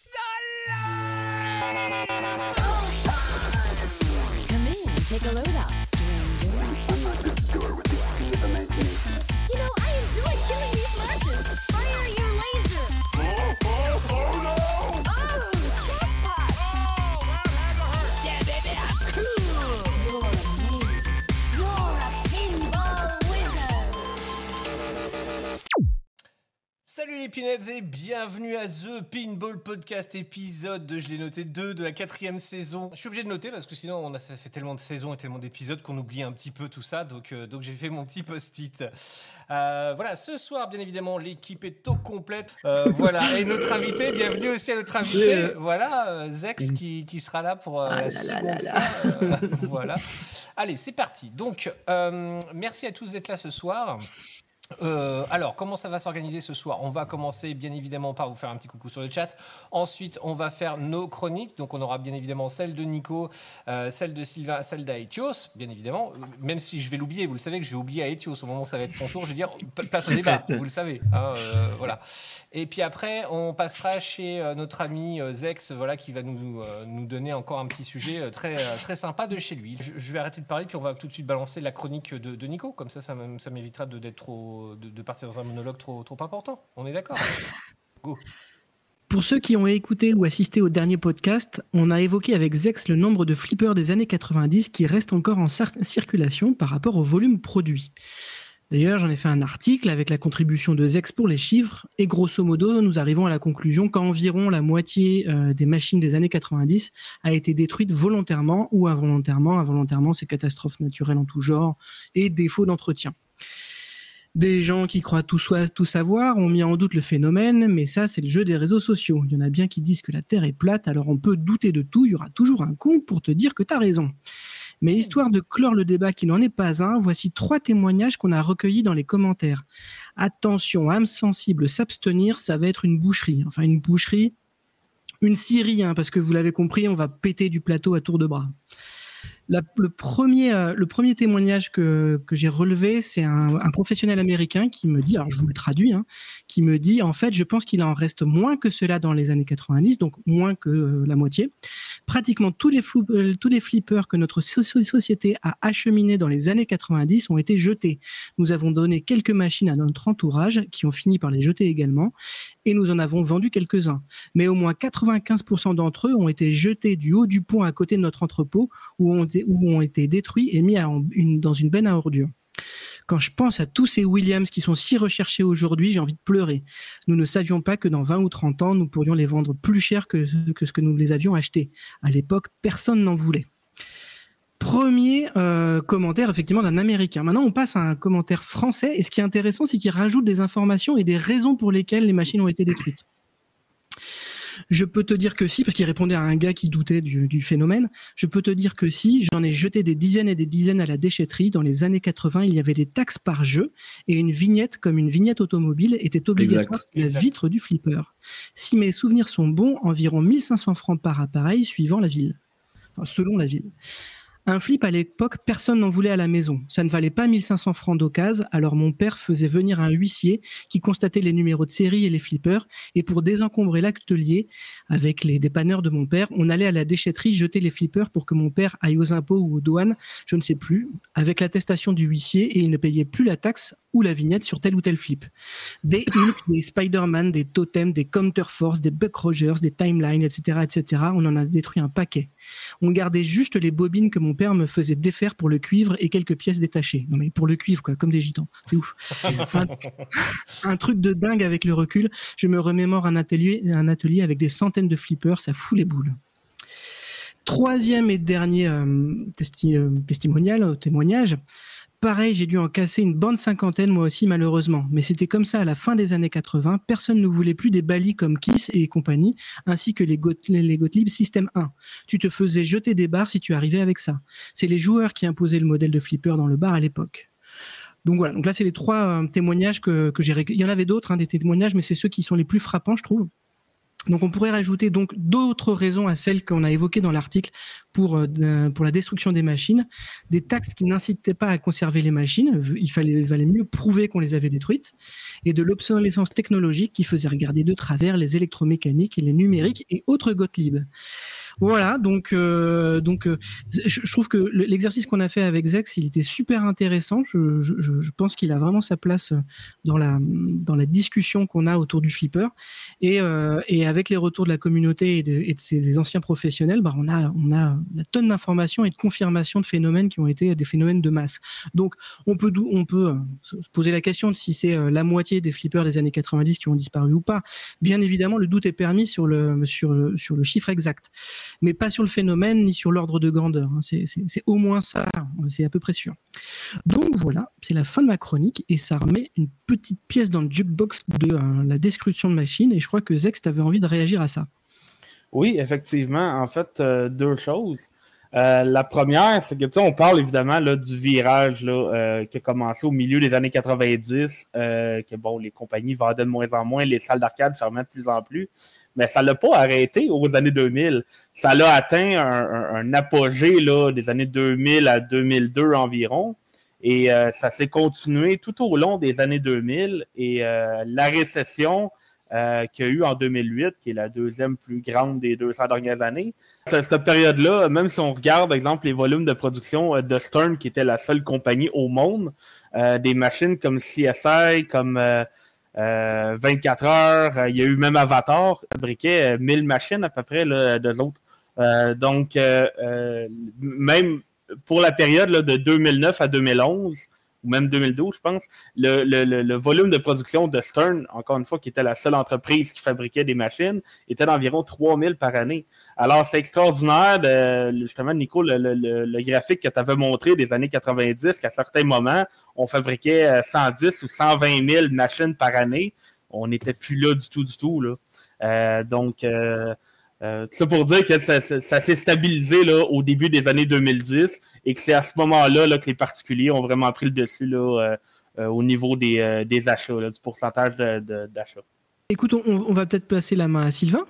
It's alive! Come in, take a load off. Les Pinettes et bienvenue à The Pinball Podcast épisode, je l'ai noté 2 de la quatrième saison. Je suis obligé de noter parce que sinon on a ça fait tellement de saisons et tellement d'épisodes qu'on oublie un petit peu tout ça, donc, euh, donc j'ai fait mon petit post-it. Euh, voilà, ce soir bien évidemment l'équipe est au complète. Euh, voilà, et notre invité, bienvenue aussi à notre invité, voilà, Zex qui, qui sera là pour euh, la seconde voilà. Allez, c'est parti. Donc, merci à tous d'être là ce soir. Euh, alors, comment ça va s'organiser ce soir? On va commencer bien évidemment par vous faire un petit coucou sur le chat. Ensuite, on va faire nos chroniques. Donc, on aura bien évidemment celle de Nico, euh, celle de Sylvain, celle d'Aetios, bien évidemment. Même si je vais l'oublier, vous le savez que je vais oublier Aetios au moment où ça va être son tour. Je veux dire, place au débat, vous le savez. hein, euh, voilà. Et puis après, on passera chez notre ami Zex, voilà, qui va nous, nous donner encore un petit sujet très, très sympa de chez lui. Je, je vais arrêter de parler, puis on va tout de suite balancer la chronique de, de Nico. Comme ça, ça ça m'évitera de, d'être trop, de, de partir dans un monologue trop, trop important. On est d'accord Go. Pour ceux qui ont écouté ou assisté au dernier podcast, on a évoqué avec Zex le nombre de flippers des années 90 qui restent encore en cir- circulation par rapport au volume produit. D'ailleurs, j'en ai fait un article avec la contribution de Zex pour les chiffres, et grosso modo, nous arrivons à la conclusion qu'environ la moitié euh, des machines des années 90 a été détruite volontairement ou involontairement. Involontairement, c'est catastrophes naturelles en tout genre et défaut d'entretien. Des gens qui croient tout, savoir ont mis en doute le phénomène, mais ça, c'est le jeu des réseaux sociaux. Il y en a bien qui disent que la Terre est plate, alors on peut douter de tout, il y aura toujours un con pour te dire que tu as raison. Mais histoire de clore le débat qui n'en est pas un, voici trois témoignages qu'on a recueillis dans les commentaires. Attention, âme sensible, s'abstenir, ça va être une boucherie. Enfin, une boucherie, une scierie, hein, parce que vous l'avez compris, on va péter du plateau à tour de bras. Le, premier, euh, le premier témoignage que, j'ai relevé, c'est un, professionnel américain qui me dit, alors je vous le traduis, hein, qui me dit, en fait, je pense qu'il en reste moins que cela dans les années 90, donc moins que euh, la moitié. Pratiquement tous les, euh, flippers que notre so- so- société a acheminés dans les années 90 ont été jetés. Nous avons donné quelques machines à notre entourage qui ont fini par les jeter également, et nous en avons vendu quelques-uns. Mais au moins 95% d'entre eux ont été jetés du haut du pont à côté de notre entrepôt, où ont ont été détruits et mis dans une benne à ordures. Quand je pense à tous ces Williams qui sont si recherchés aujourd'hui, j'ai envie de pleurer. Nous ne savions pas que dans 20 ou 30 ans, nous pourrions les vendre plus cher que, que ce que nous les avions achetés. À l'époque, personne n'en voulait. Premier euh, commentaire effectivement d'un Américain. Maintenant, on passe à un commentaire français. Et ce qui est intéressant, c'est qu'il rajoute des informations et des raisons pour lesquelles les machines ont été détruites. Je peux te dire que si, parce qu'il répondait à un gars qui doutait du, du phénomène, je peux te dire que si, j'en ai jeté des dizaines et des dizaines à la déchetterie. Dans les années 80, il y avait des taxes par jeu et une vignette, comme une vignette automobile, était obligatoire sur la Exact. vitre du flipper. Si mes souvenirs sont bons, environ 1500 francs par appareil suivant la ville. Enfin, selon la ville. Un flip à l'époque, personne n'en voulait à la maison. Ça ne valait pas 1500 francs d'occasion, alors mon père faisait venir un huissier qui constatait les numéros de série et les flippers. Et pour désencombrer l'atelier, avec les dépanneurs de mon père, on allait à la déchetterie jeter les flippers pour que mon père aille aux impôts ou aux douanes, je ne sais plus, avec l'attestation du huissier et il ne payait plus la taxe ou la vignette sur tel ou tel flip. Des Hulk, des Spider-Man, des Totems, des Counterforce, des Buck Rogers, des Timelines, etc., etc. On en a détruit un paquet. On gardait juste les bobines que mon père me faisait défaire pour le cuivre et quelques pièces détachées. Non mais pour le cuivre, quoi, comme des gitans. C'est ouf. Enfin, un truc de dingue avec le recul. Je me remémore un atelier, un atelier avec des centaines de flippers, ça fout les boules. Troisième et dernier euh, testi- euh, testimonial, euh, témoignage. Pareil, j'ai dû en casser une bande cinquantaine moi aussi malheureusement. Mais c'était comme ça à la fin des années 80. Personne ne voulait plus des balis comme Kiss et compagnie, ainsi que les, Got- Gottlieb System 1. Tu te faisais jeter des barres si tu arrivais avec ça. C'est les joueurs qui imposaient le modèle de flipper dans le bar à l'époque. Donc voilà, donc là c'est les trois euh, témoignages que, j'ai. ré- Il y en avait d'autres, hein, des témoignages, mais c'est ceux qui sont les plus frappants, je trouve. Donc on pourrait rajouter donc d'autres raisons à celles qu'on a évoquées dans l'article pour, euh, la destruction des machines, des taxes qui n'incitaient pas à conserver les machines, il fallait, mieux prouver qu'on les avait détruites, et de l'obsolescence technologique qui faisait regarder de travers les électromécaniques et les numériques et autres Gottlieb. Voilà, donc euh, donc euh, je, trouve que le- l'exercice qu'on a fait avec Zex, il était super intéressant. Je, pense qu'il a vraiment sa place dans la discussion qu'on a autour du flipper et euh, avec les retours de la communauté et de, ses des anciens professionnels, bah on a la tonne d'informations et de confirmations de phénomènes qui ont été des phénomènes de masse. Donc on peut on peut se se poser la question de si c'est la moitié des flippers des années 90 qui ont disparu ou pas. Bien évidemment, le doute est permis sur le, sur le chiffre exact mais pas sur le phénomène ni sur l'ordre de grandeur. hein. C'est- au moins ça, c'est à peu près sûr. Donc voilà, c'est la fin de ma chronique et ça remet une petite pièce dans le jukebox de euh, la destruction de machines et je crois que Zex, tu avais envie de réagir à ça. Oui, effectivement. En fait, euh, deux choses. Euh, la première, c'est que tu sais, on parle évidemment là, du virage là, euh, qui a commencé au milieu des années 90, euh, que bon, les compagnies vendaient de moins en moins, les salles d'arcade fermaient de plus en plus, mais ça l'a pas arrêté aux années 2000. Ça l'a atteint un, apogée là, des années 2000 à 2002 environ, et euh, ça s'est continué tout au long des années 2000, et euh, la récession euh, qu'il y a eu en 2008, qui est la deuxième plus grande des 200 dernières années. À cette période-là, même si on regarde, par exemple, les volumes de production de Stern, qui était la seule compagnie au monde, des machines comme CSI, comme 24 heures, euh, il y a eu même Avatar, fabriquait euh, 1000 machines à peu près, là, d'eux autres. Euh, donc, euh, euh, même pour la période de 2009 à 2011, ou même 2012, je pense, le, le, le, le volume de production de Stern, encore une fois, qui était la seule entreprise qui fabriquait des machines, était d'environ 3000 par année. Alors, c'est extraordinaire, de, justement, Nico, le, graphique que tu avais montré des années 90, qu'à certains moments, on fabriquait euh, 110 ou 120 000 machines par année. On n'était plus là du tout, du tout. Là. Euh, donc, euh, euh, tout ça pour dire que ça, ça, ça s'est stabilisé là, au début des années 2010 et que c'est à ce moment-là là, que les particuliers ont vraiment pris le dessus là, euh, euh, au niveau des, euh, des achats, là, du pourcentage de- de- d'achat. Écoute, on, on va peut-être placer la main à Sylvain.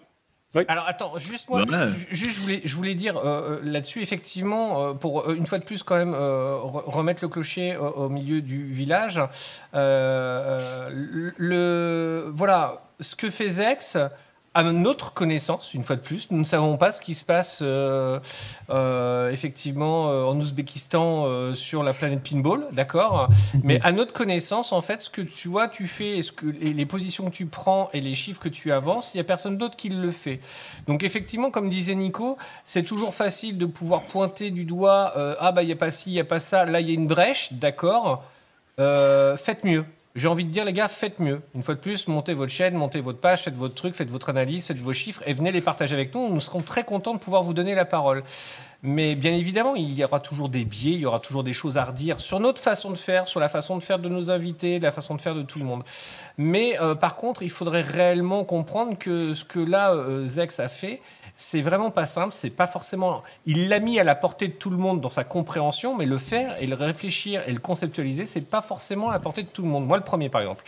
Alors attends, juste moi, juste je voulais, je voulais dire euh, euh, là-dessus effectivement euh, pour euh, une fois de plus quand même euh, re- remettre le clocher au, au milieu du village. euh, euh, le voilà ce que fait Zex. À notre connaissance, une fois de plus, nous ne savons pas ce qui se passe euh, euh, effectivement euh, en Ouzbékistan sur la planète Pinball, d'accord Mais à notre connaissance, en fait, ce que tu vois, tu fais, et ce que les, les positions que tu prends et les chiffres que tu avances, il n'y a personne d'autre qui le fait. Donc effectivement, comme disait Nico, c'est toujours facile de pouvoir pointer du doigt, ah bah il n'y a pas ci, il n'y a pas ça, là il y a une brèche, d'accord, faites mieux. J'ai envie de dire, les gars, faites mieux. Une fois de plus, montez votre chaîne, montez votre page, faites votre truc, faites votre analyse, faites vos chiffres et venez les partager avec nous. Nous serons très contents de pouvoir vous donner la parole. Mais bien évidemment, il y aura toujours des biais, il y aura toujours des choses à redire sur notre façon de faire, sur la façon de faire de nos invités, la façon de faire de tout le monde. Mais euh, par contre, il faudrait réellement comprendre que ce que là, euh, Zex a fait, c'est vraiment pas simple. C'est pas forcément. Il l'a mis à la portée de tout le monde dans sa compréhension, mais le faire et le réfléchir et le conceptualiser, c'est pas forcément à la portée de tout le monde. Moi, le premier, par exemple.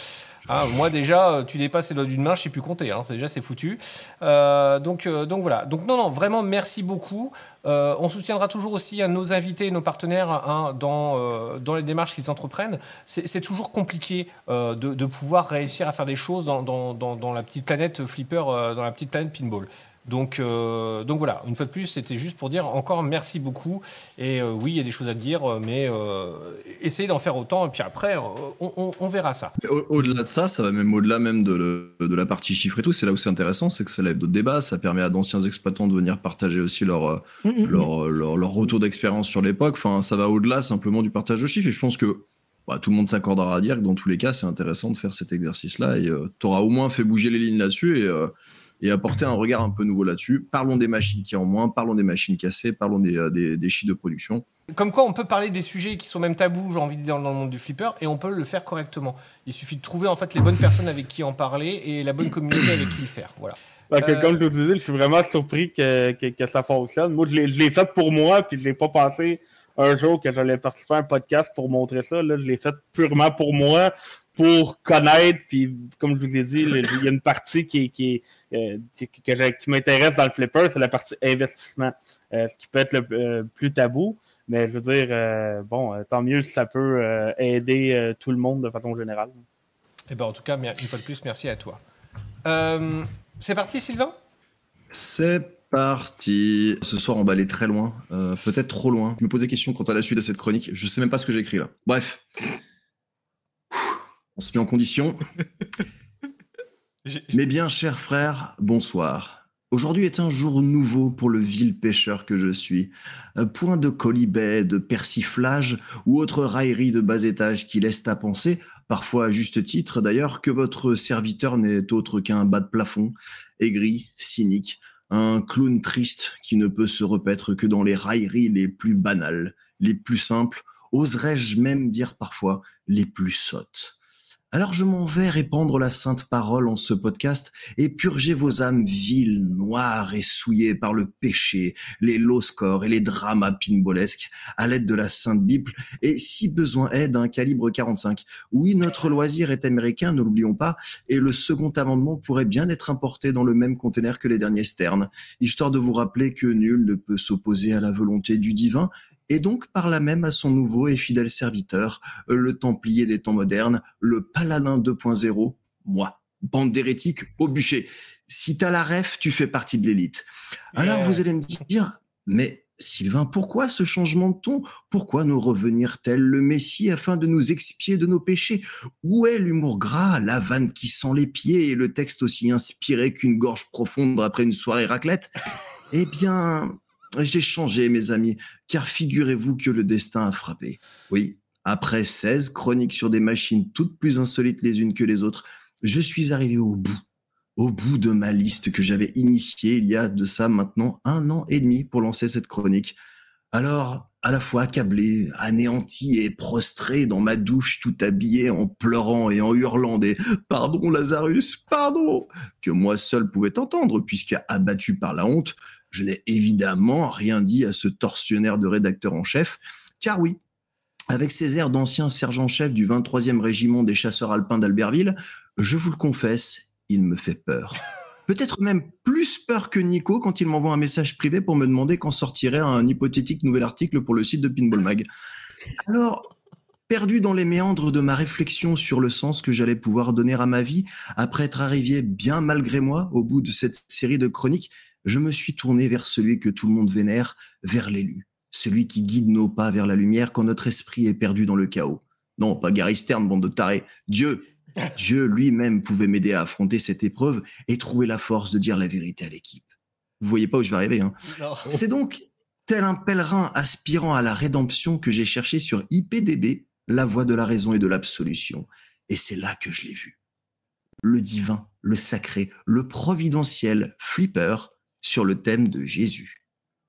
Hein, moi déjà, euh, tu dépasses les doigts d'une main, je sais plus compter. Hein, déjà c'est foutu. Euh, donc euh, donc voilà. Donc non non vraiment merci beaucoup. On soutiendra toujours aussi hein, nos invités et nos partenaires dans dans les démarches qu'ils entreprennent. C'est toujours compliqué de, pouvoir réussir à faire des choses dans, dans, dans, la petite planète flipper, dans la petite planète pinball. Donc, euh, donc voilà, une fois de plus, c'était juste pour dire encore merci beaucoup. Et euh, oui, il y a des choses à dire, euh, mais euh, essayez d'en faire autant. Et puis après, on, on- on verra ça. Au- Au-delà de ça, ça va même au-delà même de, le- de la partie chiffre et tout. C'est là où c'est intéressant, c'est que ça lève d'autres débats. Ça permet à d'anciens exploitants de venir partager aussi leur, Mm, mm, mm. leur, leur, leur retour d'expérience sur l'époque. Enfin, ça va au-delà simplement du partage de chiffres. Et je pense que bah, tout le monde s'accordera à dire que dans tous les cas, c'est intéressant de faire cet exercice-là. Et tu auras au moins fait bouger les lignes là-dessus et, euh, et apporter un regard un peu nouveau là-dessus. Parlons des machines qui en moins, parlons des machines cassées, parlons des, euh, des, des chiffres de production. Comme quoi, on peut parler des sujets qui sont même tabous, j'ai envie de dire, dans le monde du flipper, et on peut le faire correctement. Il suffit de trouver en fait les bonnes personnes avec qui en parler et la bonne communauté avec qui le faire. Voilà. Que, Euh, Comme je te disais, je suis vraiment surpris que, que, que ça fonctionne. Moi, je l'ai- je l'ai fait pour moi, puis je l'ai pas pensé un jour que j'allais participer à un podcast pour montrer ça. Là, je l'ai fait purement pour moi, pour connaître, puis comme je vous ai dit, le- il y a une partie qui, qui, est, euh, qui, m'intéresse dans le flipper, c'est la partie investissement, euh, ce qui peut être le euh, plus tabou. Mais je veux dire, euh, bon, tant mieux si ça peut euh, aider euh, tout le monde de façon générale. Eh ben, en tout cas, une fois de plus, merci à toi. Euh, c'est parti, Sylvain? C'est parti. Ce soir, on va aller très loin, euh, peut-être trop loin. Je me posais question quant à la suite de cette chronique. Je sais même pas ce que j'ai écrit là. Bref. On se met en condition. Mes bien chers frères, bonsoir. Aujourd'hui est un jour nouveau pour le vil pêcheur que je suis. Point de colibet, de persiflage ou autre raillerie de bas étage qui laisse à penser, parfois à juste titre d'ailleurs, que votre serviteur n'est autre qu'un bas de plafond, aigri, cynique, un clown triste qui ne peut se repaître que dans les railleries les plus banales, les plus simples, oserais-je même dire parfois les plus sottes. Alors je m'en vais répandre la sainte parole en ce podcast et purger vos âmes viles, noires et souillées par le péché, les low scores et les dramas pinballesques à l'aide de la sainte Bible et si besoin est d'un calibre 45. Oui, notre loisir est américain, ne l'oublions pas, et le second amendement pourrait bien être importé dans le même conteneur que les derniers sternes, histoire de vous rappeler que nul ne peut s'opposer à la volonté du divin et donc par là même à son nouveau et fidèle serviteur, le Templier des temps modernes, le Paladin 2.0, moi, bande d'hérétiques au bûcher. Si t'as la ref, tu fais partie de l'élite. Alors Yeah. vous allez me dire, mais Sylvain, pourquoi ce changement de ton? Pourquoi nous revenir tel le Messie afin de nous expier de nos péchés? Où est l'humour gras, la vanne qui sent les pieds et le texte aussi inspiré qu'une gorge profonde après une soirée raclette? Eh bien, j'ai changé, mes amis, car figurez-vous que le destin a frappé. Oui, après 16 chroniques sur des machines toutes plus insolites les unes que les autres, je suis arrivé au bout, au bout de ma liste que j'avais initiée il y a de ça maintenant un an et demi pour lancer cette chronique. Alors, à la fois accablé, anéanti et prostré dans ma douche tout habillé en pleurant et en hurlant des Pardon Lazarus, pardon que moi seul pouvais entendre puisque abattu par la honte, je n'ai évidemment rien dit à ce tortionnaire de rédacteur en chef, car oui, avec ses airs d'ancien sergent-chef du 23e régiment des chasseurs alpins d'Albertville, je vous le confesse, il me fait peur. Peut-être même plus peur que Nico quand il m'envoie un message privé pour me demander quand sortirait un hypothétique nouvel article pour le site de Pinball Mag. Alors, perdu dans les méandres de ma réflexion sur le sens que j'allais pouvoir donner à ma vie, après être arrivé bien malgré moi au bout de cette série de chroniques, je me suis tourné vers celui que tout le monde vénère, vers l'élu, celui qui guide nos pas vers la lumière quand notre esprit est perdu dans le chaos. Non, pas Gary Stern, bande de tarés. Dieu, Dieu lui-même pouvait m'aider à affronter cette épreuve et trouver la force de dire la vérité à l'équipe. Vous voyez pas où je vais arriver, hein c'est donc tel un pèlerin aspirant à la rédemption que j'ai cherché sur IPDB la voie de la raison et de l'absolution. Et c'est là que je l'ai vu. Le divin, le sacré, le providentiel flipper sur le thème de Jésus.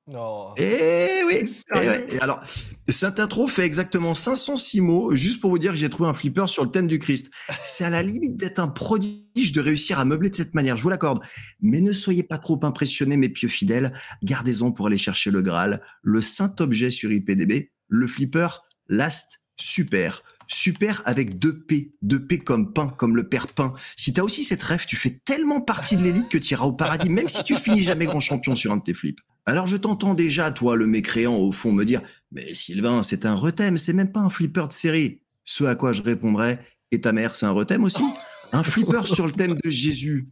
Non. Eh oui, eh ouais. Et alors, cette intro fait exactement 506 mots, juste pour vous dire que j'ai trouvé un flipper sur le thème du Christ. C'est à la limite d'être un prodige de réussir à meubler de cette manière, je vous l'accorde. Mais ne soyez pas trop impressionnés, mes pieux fidèles. Gardez-en pour aller chercher le Graal, le saint objet sur IPDB, le flipper Last Super. Super avec deux P, deux P comme pain, comme le père pain. Si t'as aussi cette rêve, tu fais tellement partie de l'élite que tu iras au paradis, même si tu finis jamais grand champion sur un de tes flips. Alors je t'entends déjà, toi, le mécréant, au fond, me dire Mais Sylvain, c'est un rethème, c'est même pas un flipper de série. Ce à quoi je répondrais Et ta mère, c'est un rethème aussi? Un flipper sur le thème de Jésus.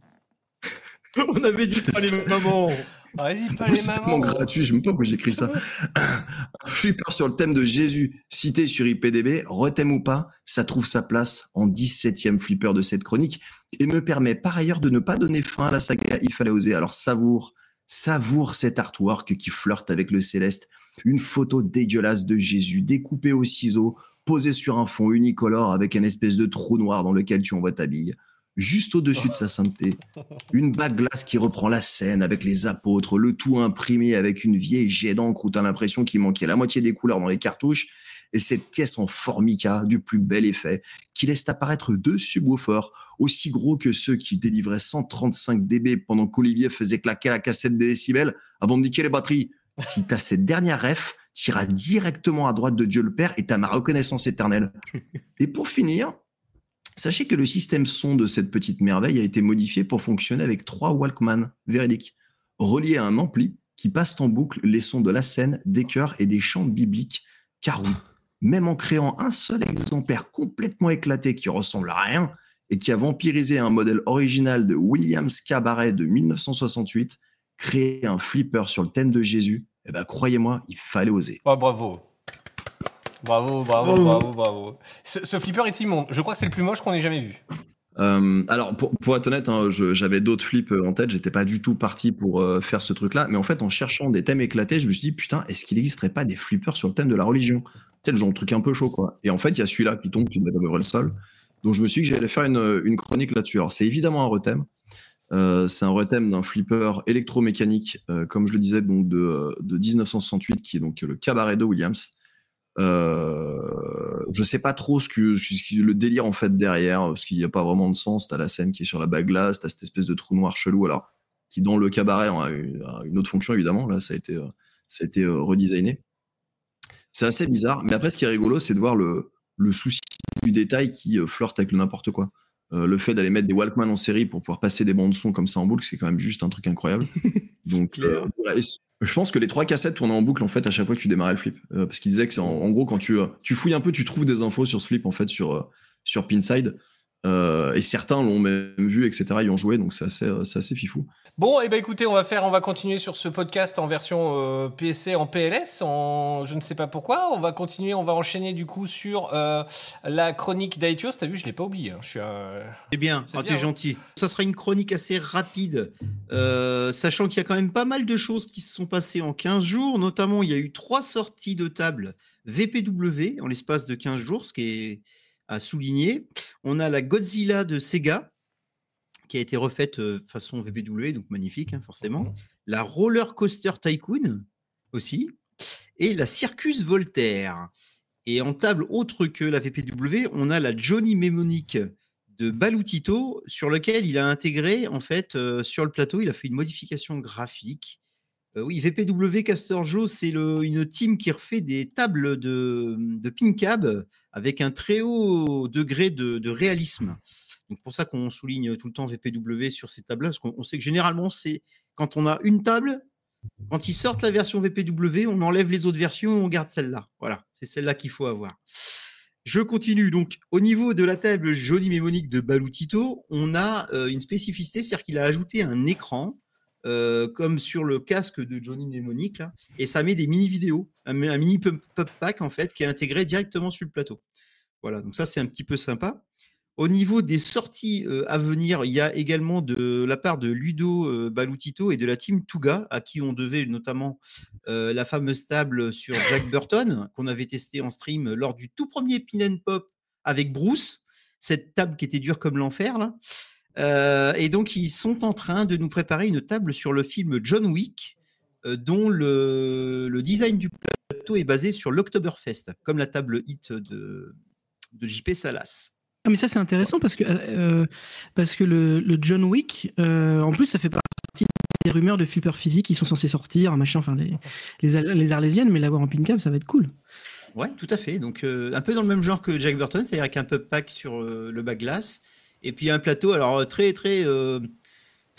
On avait dit pas les moments. Ah, Vas-y, pas C'est gratuit, je sais même pas pourquoi j'écris ça. Un flipper sur le thème de Jésus, cité sur IPDB, rethème ou pas, ça trouve sa place en 17e flipper de cette chronique et me permet par ailleurs de ne pas donner fin à la saga Il fallait oser. Alors savoure, savoure cet artwork qui flirte avec le céleste. Une photo dégueulasse de Jésus découpée au ciseau, posée sur un fond unicolore avec un espèce de trou noir dans lequel tu envoies ta bille. Juste au-dessus de sa sainteté, une bague glace qui reprend la scène avec les apôtres, le tout imprimé avec une vieille jet d'encre où t'as l'impression qu'il manquait la moitié des couleurs dans les cartouches, et cette pièce en formica du plus bel effet qui laisse apparaître deux subwoofers aussi gros que ceux qui délivraient 135 dB pendant qu'Olivier faisait claquer la cassette des décibels avant de niquer les batteries. Si t'as cette dernière ref, t'iras directement à droite de Dieu le Père et t'as ma reconnaissance éternelle. Et pour finir, Sachez que le système son de cette petite merveille a été modifié pour fonctionner avec trois Walkman véridiques, reliés à un ampli qui passe en boucle les sons de la scène, des chœurs et des chants bibliques. Car oui, même en créant un seul exemplaire complètement éclaté qui ressemble à rien et qui a vampirisé un modèle original de Williams Cabaret de 1968, créer un flipper sur le thème de Jésus, eh ben croyez-moi, il fallait oser. Oh, bravo. Bravo, bravo, Bravo. bravo, bravo. Ce, ce flipper est immonde. Je crois que c'est le plus moche qu'on ait jamais vu. Euh, alors, pour, pour être honnête, hein, j'avais d'autres flips euh, en tête, j'étais pas du tout parti pour euh, faire ce truc-là, mais en fait, en cherchant des thèmes éclatés, je me suis dit, putain, est-ce qu'il n'existerait pas des flippers sur le thème de la religion? Sais, le genre de truc un peu chaud, quoi. Et en fait, il y a celui-là qui tombe, qui met à le sol. Donc, je me suis dit que j'allais faire une, une chronique là-dessus. Alors, c'est évidemment un rethème. Euh, c'est un rethème d'un flipper électromécanique, euh, comme je le disais, donc de, de 1968, qui est donc le cabaret de Williams. Euh, je sais pas trop ce que ce que- le délire en fait derrière, parce qu'il n'y a pas vraiment de sens. T'as la scène qui est sur la bague glace, t'as cette espèce de trou noir chelou, alors qui dans le cabaret a une, autre fonction évidemment. Là, ça a été, euh, ça a été euh, redesigné. C'est assez bizarre, mais après, ce qui est rigolo, c'est de voir le, le souci du détail qui euh, flirte avec n'importe quoi. Euh, le fait d'aller mettre des Walkman en série pour pouvoir passer des bandes son comme ça en boucle, c'est quand même juste un truc incroyable. Donc, euh, voilà. Je pense que les trois cassettes tournaient en boucle en fait à chaque fois que tu démarrais le flip, Euh, parce qu'il disait que c'est en, en gros quand tu tu fouilles un peu, tu trouves des infos sur ce flip en fait sur sur Pinside. Euh, et certains l'ont même vu, etc. Ils ont joué, donc c'est assez, euh, c'est assez fifou. Bon, et ben écoutez, on va faire, on va continuer sur ce podcast en version euh, PSC en PLS, en je ne sais pas pourquoi. On va continuer, on va enchaîner du coup sur euh, la chronique d'Aetios. T'as vu, je l'ai pas oublié. hein. Je suis. euh, C'est bien, C'est ah, t'es ouais. gentil. Ça sera une chronique assez rapide, euh, sachant qu'il y a quand même pas mal de choses qui se sont passées en 15 jours. Notamment, il y a eu trois sorties de table VPW en l'espace de 15 jours, ce qui est à souligner. On a la Godzilla de Sega, qui a été refaite euh, façon VPW, donc magnifique, hein, forcément. La Roller Coaster Tycoon aussi, et la Circus Voltaire. Et en table autre que la VPW, on a la Johnny Mnemonic de Balutito, sur lequel il a intégré, en fait, euh, sur le plateau, il a fait une modification graphique. Euh, oui, VPW Castor Joe, c'est une team qui refait des tables de, de PinCab avec un très haut degré de, réalisme. Donc pour ça qu'on souligne tout le temps VPW sur ces tables-là, parce qu'on on sait que généralement, c'est quand on a une table, quand ils sortent la version VPW, on enlève les autres versions on garde celle-là. Voilà, c'est celle-là qu'il faut avoir. Je continue. Donc, au niveau de la table Johnny Mnemonic de Balutito, on a euh, une spécificité, c'est-à-dire qu'il a ajouté un écran, euh, comme sur le casque de Johnny Mnemonic, là, et ça met des mini-vidéos, un, un mini pop pack, en fait, qui est intégré directement sur le plateau. Voilà, donc ça, c'est un petit peu sympa. Au niveau des sorties euh, à venir, il y a également de la part de Ludo euh, Balutito et de la team Tuga, à qui on devait notamment la fameuse table sur Jack Burton, qu'on avait testé en stream lors du tout premier Pin and Pop avec Bruce, cette table qui était dure comme l'enfer. Euh, et donc, ils sont en train de nous préparer une table sur le film John Wick, euh, dont le, le design du plateau est basé sur l'Octoberfest, comme la table hit de, de JP Salas. Ah, mais ça, c'est intéressant parce que, euh, parce que le, le John Wick, en plus, ça fait partie des rumeurs de flipper physique qui sont censés sortir, machin, enfin, les, les, les arlésiennes, mais l'avoir en pin cap, ça va être cool. Ouais, tout à fait. Donc, un peu dans le même genre que Jack Burton, c'est-à-dire avec un pub pack sur le bas glace. Et puis un plateau, alors euh, très, très, euh,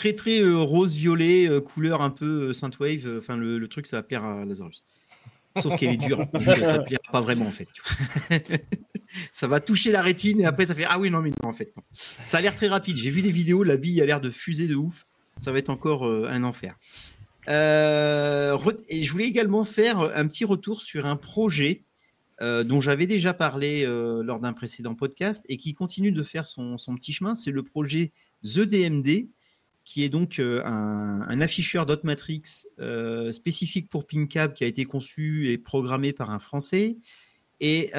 très, très euh, rose-violet, euh, couleur un peu Synthwave. Enfin, le, truc, ça va plaire à Lazarus. Sauf qu'elle est dure. euh, ça ne plaira pas vraiment, en fait. ça va toucher la rétine et après, ça fait Ah oui, non, mais non, en fait. Ça a l'air très rapide. J'ai vu des vidéos, la bille a l'air de fuser de ouf. Ça va être encore un enfer. Et je voulais également faire un petit retour sur un projet euh, dont j'avais déjà parlé euh, lors d'un précédent podcast et qui continue de faire son, petit chemin. C'est le projet The DMD, qui est donc euh, un, afficheur dot matrix spécifique pour PinCab qui a été conçu et programmé par un Français. Et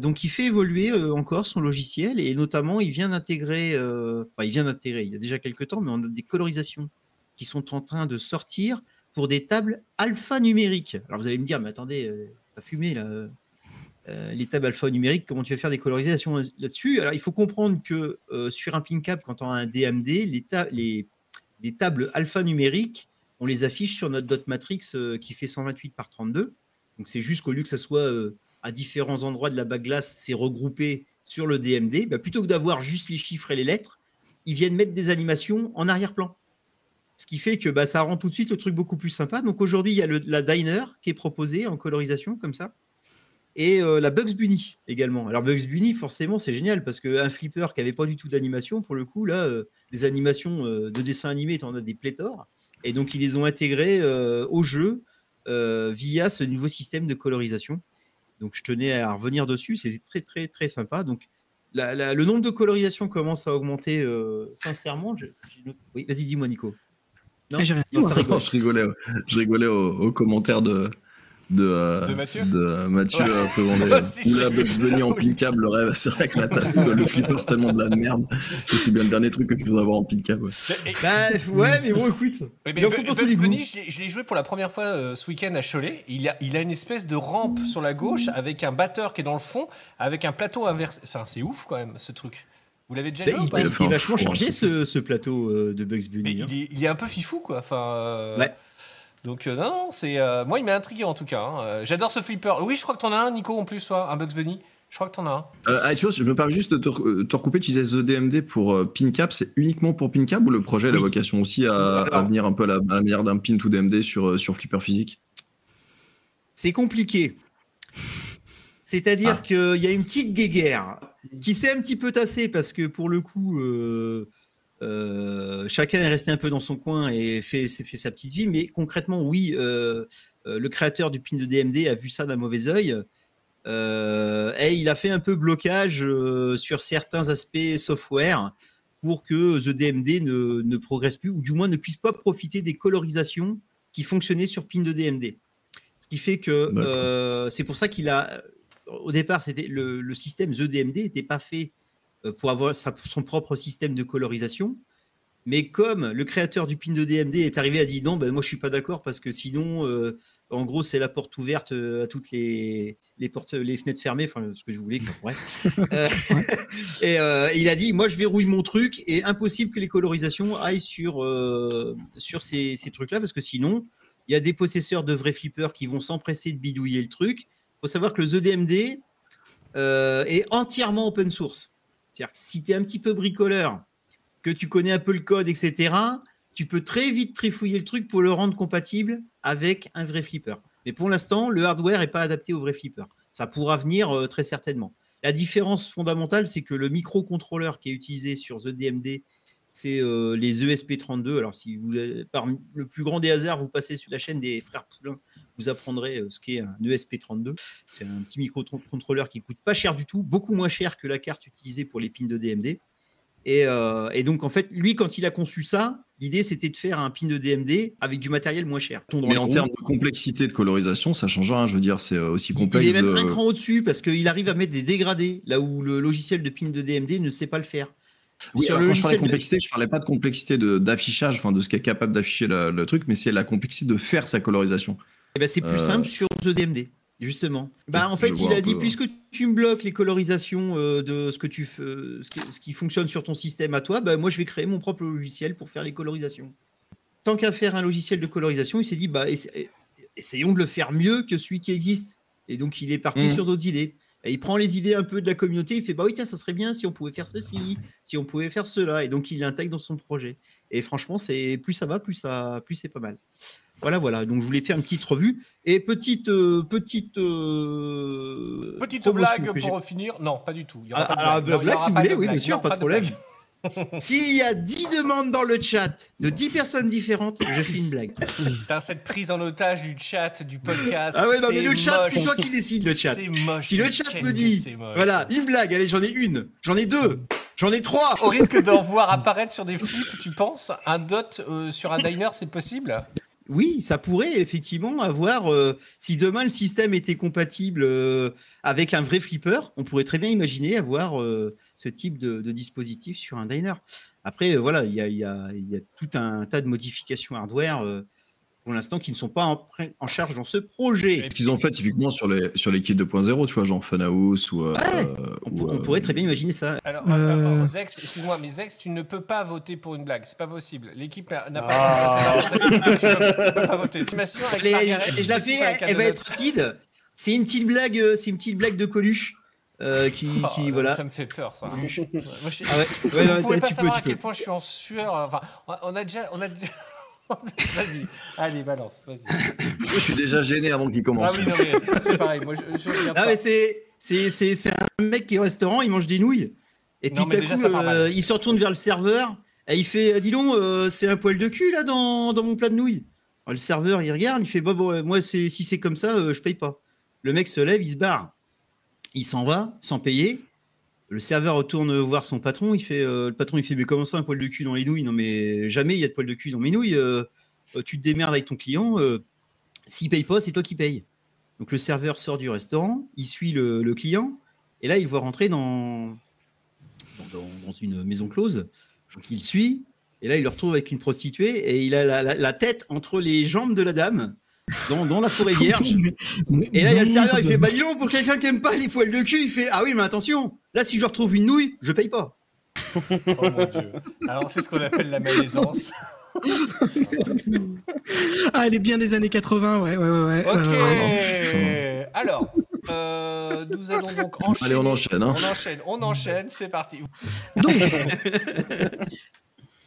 donc, il fait évoluer encore son logiciel et notamment, il vient d'intégrer, il vient d'intégrer, il y a déjà quelques temps, mais on a des colorisations qui sont en train de sortir pour des tables alphanumériques. Alors, vous allez me dire, mais attendez, t'as fumé là euh, les tables alphanumériques, comment tu vas faire des colorisations là-dessus Alors, il faut comprendre que euh, sur un PinCab, quand on a un DMD, les, ta- les, les tables alphanumériques, on les affiche sur notre dot matrix euh, qui fait 128 par 32. Donc, c'est juste qu'au lieu que ça soit à différents endroits de la bague glace, c'est regroupé sur le DMD, bah, plutôt que d'avoir juste les chiffres et les lettres, ils viennent mettre des animations en arrière-plan. Ce qui fait que bah, ça rend tout de suite le truc beaucoup plus sympa. Donc aujourd'hui, il y a la Diner qui est proposée en colorisation comme ça. Et euh, la Bugs Bunny également. Alors Bugs Bunny, forcément, c'est génial parce qu'un flipper qui avait pas du tout d'animation, pour le coup, là, euh, des animations euh, de dessins animés, tu en as des pléthores. Et donc, ils les ont intégrés euh, au jeu euh, via ce nouveau système de colorisation. Donc, je tenais à revenir dessus. C'est très, très, très sympa. Donc, la- la- le nombre de colorisations commence à augmenter euh, sincèrement. Je- oui, vas-y, dis-moi, Nico. Non, Ah, dit, ça rigole. Je rigolais, je rigolais aux, aux commentaires de, de, euh, De Mathieu de Mathieu Ouais. euh. Moi aussi, Ou la Bugs vu. Bunny en pin câble, le rêve. C'est vrai que t'as- le flipper, c'est tellement de la merde. que C'est bien le dernier truc que tu voudrais avoir en pin câble. ouais. Bah, ouais, mais bon, écoute. Mais il en Bu- faut pour tous les. Bunny, je l'ai- joué pour la première fois euh, ce week-end à Cholet. Il a, il a une espèce de rampe sur la gauche avec un batteur qui est dans le fond, avec un plateau inversé. Enfin, c'est ouf quand même ce truc. Vous l'avez déjà Bah, joué ou il, il a il est vachement chargé ce, ce plateau euh, de Bugs Bunny. hein. il, est, il est un peu fifou quoi. Enfin, euh, Ouais. Donc euh, non, non, c'est euh, moi il m'a intrigué en tout cas. hein. Euh, J'adore ce flipper. Oui, je crois que t'en as un, Nico, en plus, toi, un Bugs Bunny. Je crois que t'en as un. Euh, ah, tu vois, je me permets juste de te, recouper. Tu disais The DMD pour euh, PinCap. C'est uniquement pour PinCap ou le projet a la vocation aussi à, venir un peu à la, à la manière d'un pin to DMD sur, euh, sur flipper physique? C'est compliqué. C'est-à-dire Ah. qu'il y a une petite guéguerre qui s'est un petit peu tassée parce que pour le coup, euh, euh, chacun est resté un peu dans son coin et fait, sa petite vie. Mais concrètement, oui, euh, euh, le créateur du pin de DMD a vu ça d'un mauvais œil. Euh, et il a fait un peu blocage sur certains aspects software pour que The DMD ne, ne progresse plus ou du moins ne puisse pas profiter des colorisations qui fonctionnaient sur pin de DMD. Ce qui fait que c'est pour ça qu'il a. Au départ, c'était le, le système The DMD n'était pas fait pour avoir sa- son propre système de colorisation. Mais comme le créateur du pin de DMD est arrivé à dire non, ben moi je suis pas d'accord parce que sinon, euh, en gros, c'est la porte ouverte euh, à toutes les, les portes, les fenêtres fermées, enfin ce que je voulais. quoi. Euh, et euh, il a dit moi je verrouille mon truc et impossible que les colorisations aillent sur euh, sur ces, ces trucs-là parce que sinon il y a des possesseurs de vrais flippers qui vont s'empresser de bidouiller le truc. Il faut savoir que le ZDMD euh, est entièrement open source. C'est-à-dire que si tu es un petit peu bricoleur, que tu connais un peu le code, etc., tu peux très vite trifouiller le truc pour le rendre compatible avec un vrai flipper. Mais pour l'instant, le hardware n'est pas adapté au vrai flipper. Ça pourra venir euh, très certainement. La différence fondamentale, c'est que le microcontrôleur qui est utilisé sur The DMD, c'est euh, les ESP32. Alors, si vous, par le plus grand des hasards, vous passez sur la chaîne des frères Poulain, vous apprendrez euh, ce qu'est un ESP32. C'est un petit microcontrôleur qui coûte pas cher du tout, beaucoup moins cher que la carte utilisée pour les pins de DMD. Et, euh, et donc, en fait, lui, quand il a conçu ça, l'idée, c'était de faire un pin de DMD avec du matériel moins cher. Mais en termes de complexité de colorisation, ça change rien. Je veux dire, c'est aussi complexe. Il est même de- un cran au-dessus parce qu'il arrive à mettre des dégradés là où le logiciel de pin de DMD ne sait pas le faire. Oui, Sur alors le quand je parlais de de- complexité, je parlais pas de complexité de- d'affichage, enfin de ce qui est capable d'afficher le truc, mais c'est la complexité de faire sa colorisation. Eh ben, c'est plus Euh, simple sur The DMD, justement. Bah, en fait, il a dit peu, puisque tu me bloques les colorisations euh, de ce que tu f- euh, ce, qui, ce qui fonctionne sur ton système à toi, bah, moi je vais créer mon propre logiciel pour faire les colorisations. Tant qu'à faire un logiciel de colorisation, il s'est dit bah essa- essayons de le faire mieux que celui qui existe. Et donc il est parti Mhm. sur d'autres idées. Il prend les idées un peu de la communauté, il fait bah oui tiens ça serait bien si on pouvait faire ceci, si on pouvait faire cela, et donc il l'intègre dans son projet. Et franchement c'est plus ça va, plus ça, plus c'est pas mal. Voilà voilà. Donc je voulais faire une petite revue et petite euh, petite euh, Petite blague pour finir. Non, pas du tout. Il y aura Ah, pas de alors, blague. Il y aura si vous pas voulez, oui, bien sûr, pas de de problème. S'il y a 10 demandes dans le chat de 10 personnes différentes, je fais une blague. Putain, cette prise en otage du chat, du podcast. Ah ouais, non, mais le chat, c'est toi qui décides, le chat. C'est moche. Si le chat me dit, voilà, une blague, allez, j'en ai une, j'en ai deux, j'en ai trois. Au risque d'en voir apparaître sur des flips, tu penses Un dot euh, sur un diner, c'est possible? Oui, ça pourrait effectivement avoir. euh, si demain le système était compatible euh, avec un vrai flipper, on pourrait très bien imaginer avoir ce type de, de dispositif sur un diner. Après, euh, voilà, il y a, il y a- il y a tout un tas de modifications hardware euh, pour l'instant qui ne sont pas en, en charge dans ce projet. Ce qu'ils ont fait typiquement sur les, sur les kits 2.0, tu vois, genre Funhouse ou. euh, Ouais, euh, On, ou, on euh, pourrait très bien imaginer ça. Alors, Euh. Zex, excuse-moi, mais Zex, tu ne peux pas voter pour une blague. C'est pas possible. L'équipe n'a pas. Ah. pas- tu, peux, tu peux pas voter. Tu m'assures avec Allez, Margaret, je la fais, elle va être speed. C'est une petite blague, c'est une petite blague de Coluche. Euh, qui, Oh, qui voilà. Ça me fait peur, ça. Moi, je- Ah ouais, Vous ouais, non, pouvez pas tu savoir à quel peux. point je suis en sueur. Enfin, on a déjà, on a déjà- vas-y, allez, balance, vas-y. Moi, je suis déjà gêné avant qu'il Ah commence. oui, non mais c'est pareil. Moi, je, je regarde Ah pas. mais c'est c'est c'est c'est un mec qui est au restaurant, il mange des nouilles. Et puis Non, tout à déjà, coup, euh, il se retourne vers le serveur et il fait, dis donc, euh, c'est un poil de cul là dans, dans mon plat de nouilles. Alors, le serveur, il regarde, il fait, bah bon, moi c'est si c'est comme ça, euh, je paye pas. Le mec se lève, il se barre, il s'en va sans payer. Le serveur retourne voir son patron, il fait, euh, le patron il fait, mais comment ça un poil de cul dans les nouilles? Non mais jamais il y a de poil de cul dans mes nouilles. euh, euh, tu te démerdes avec ton client. euh, S'il paye pas, c'est toi qui payes. Donc le serveur sort du restaurant, il suit le, client, et là il voit rentrer dans, une maison close. Donc il suit, et là il le retrouve avec une prostituée, et il a la tête entre les jambes de la dame, dans, dans la forêt vierge. Et là il y a le serveur, il fait Bah dis donc, pour quelqu'un qui aime pas les poils de cul, il fait Ah oui, mais attention, là si je retrouve une nouille, je paye pas. Oh mon dieu. Alors c'est ce qu'on appelle la malaisance. Ah, elle est bien des années 80, ouais, ouais, ouais. ouais, Ok. Alors, euh, nous allons donc enchaîner. Allez, on enchaîne, hein. On enchaîne, on enchaîne, c'est parti. Donc,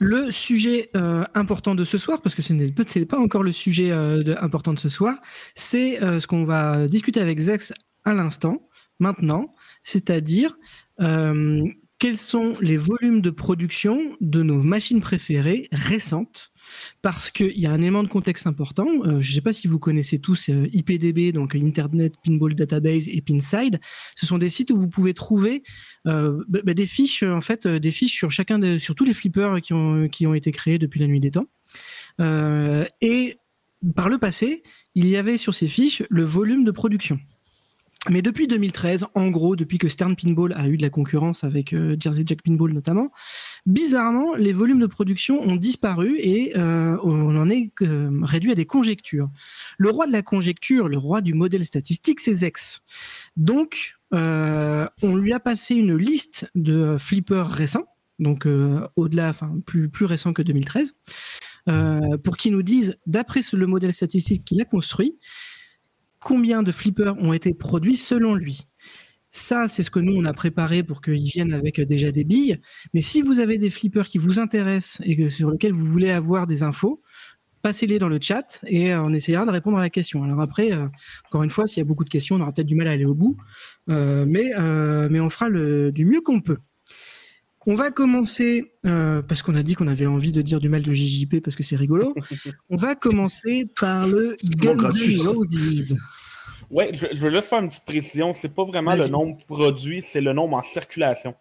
le sujet euh, important de ce soir, parce que ce n'est pas encore le sujet euh, important de ce soir, c'est euh, ce qu'on va discuter avec Zex à l'instant, maintenant, c'est-à-dire quels sont les volumes de production de nos machines préférées récentes parce qu'il y a un élément de contexte important. Euh, je ne sais pas si vous connaissez tous euh, IPDB, donc Internet Pinball Database et Pinside. Ce sont des sites où vous pouvez trouver euh, bah, bah, des fiches, en fait, des fiches sur chacun sur tous les flippers qui ont, été créés depuis la nuit des temps. Et par le passé, il y avait sur ces fiches le volume de production. Mais depuis 2013, en gros, depuis que Stern Pinball a eu de la concurrence avec euh, Jersey Jack Pinball notamment, bizarrement, les volumes de production ont disparu et euh, on en est euh, réduit à des conjectures. Le roi de la conjecture, le roi du modèle statistique, c'est Zex. Donc, on lui a passé une liste de flippers récents, donc au-delà, enfin plus, plus récents que 2013, euh, pour qu'il nous dise, d'après le modèle statistique qu'il a construit, combien de flippers ont été produits selon lui. Ça, c'est ce que nous, on a préparé pour qu'ils viennent avec euh, déjà des billes. Mais si vous avez des flippers qui vous intéressent et sur lesquels vous voulez avoir des infos, passez-les dans le chat et euh, on essaiera de répondre à la question. Alors après, euh, encore une fois, s'il y a beaucoup de questions, on aura peut-être du mal à aller au bout, mais, mais on fera le, du mieux qu'on peut. On va commencer, euh, parce qu'on a dit qu'on avait envie de dire du mal de JJP parce que c'est rigolo. on va commencer par le Guns gratuit. N' Roses. Ouais, je, je veux juste faire une petite précision. C'est pas vraiment le nombre produit, c'est le nombre en circulation.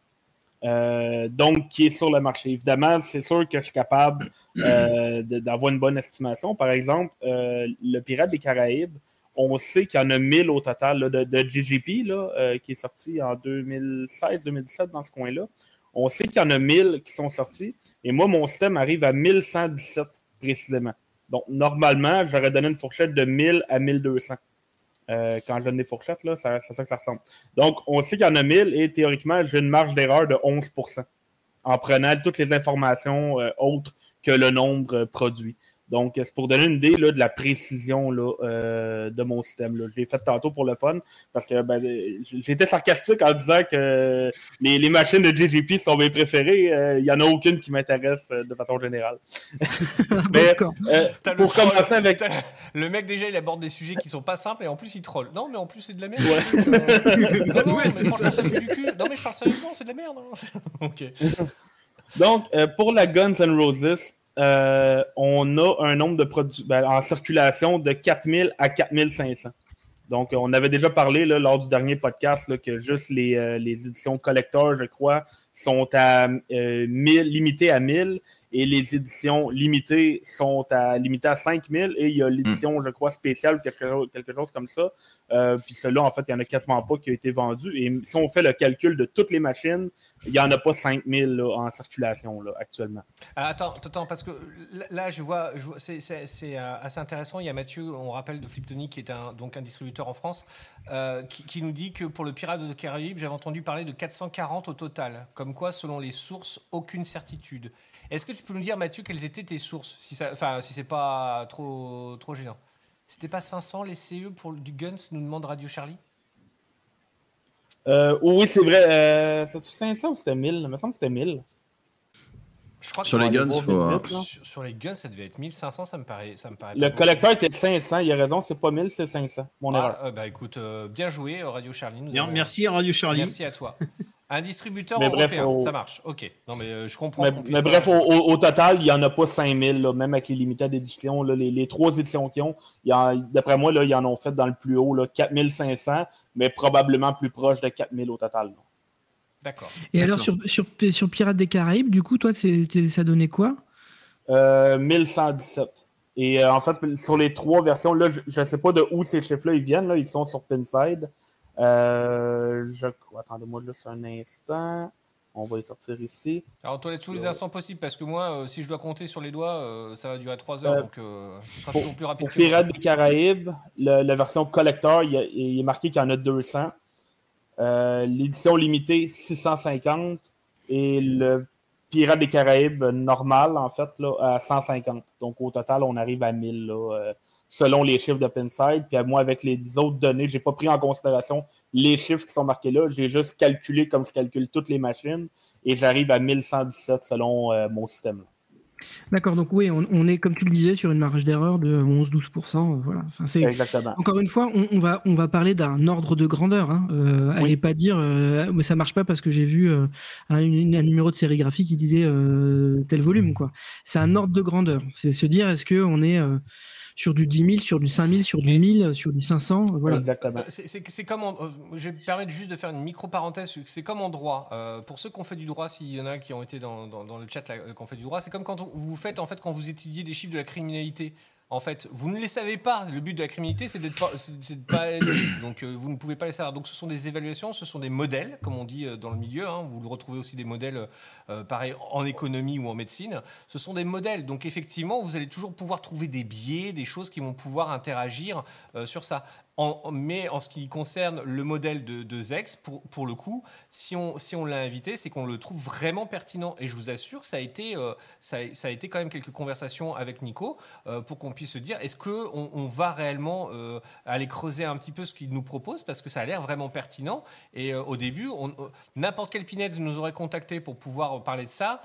Euh, donc, qui est sur le marché. Évidemment, c'est sûr que je suis capable euh, d'avoir une bonne estimation. Par exemple, euh, le Pirate des Caraïbes, on sait qu'il y en a 1000 au total là, de, de GGP, là, euh, qui est sorti en 2016-2017 dans ce coin-là. On sait qu'il y en a 1000 qui sont sortis. Et moi, mon système arrive à 1117 précisément. Donc, normalement, j'aurais donné une fourchette de 1000 à 1200. Euh, quand je donne des fourchettes, là, c'est ça que ça ressemble. Donc, on sait qu'il y en a 1000 et théoriquement, j'ai une marge d'erreur de 11 en prenant toutes les informations euh, autres que le nombre euh, produit. Donc, c'est pour donner une idée là, de la précision là, euh, de mon système. Là. Je l'ai fait tantôt pour le fun parce que ben, j'étais sarcastique en disant que les, les machines de JGP sont mes préférées. Euh, Il n'y en a aucune qui m'intéresse euh, de façon générale. Mais, euh, pour troll. commencer avec Le mec déjà il aborde des sujets qui sont pas simples et en plus il troll. Non mais en plus c'est de la merde. Ouais. Euh, non, non, Ouais, mais c'est franchement ça. ça pue du cul. Non mais je parle sérieusement, c'est de la merde. hein. ok. Donc, euh, pour la Guns N' Roses, euh, on a un nombre de produits ben, en circulation de 4000 à 4500. Donc, on avait déjà parlé lors du dernier podcast que juste les, euh, les éditions collector, je crois, sont à euh, 1000, limitées à 1000 et les éditions limitées sont à limitées à 5000 et il y a l'édition, je crois, spéciale ou quelque chose, quelque chose comme ça. Euh, puis celle-là, en fait, il n'y en a quasiment pas qui a été vendu. Et si on fait le calcul de toutes les machines, il n'y en a pas 5000 là, en circulation là, actuellement. Ah, attends, attends, parce que là- là, je vois, je vois- c'est, c'est- c'est, euh, assez intéressant. Il y a Mathieu, on rappelle de Fliptonic, qui est un, donc un distributeur en France, euh, qui, qui nous dit que pour le Pirate de Caraïbes, j'avais entendu parler de 440 au total. Comme quoi, selon les sources, aucune certitude. Est-ce que tu peux nous dire, Mathieu, quelles étaient tes sources si ça, Enfin, si c'est pas trop, trop gênant? C'était pas 500 les CE pour du Guns, nous demande Radio Charlie? Euh, oui, c'est vrai. Euh, C'était 500 ou c'était 1000 Il me semble que c'était 1000. Je crois que Sur les guns, faut, sur, sur les guns, ça devait être 1500, ça me paraît. Ça me paraît Le collecteur était 500, il a raison, c'est pas 1000, c'est 500. Mon erreur. Ah, euh, bah écoute, euh, bien joué, euh, Radio Charlie. nous Bien, avons- Merci Radio Charlie. Merci à toi. Un distributeur Mais bref, européen, au- ça marche. Ok. Non, mais euh, je comprends. Mais, bref, au, au- au total, il n'y en a pas 5000, là, même avec les limited éditions. là, les, les trois éditions qu'ils ont, d'après moi, là, ils en ont fait dans le plus haut là, 4500, mais probablement plus proche de 4000 au total. là. D'accord. Et alors, sur, sur, sur Pirates des Caraïbes, du coup, toi, ça donnait quoi? Euh, 1117. Et euh, en fait, sur les trois versions, là, je ne sais pas de où ces chiffres-là ils viennent. Là, ils sont sur Pinside. Euh, je crois. Attendez-moi juste un instant. On va les sortir ici. Alors, toi, tous les Ouais. instants possibles, parce que moi, euh, si je dois compter sur les doigts, euh, ça va durer 3 heures, Euh, donc euh, ce sera pour- toujours plus rapide Pour. Pirates des Caraïbes, le- la version collector, il, y a- il est marqué qu'il y en a 200. Euh, L'édition limitée, 650. Et le Pirates des Caraïbes normal, en fait, là, à 150. Donc au total, on arrive à 1000, là, euh, selon les chiffres de Pinside. Puis moi, avec les autres données, j'ai pas pris en considération les chiffres qui sont marqués là. J'ai juste calculé comme je calcule toutes les machines. Et j'arrive à 1117 selon euh, mon système. D'accord, donc oui, on, on est, comme tu le disais, sur une marge d'erreur de 11-12%. euh, Voilà. Enfin, c'est, Exactement. Encore une fois, on, on va, on va parler d'un ordre de grandeur. Hein. Euh, Oui. Allez pas dire, euh, mais ça marche pas parce que j'ai vu un, numéro de sérigraphie qui disait tel volume. quoi. C'est un ordre de grandeur. C'est se dire, est-ce qu'on est euh, sur du 10 000, sur du 5 000, sur du 1000, sur du 500 euh, Voilà. Exactement. Euh, C'est- C'est c'est comme en- euh, je vais me permettre juste de faire une micro parenthèse. C'est comme en droit. Euh, pour ceux qui ont fait du droit, s'il y en a qui ont été dans, dans- dans le chat là, qui ont fait du droit, c'est comme quand on- vous faites en fait quand vous étudiez des chiffres de la criminalité. En fait, vous ne les savez pas. Le but de la criminalité, c'est d'être pas, pas. Donc, euh, vous ne pouvez pas les savoir. Donc, ce sont des évaluations, ce sont des modèles, comme on dit euh, dans le milieu. hein. Vous le retrouvez aussi des modèles, euh, pareil, en économie ou en médecine. Ce sont des modèles. Donc, effectivement, vous allez toujours pouvoir trouver des biais, des choses qui vont pouvoir interagir euh, sur ça. Mais en ce qui concerne le modèle de, de Zex, pour, le coup, si on, l'a invité, c'est qu'on le trouve vraiment pertinent. Et je vous assure, ça a été, euh, ça, a, été quand même quelques conversations avec Nico euh, pour qu'on puisse se dire est-ce qu'on on va réellement euh, aller creuser un petit peu ce qu'il nous propose? Parce que ça a l'air vraiment pertinent. Et au début, n'importe quel Pinhead nous aurait contacté pour pouvoir parler de ça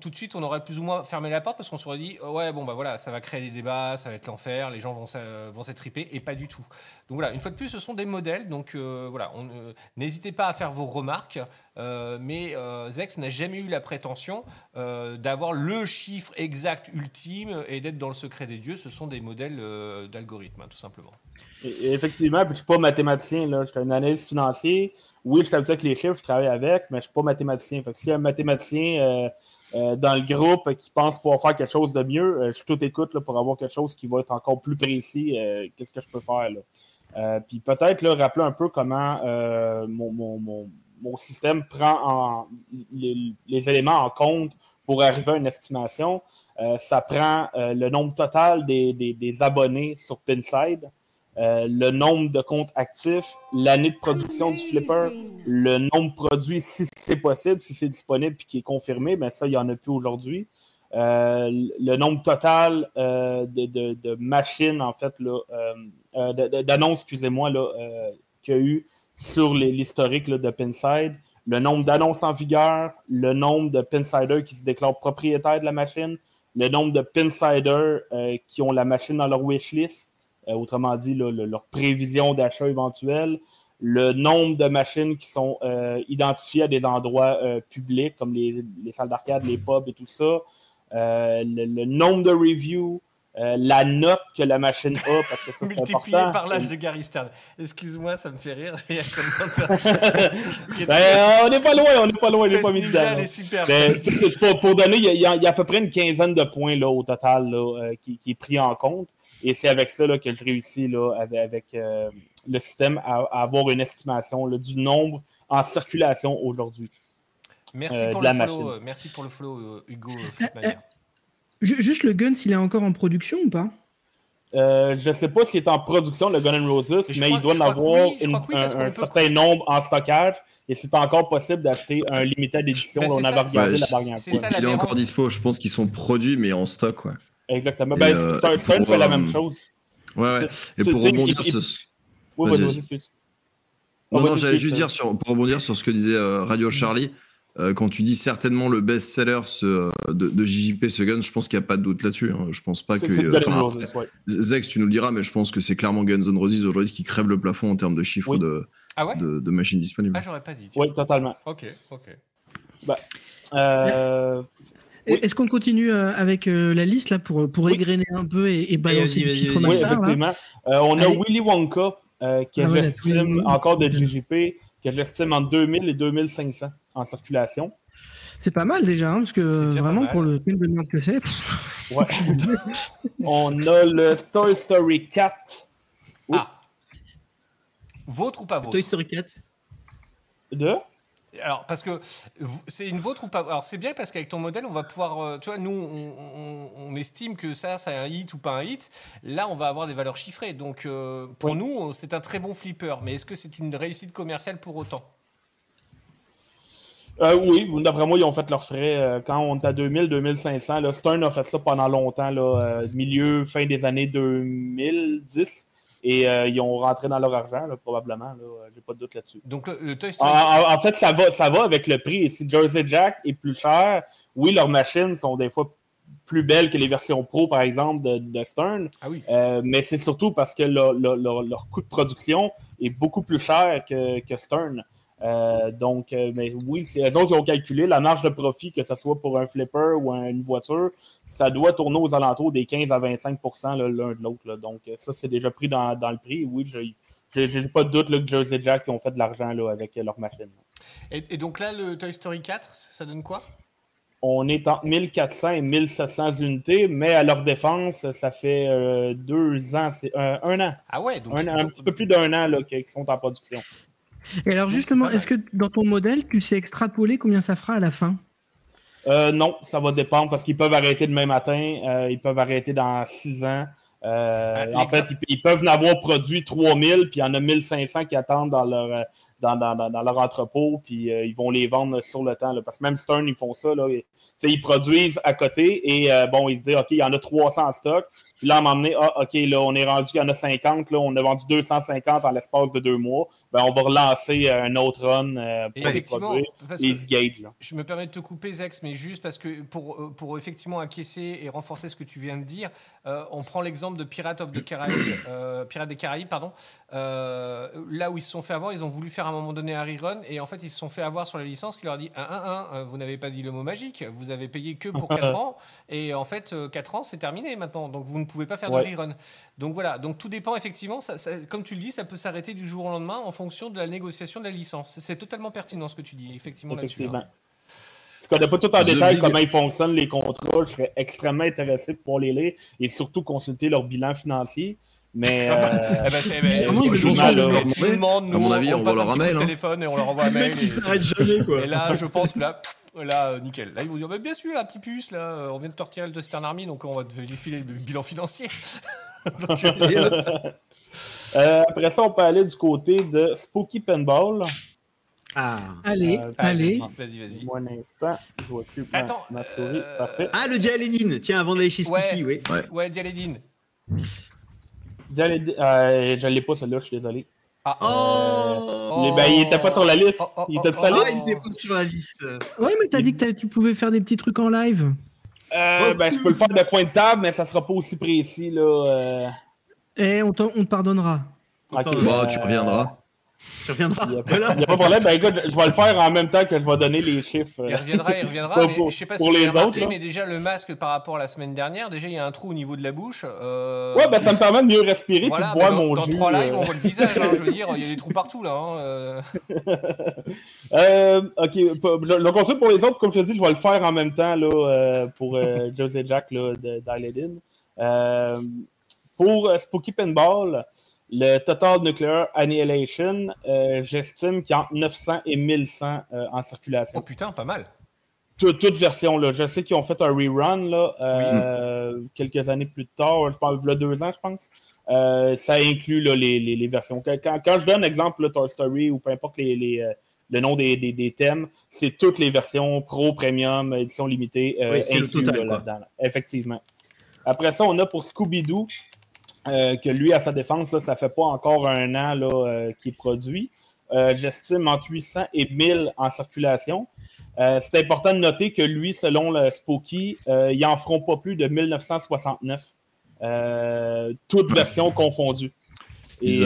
tout de suite, on aurait plus ou moins fermé la porte parce qu'on se serait dit, euh, ouais, bon, bah voilà, ça va créer des débats, ça va être l'enfer, les gens vont vont s'étriper, et pas du tout. Donc voilà, une fois de plus, ce sont des modèles, donc euh, voilà, euh, n'hésitez pas à faire vos remarques, mais Zex n'a jamais eu la prétention d'avoir le chiffre exact ultime et d'être dans le secret des dieux, ce sont des modèles d'algorithmes, hein, tout simplement. Effectivement, je suis pas mathématicien, là. Je suis un analyste financier. Oui, je suis habitué avec les chiffres, je travaille avec, mais je suis pas mathématicien. Fait que a un mathématicien euh, dans le groupe qui pense pouvoir faire quelque chose de mieux, euh, je tout écoute là, pour avoir quelque chose qui va être encore plus précis. euh, Qu'est-ce que je peux faire là? Puis peut-être rappeler un peu comment mon, mon- mon- mon système prend en- les, les éléments en compte pour arriver à une estimation. Ça prend le nombre total des, des- des abonnés sur Pinside, euh, le nombre de comptes actifs, l'année de production du flipper, le nombre produit si c'est possible, si c'est disponible et qui est confirmé, mais ça, il n'y en a plus aujourd'hui. Euh, le nombre total euh, de, de- de machines, en fait, d'annonces, excusez-moi, qu'il y a eu sur l'historique de Pinside, le nombre d'annonces en vigueur, le nombre de Pinsiders qui se déclarent propriétaires de la machine, le nombre de Pinsiders qui ont la machine dans leur wishlist, autrement dit, là, le- leur prévision d'achat éventuelle, le nombre de machines qui sont euh, identifiées à des endroits euh, publics, comme les, les salles d'arcade, les pubs et tout ça, euh, le, le nombre de reviews, euh, la note que la machine a, parce que ça, c'est Multiplié important. par l'âge de Gary Stern. Excuse-moi, ça me fait rire. Ben, on n'est pas loin, on n'est pas loin, n'est pas mis dedans. Ben, pour, donner, il y, a, y à peu près une quinzaine de points là, au total là, euh, qui, qui est pris en compte. Et c'est avec ça là, que je réussis là, avec, avec, euh, le système à, à avoir une estimation là, du nombre en circulation aujourd'hui. Merci, euh, pour le machine. euh, merci pour le flow, Hugo euh, Juste le Guns, il est encore en production ou pas? Euh, je ne sais pas s'il est en production, le Gun Roses, Mais il doit en avoir oui, une- oui, un, certain nombre en stockage. Et c'est encore possible d'acheter un limited édition. Ben, on avait la dernière fois. ça, Il est encore dispo. Je pense qu'ils sont produits, mais en stock, ouais. Exactement. Ben, euh, pour, fait la euh, même chose. Ouais, ouais. Et pour rebondir sur ce- Oui, Vas-y, vas-y, vas-y. vas-y, excuse. Non, vas-y, non, j'allais juste dire sur, pour rebondir sur ce que disait euh, Radio Charlie. euh, quand tu dis certainement le best-seller ce, euh, de, de JJP ce gun, je pense qu'il n'y a pas de doute là-dessus. hein. Je pense pas que. euh, enfin, ouais. Zex, tu nous le diras, mais je pense que c'est clairement Guns N' Roses aujourd'hui qui crève le plafond en termes de chiffres Oui. de, Ah ouais de, de machines disponibles. Ah, j'aurais pas dit. Oui, totalement. Ok, ok. Euh, Oui. Est-ce qu'on continue euh, avec euh, la liste là pour, pour Oui. égrener un peu et, et balancer vas-y, chiffres oui, effectivement. Euh, on a Allez. Willy Wonka, euh, que Ah j'estime Wonka. encore de JJP, que j'estime entre 2000 et 2500 en circulation. C'est pas mal déjà, hein, parce que vraiment pour le film de merde que c'est. Ouais. on a le Toy Story 4. Oui. Ah. Vôtre ou pas vôtre? Toy Story 4 De? Alors, parce que c'est une vôtre ou pas? Alors, c'est bien parce qu'avec ton modèle, on va pouvoir. euh, tu vois, nous, on, on- on estime que ça, c'est un hit ou pas un hit. Là, on va avoir des valeurs chiffrées. Donc, euh, pour Oui. nous, c'est un très bon flipper. Mais est-ce que c'est une réussite commerciale pour autant? Euh, oui, d'après moi, ils ont fait leurs frais euh, quand on est à 2000, 2500. Là, Stern a fait ça pendant longtemps, là, milieu, fin des années 2010. Et euh, ils ont rentré dans leur argent, là, probablement. Euh, J'ai pas de doute là-dessus. Donc, le, Toy En, Story. en- en fait, ça va, ça va avec le prix. Et si Jersey Jack est plus cher, oui, leurs machines sont des fois plus belles que les versions Pro, par exemple, de, de Stern. Ah oui. Euh, mais c'est surtout parce que leur, leur- leur- leur coût de production est beaucoup plus cher que, que Stern. Euh, donc, euh, mais oui, c'est eux autres qui ont calculé la marge de profit, que ce soit pour un flipper ou un- une voiture, ça doit tourner aux alentours des 15 à 25 là, l'un de l'autre. Donc, ça, c'est déjà pris dans, dans le prix. Oui, j'ai- pas de doute là, que Jersey Jack ont fait de l'argent avec leur machine. Et, et donc là, le Toy Story 4, ça donne quoi? On est entre 1400 et 1700 unités, mais à leur défense, ça fait euh, deux ans, c'est un, un an, Ah ouais, donc. un, un petit peu plus d'un an qu'ils sont en production. Et alors justement, est-ce que dans ton modèle, tu sais extrapoler combien ça fera à la fin? Euh, non, ça va dépendre parce qu'ils peuvent arrêter demain matin, euh, ils peuvent arrêter dans six ans. Euh, Ah, en fait, ils, ils peuvent en avoir produit 3000, puis il y en a 1500 qui attendent dans leur, dans, dans- dans- dans leur entrepôt, puis euh, ils vont les vendre sur le temps. là. parce que même Stern, ils font ça. Là, et, ils produisent à côté et euh, bon, ils se disent, OK, il y en a 300 en stock. Puis là, à un moment donné, ah, OK, là, on est rendu, il y en a 50, là, on a vendu 250 en l'espace de deux mois. Ben, on va relancer euh, un autre run euh, pour les produire. là. Je me permets de te couper, Zex, mais juste parce que pour, euh, pour effectivement acquiescer et renforcer ce que tu viens de dire, euh, on prend l'exemple de Pirates of the Caraïbes, euh, Pirates des Caraïbes, pardon. Là où ils se sont fait avoir, ils ont voulu faire à un moment donné un rerun et en fait ils se sont fait avoir sur la licence qui leur a dit 1 1 1, vous n'avez pas dit le mot magique, vous avez payé que pour 4 ans et en fait 4 ans c'est terminé maintenant, donc vous ne pouvez pas faire Ouais. de rerun. Donc voilà, donc tout dépend effectivement, ça- ça- comme tu le dis, ça peut s'arrêter du jour au lendemain en fonction de la négociation de la licence. C'est totalement pertinent ce que tu dis, effectivement. Effectivement. hein. Je connais pas tout en The détail comment ils fonctionnent, les contrats. Je serais extrêmement intéressé pour les lire et surtout consulter leur bilan financier. Mais Comment ils nous À mon avis, on, on passe leur un un de mail, hein. téléphone et on leur envoie un Le mail. mec qui s'arrête jamais, quoi. Et là, je pense que là, là, euh, nickel. Là, ils vont dire, bah, bien sûr, la petite puce, là, euh, on vient de te retirer le Stern Army, donc on va te lui filer le bilan financier. Donc, euh, euh, après ça, on peut aller du côté de Spooky Pinball. Ah. Allez, Euh, allez. Vas-y, vas-y. Moi, un instant, je vois plus Attends, ma souris. euh, Parfait. Ah, le Dialénine Tiens, avant d'aller chez Spooky, Ouais. oui. Ouais, Dialédine. Dial- euh, je l'ai pas, celle-là, je suis désolé. Ah, Oh, Il- ben, il était pas sur la liste. Oh, oh, il était oh, sur la oh, Ah, liste. il était pas sur la liste. Ouais, mais t'as dit que t'as- tu pouvais faire des petits trucs en live. Euh, ben, je peux le faire de coin de table, mais ça sera pas aussi précis. Là, euh, Et on, t'en- on te pardonnera. ok, Bah, tu reviendras. Tu reviendras. Il n'y a, pas- a de problème. Ben, écoute, je vais le faire en même temps que je vais donner les chiffres. Il reviendra, il reviendra. Pour- mais pour- je sais pas pour si vous les remarqué, autres, là. mais déjà le masque par rapport à la semaine dernière, déjà il y a un trou au niveau de la bouche. euh, Ouais, ben ça me permet de mieux respirer Voilà, et de boire dans, mon dans jus. trois lives, euh. on voit le visage. hein, je veux dire, il y a des trous partout là. hein, euh. Euh, ok, le conseil pour les autres, comme je te dis, je vais le faire en même temps là, euh, pour euh, José Jack là, de. Euh, pour euh, Spooky Pinball, le Total Nuclear Annihilation, euh, j'estime qu'il y a entre 900 et 1100 euh, en Oh circulation. putain, pas mal. Tout- toute version. Là. Je sais qu'ils ont fait un rerun là, euh, quelques années plus tard, je pense, il y a deux ans, je pense. Ça inclut là, les, les- les versions. Quand, je donne exemple, là, Toy Story ou peu importe les, les, le nom des, des- des thèmes, c'est toutes les versions Pro, Premium, édition limitée. Oui, le inclus, total, là. Effectivement. Après ça, on a pour Scooby-Doo, euh, que lui, à sa défense, là, ça fait pas encore un an là, euh, qu'il est produit. euh, j'estime, entre 800 et 1000 en circulation. Euh, c'est important de noter que lui, selon le Spooky, euh, ils n'en feront pas plus de 1969, euh, toutes versions confondues. Et,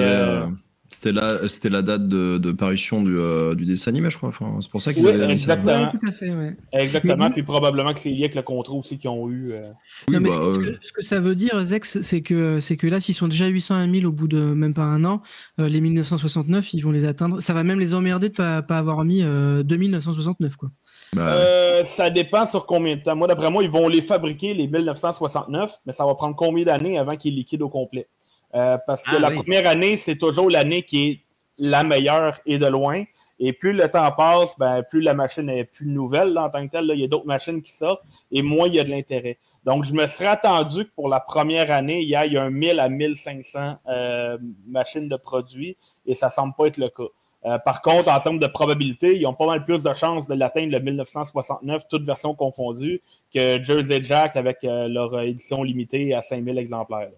C'était la, c'était la date de, de parution du, euh, du dessin animé, je crois. Enfin, c'est pour ça qu'ils Oui, avaient exactement. Ouais, tout à fait, ouais. exactement, Mais- puis probablement que c'est lié avec le contrat aussi qu'ils ont eu. euh. Oui, Non, mais bah, ce, ce que, ce que ça veut dire, Zex, c'est que, c'est que là, s'ils sont déjà 800 à 1000 au bout de même pas un an, euh, les 1969, ils vont les atteindre. Ça va même les emmerder de pas, pas avoir mis euh, 2969, quoi. bah, Euh, ça dépend sur combien de temps. Moi, d'après moi, ils vont les fabriquer, les 1969, mais ça va prendre combien d'années avant qu'ils liquident au complet? Euh, parce que Ah, la oui. première année, c'est toujours l'année qui est la meilleure et de loin. Et plus le temps passe, ben, plus la machine est plus nouvelle là, en tant que telle. là. Il y a d'autres machines qui sortent et moins il y a de l'intérêt. Donc, je me serais attendu que pour la première année, il y ait un 1000 à 1500 euh, machines de produits et ça semble pas être le cas. Euh, par contre, en termes de probabilité, ils ont pas mal plus de chances de l'atteindre le 1969, toutes versions confondues, que Jersey Jack avec euh, leur édition limitée à 5000 exemplaires. là.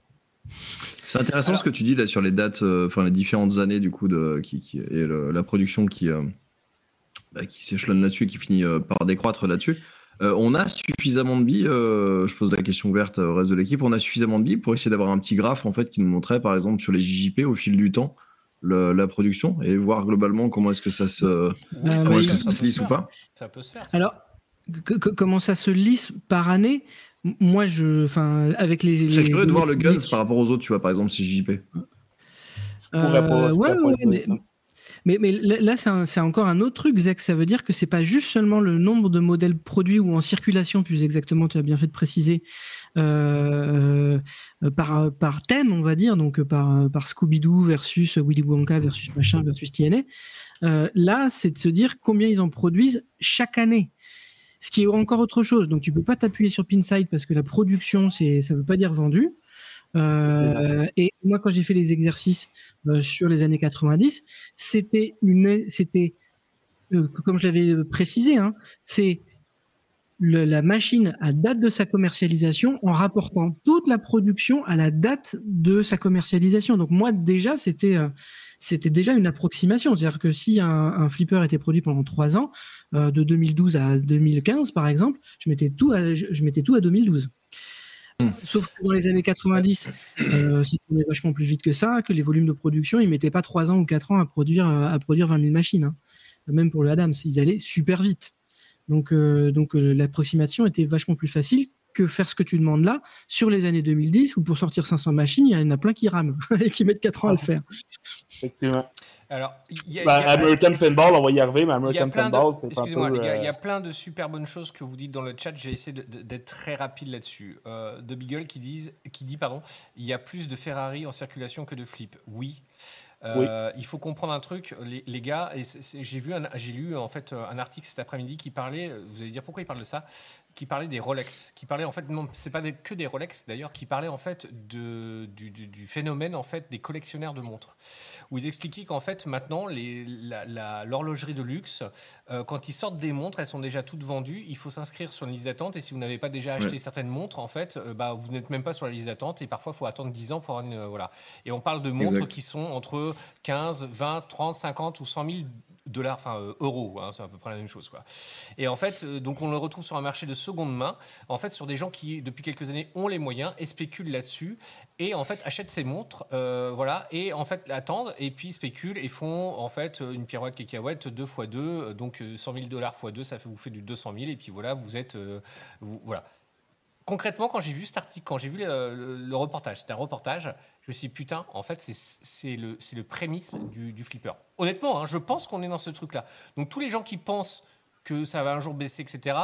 C'est intéressant ce que tu dis là sur les dates, euh, enfin les différentes années du coup de qui, qui- et le- la production qui euh, bah, qui s'échelonne là-dessus et qui finit euh, par décroître là-dessus. Euh, on a suffisamment de billes, euh, je pose la question ouverte au reste de l'équipe, on a suffisamment de billes pour essayer d'avoir un petit graphe en fait qui nous montrait par exemple sur les JJP au fil du temps le- la production et voir globalement comment est-ce que ça se Euh, comment mais est-ce que ça ça se lisse ou pas. Ça peut se faire. ça. Alors, que- que- comment ça se lisse par année? Moi, je, enfin, avec les. Les- curieux de voir le Guns par rapport aux autres, tu vois par exemple pourrais pas- Euh, ouais, ouais, mais, ça. mais, mais là, là, c'est c'est encore un autre truc, Zach. Ça veut dire que c'est pas juste seulement le nombre de modèles produits ou en circulation, plus exactement, tu as bien fait de préciser, euh, euh, par, par thème, on va dire, donc euh, par, par Scooby-Doo versus Willy Wonka versus machin versus TNA. Euh, là, c'est de se dire combien ils en produisent chaque année. Ce qui est encore autre chose. Donc, tu peux pas t'appuyer sur Pinside parce que la production, c'est, ça veut pas dire vendu. Euh, et moi, quand j'ai fait les exercices euh, sur les années 90, c'était une, c'était, euh, comme je l'avais précisé, hein, c'est la machine à date de sa commercialisation en rapportant toute la production à la date de sa commercialisation. Donc moi déjà c'était euh, c'était déjà une approximation, c'est-à-dire que si un, un flipper était produit pendant trois ans, euh, de 2012 à 2015 par exemple, je mettais tout à, je, je mettais tout à 2012. Sauf que dans les années 90, euh, tournait vachement plus vite que ça, que les volumes de production, ils mettaient pas trois ans ou quatre ans à produire à produire 20 000 machines. hein. Même pour le Adams, ils allaient super vite. Donc, euh, donc euh, l'approximation était vachement plus facile que faire ce que tu demandes là sur les années 2010 où pour sortir 500 machines, il y en a plein qui rament et qui mettent 4 ans à le faire. Effectivement. Alors, il y a, Ben, y a- American Pinball, on va y arriver, mais y American Pinball, c'est un excusez-moi les gars, il y euh, a plein de super bonnes choses que vous dites dans le chat. Je vais essayer d'être très rapide là-dessus. Euh, de Beagle qui disent, qui dit pardon, il y a plus de Ferrari en circulation que de Flip. Oui. Euh, Il faut comprendre un truc, les, les gars. Et j'ai vu, j'ai lu en fait un article cet après-midi qui parlait. Vous allez dire pourquoi il parle de ça Qui parlait des Rolex. Qui parlait en fait non, c'est pas des- que des Rolex d'ailleurs. Qui parlait en fait de, du, du- du phénomène en fait des collectionneurs de montres où ils expliquaient qu'en fait maintenant les- la- la- l'horlogerie de luxe, euh, quand ils sortent des montres, elles sont déjà toutes vendues. Il faut s'inscrire sur une liste d'attente et si vous n'avez pas déjà acheté Ouais. certaines montres, en fait, euh, bah, vous n'êtes même pas sur la liste d'attente et parfois il faut attendre 10 ans pour avoir une euh, voilà. Et on parle de montres Exact. qui sont entre 15, 20, 30, 50 ou 100 000 dollars, enfin euh, euros, hein, c'est à peu près la même chose. Et en fait, euh, donc on le retrouve sur un marché de seconde main, en fait sur des gens qui depuis quelques années ont les moyens et spéculent là-dessus et en fait achètent ces montres, euh, voilà, et en fait attendent et puis spéculent et font en fait une pirouette cacahuète 2 x 2, donc euh, 100 000 dollars x 2, ça vous fait du 200 000 et puis voilà, vous êtes, vous- voilà. Concrètement, quand j'ai vu cet article, quand j'ai vu le, reportage, c'était un reportage, je me suis dit, putain, en fait, c'est- le, le prémisse du, flipper. Honnêtement, hein, je pense qu'on est dans ce truc-là. Donc, tous les gens qui pensent que ça va un jour baisser, etc.,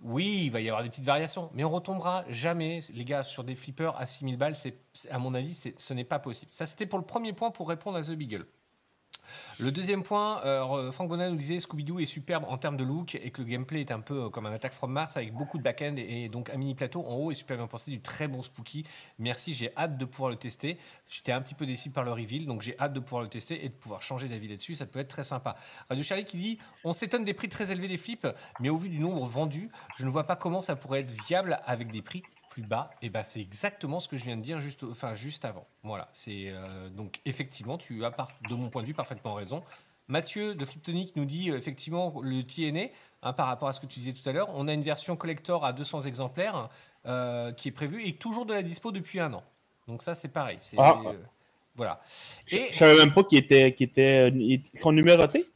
oui, il va y avoir des petites variations, mais on retombera jamais, les gars, sur des flippers à 6000 balles, à mon avis, ce n'est pas possible. Ça, c'était pour le premier point pour répondre à The Beagle. Le deuxième point, euh, Franck Bonin nous disait Scooby-Doo est superbe en termes de look et que le gameplay est un peu euh, comme un attaque from Mars avec beaucoup de back-end et, donc un mini plateau en haut et super bien pensé, du très bon spooky. Merci, j'ai hâte de pouvoir le tester. J'étais un petit peu déçu par le reveal, donc j'ai hâte de pouvoir le tester et de pouvoir changer d'avis là-dessus. Ça peut être très sympa. Radio Charlie qui dit On s'étonne des prix très élevés des flips, mais au vu du nombre vendu, je ne vois pas comment ça pourrait être viable avec des prix plus bas. Et ben c'est exactement ce que je viens de dire juste, enfin, juste avant. Voilà, c'est euh, donc effectivement, tu as de mon point de vue parfaitement raison. Mathieu de Fliptonic nous dit euh, effectivement le TNA, hein, par rapport à ce que tu disais tout à l'heure, on a une version collector à 200 exemplaires euh, qui est prévue et toujours de la dispo depuis un an. Donc ça, c'est pareil. Ah. voilà. Et, Je savais même pas qu'ils étaient, qu'ils étaient, ils sont numérotés.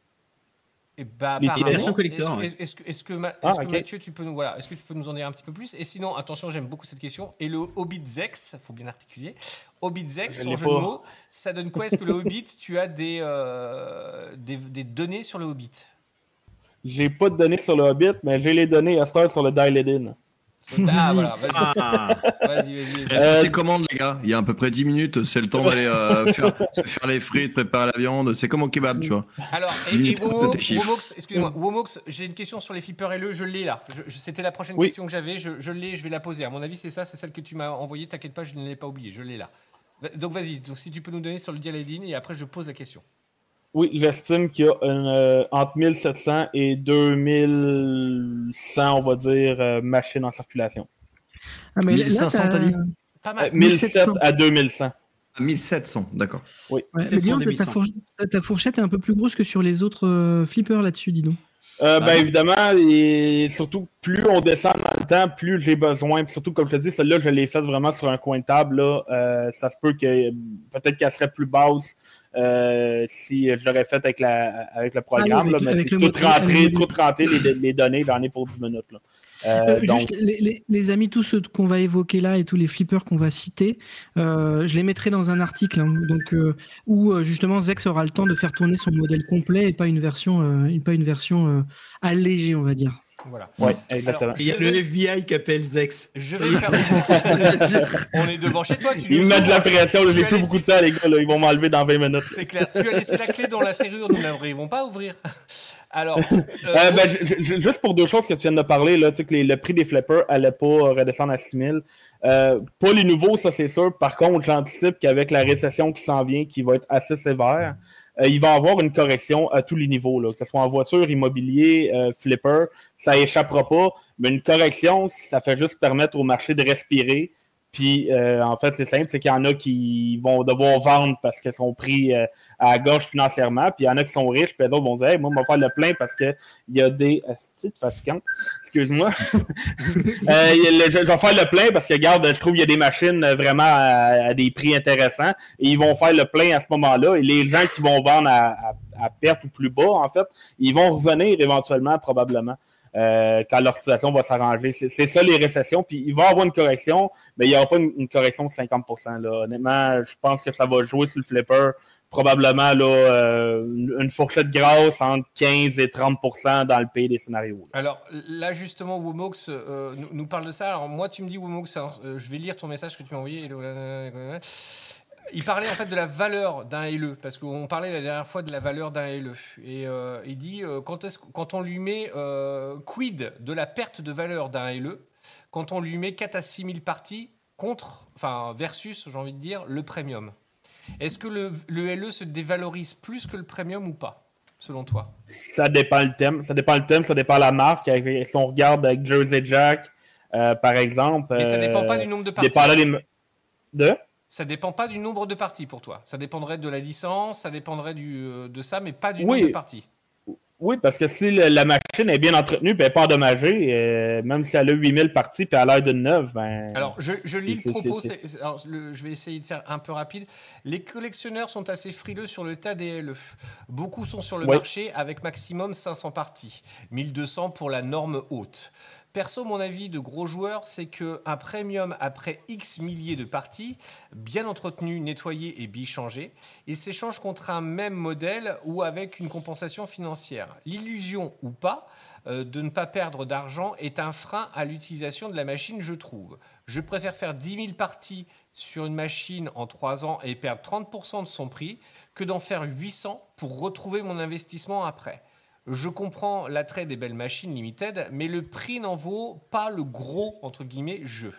Et bah, versions collector, Est-ce est-ce- est-ce que, est-ce Ah, est-ce que. Mathieu, tu peux nous, voilà, est-ce que tu peux nous en dire un petit peu plus? Et sinon, attention, j'aime beaucoup cette question. Et le Hobbit Zex, faut bien articuler. Hobbit Zex, son jeu de mots, ça donne quoi? Est-ce que le Hobbit, tu as des, euh, des, des données sur le Hobbit? J'ai pas de données sur le Hobbit, mais j'ai les données à Star sur le Dialed In. Ah, Vas-y. voilà, vas-y, Ah, vas-y, vas-y. vas-y. Euh, C'est commande, les gars? Il y a à peu près 10 minutes. C'est le temps d'aller euh, faire, faire les frites, préparer la viande. C'est comme au kebab, tu vois. Alors, et. Womox, excuse-moi, Womox, j'ai une question sur les flippers et le, je l'ai là. Je- je- C'était la prochaine Oui. question que j'avais, je, je l'ai, je vais la poser. À mon avis, c'est ça, c'est celle que tu m'as envoyée, t'inquiète pas, je ne l'ai pas oubliée, je l'ai là. Donc vas-y, donc si tu peux nous donner sur le Dialadine et après je pose la question. Oui, j'estime qu'il y a une, euh, entre 1700 et 2100, on va dire, euh, machines en circulation. Ah, mais là, 1500, t'as- dit? Pas Euh, mal. 1700 1700. à 2100. 1700, d'accord. Ouais, mais 700 dis donc, ta, 2100. fourch- ta- ta fourchette est un peu plus grosse que sur les autres euh, flippers là-dessus, dis donc. Euh, Ah ben évidemment, et surtout plus on descend dans le temps, plus j'ai besoin. Puis surtout, comme je te dis, celle-là, je l'ai faite vraiment sur un coin de table. Là. Euh, ça se peut que peut-être qu'elle serait plus basse euh, si je l'aurais faite avec, la, avec le programme. Ah oui, avec- là, mais c'est tout rentré, tout rentré les, les données, j'en ai pour 10 minutes. Là. Euh, Euh, donc, les, les- les amis, tous ceux qu'on va évoquer là et tous les flippers qu'on va citer, euh, je les mettrai dans un article hein, donc, euh, où justement Zex aura le temps de faire tourner son modèle complet et pas une version, euh, pas une version euh, allégée, on va dire. Voilà. ouais, exactement. Il y a Je le FBI qui appelle Zex. Je vais faire. On est devant chez toi, tu Ils me mettent de la pression, j'ai plus laissé- beaucoup de temps, les gars. là, ils vont m'enlever dans 20 minutes. C'est clair. Tu as laissé la clé dans la serrure, nous n'arrivons pas à ouvrir. Alors, euh, Euh, ben, ju- ju- juste pour deux choses que tu viens de parler, là, tu sais que les- le prix des flippers allait pas euh, redescendre à 6000. Euh, pas les nouveaux, ça c'est sûr. Par contre, j'anticipe qu'avec la récession qui s'en vient, qui va être assez sévère, il va y avoir une correction à tous les niveaux, là, que ce soit en voiture, immobilier, flipper, ça échappera pas. Mais une correction, ça fait juste permettre au marché de respirer. Puis, euh, en fait, c'est simple, c'est qu'il y en a qui vont devoir vendre parce qu'ils sont pris euh, à la gorge financièrement. Puis, il y en a qui sont riches, puis les autres vont dire, moi, on va faire le plein parce qu'il y a des. C'est fatigant. Excuse-moi. Euh, je, vais faire le plein parce que, regarde, je trouve qu'il y a des machines euh, vraiment à, à des prix intéressants. Et ils vont faire le plein à ce moment-là. Et les gens qui vont vendre à, à- à perte ou plus bas, en fait, ils vont revenir éventuellement, probablement. Euh, quand leur situation va s'arranger. C'est ça les récessions. Puis il va y avoir une correction, mais il n'y aura pas une, correction de 50%. Là. Honnêtement, je pense que ça va jouer sur le flipper. Probablement là, euh, une, fourchette grasse entre 15 et 30% dans le pays des scénarios. Alors là justement, Womox euh, nous, parle de ça. Alors moi, tu me dis Womox, je vais lire ton message que tu m'as envoyé. Il parlait en fait de la valeur d'un LE parce qu'on parlait la dernière fois de la valeur d'un LE et euh, il dit euh, quand, est-ce- quand on lui met euh, quid de la perte de valeur d'un LE quand on lui met 4 à 6 000 parties contre, enfin versus, j'ai envie de dire, le premium? Est-ce que le, le LE se dévalorise plus que le premium ou pas, selon toi? Ça dépend le thème. Ça dépend le thème, ça dépend la marque. Avec- Si on regarde avec Jersey Jack, par exemple. Mais ça dépend pas du nombre de parties. des... De? Ça dépend pas du nombre de parties pour toi. Ça dépendrait de la licence, ça dépendrait du, euh, de ça, mais pas du Oui. nombre de parties. Oui, parce que si le- la machine est bien entretenue et elle n'est pas endommagée, euh, même si elle a 8000 parties puis elle a l'air d'une neuve, ben. Alors, je, je lis le propos. alors, le- je vais essayer de faire un peu rapide. Les collectionneurs sont assez frileux sur le tas des LE. Beaucoup sont sur le Oui. marché avec maximum 500 parties, 1200 pour la norme haute. Perso, mon avis de gros joueur, c'est que un premium après X milliers de parties, bien entretenu, nettoyé et bichangé, il s'échange contre un même modèle ou avec une compensation financière. L'illusion ou pas euh, de ne pas perdre d'argent est un frein à l'utilisation de la machine, je trouve. Je préfère faire 10 000 parties sur une machine en 3 ans et perdre 30% de son prix que d'en faire 800 pour retrouver mon investissement après. Je comprends l'attrait des belles machines limited, mais le prix n'en vaut pas le gros, entre guillemets, jeu.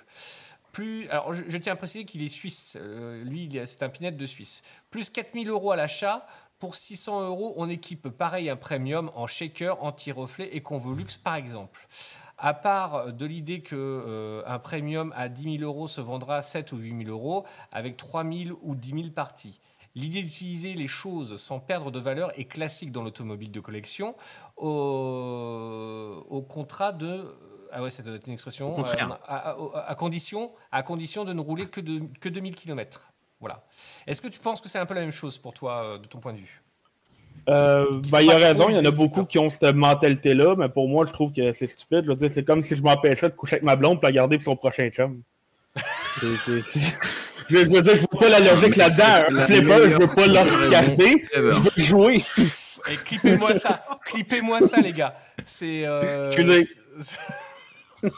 Plus, alors je, tiens à préciser qu'il est suisse. Euh, lui, c'est un pinette de Suisse. Plus 4000 euros à l'achat. Pour 600 euros, on équipe pareil un premium en shaker, anti-reflet et convolux, par exemple. À part de l'idée que euh, un premium à 10 000 euros se vendra 7 ou 8 000 euros avec 3 000 ou 10 000 parties. L'idée d'utiliser les choses sans perdre de valeur est classique dans l'automobile de collection. Au, au contrat de. Ah ouais, c'est une expression. Au contraire. euh, à, à- à condition, à condition de ne rouler que, de, que 2000 km. Voilà. Est-ce que tu penses que c'est un peu la même chose pour toi, euh, de ton point de vue? Euh, faut il a pas raison, il y en a beaucoup qui ont cette mentalité-là, mais pour moi, je trouve que c'est stupide. Je veux dire, c'est comme si je m'empêchais de coucher avec ma blonde pour la garder pour son prochain chum. C'est- c'est- c'est- Je veux dire, je vois pas la logique là-dedans. la flipper, je veux pas le casser, ever. je veux jouer. Et clippez-moi ça, clippez-moi ça, les gars. C'est. euh, Excusez. c'est-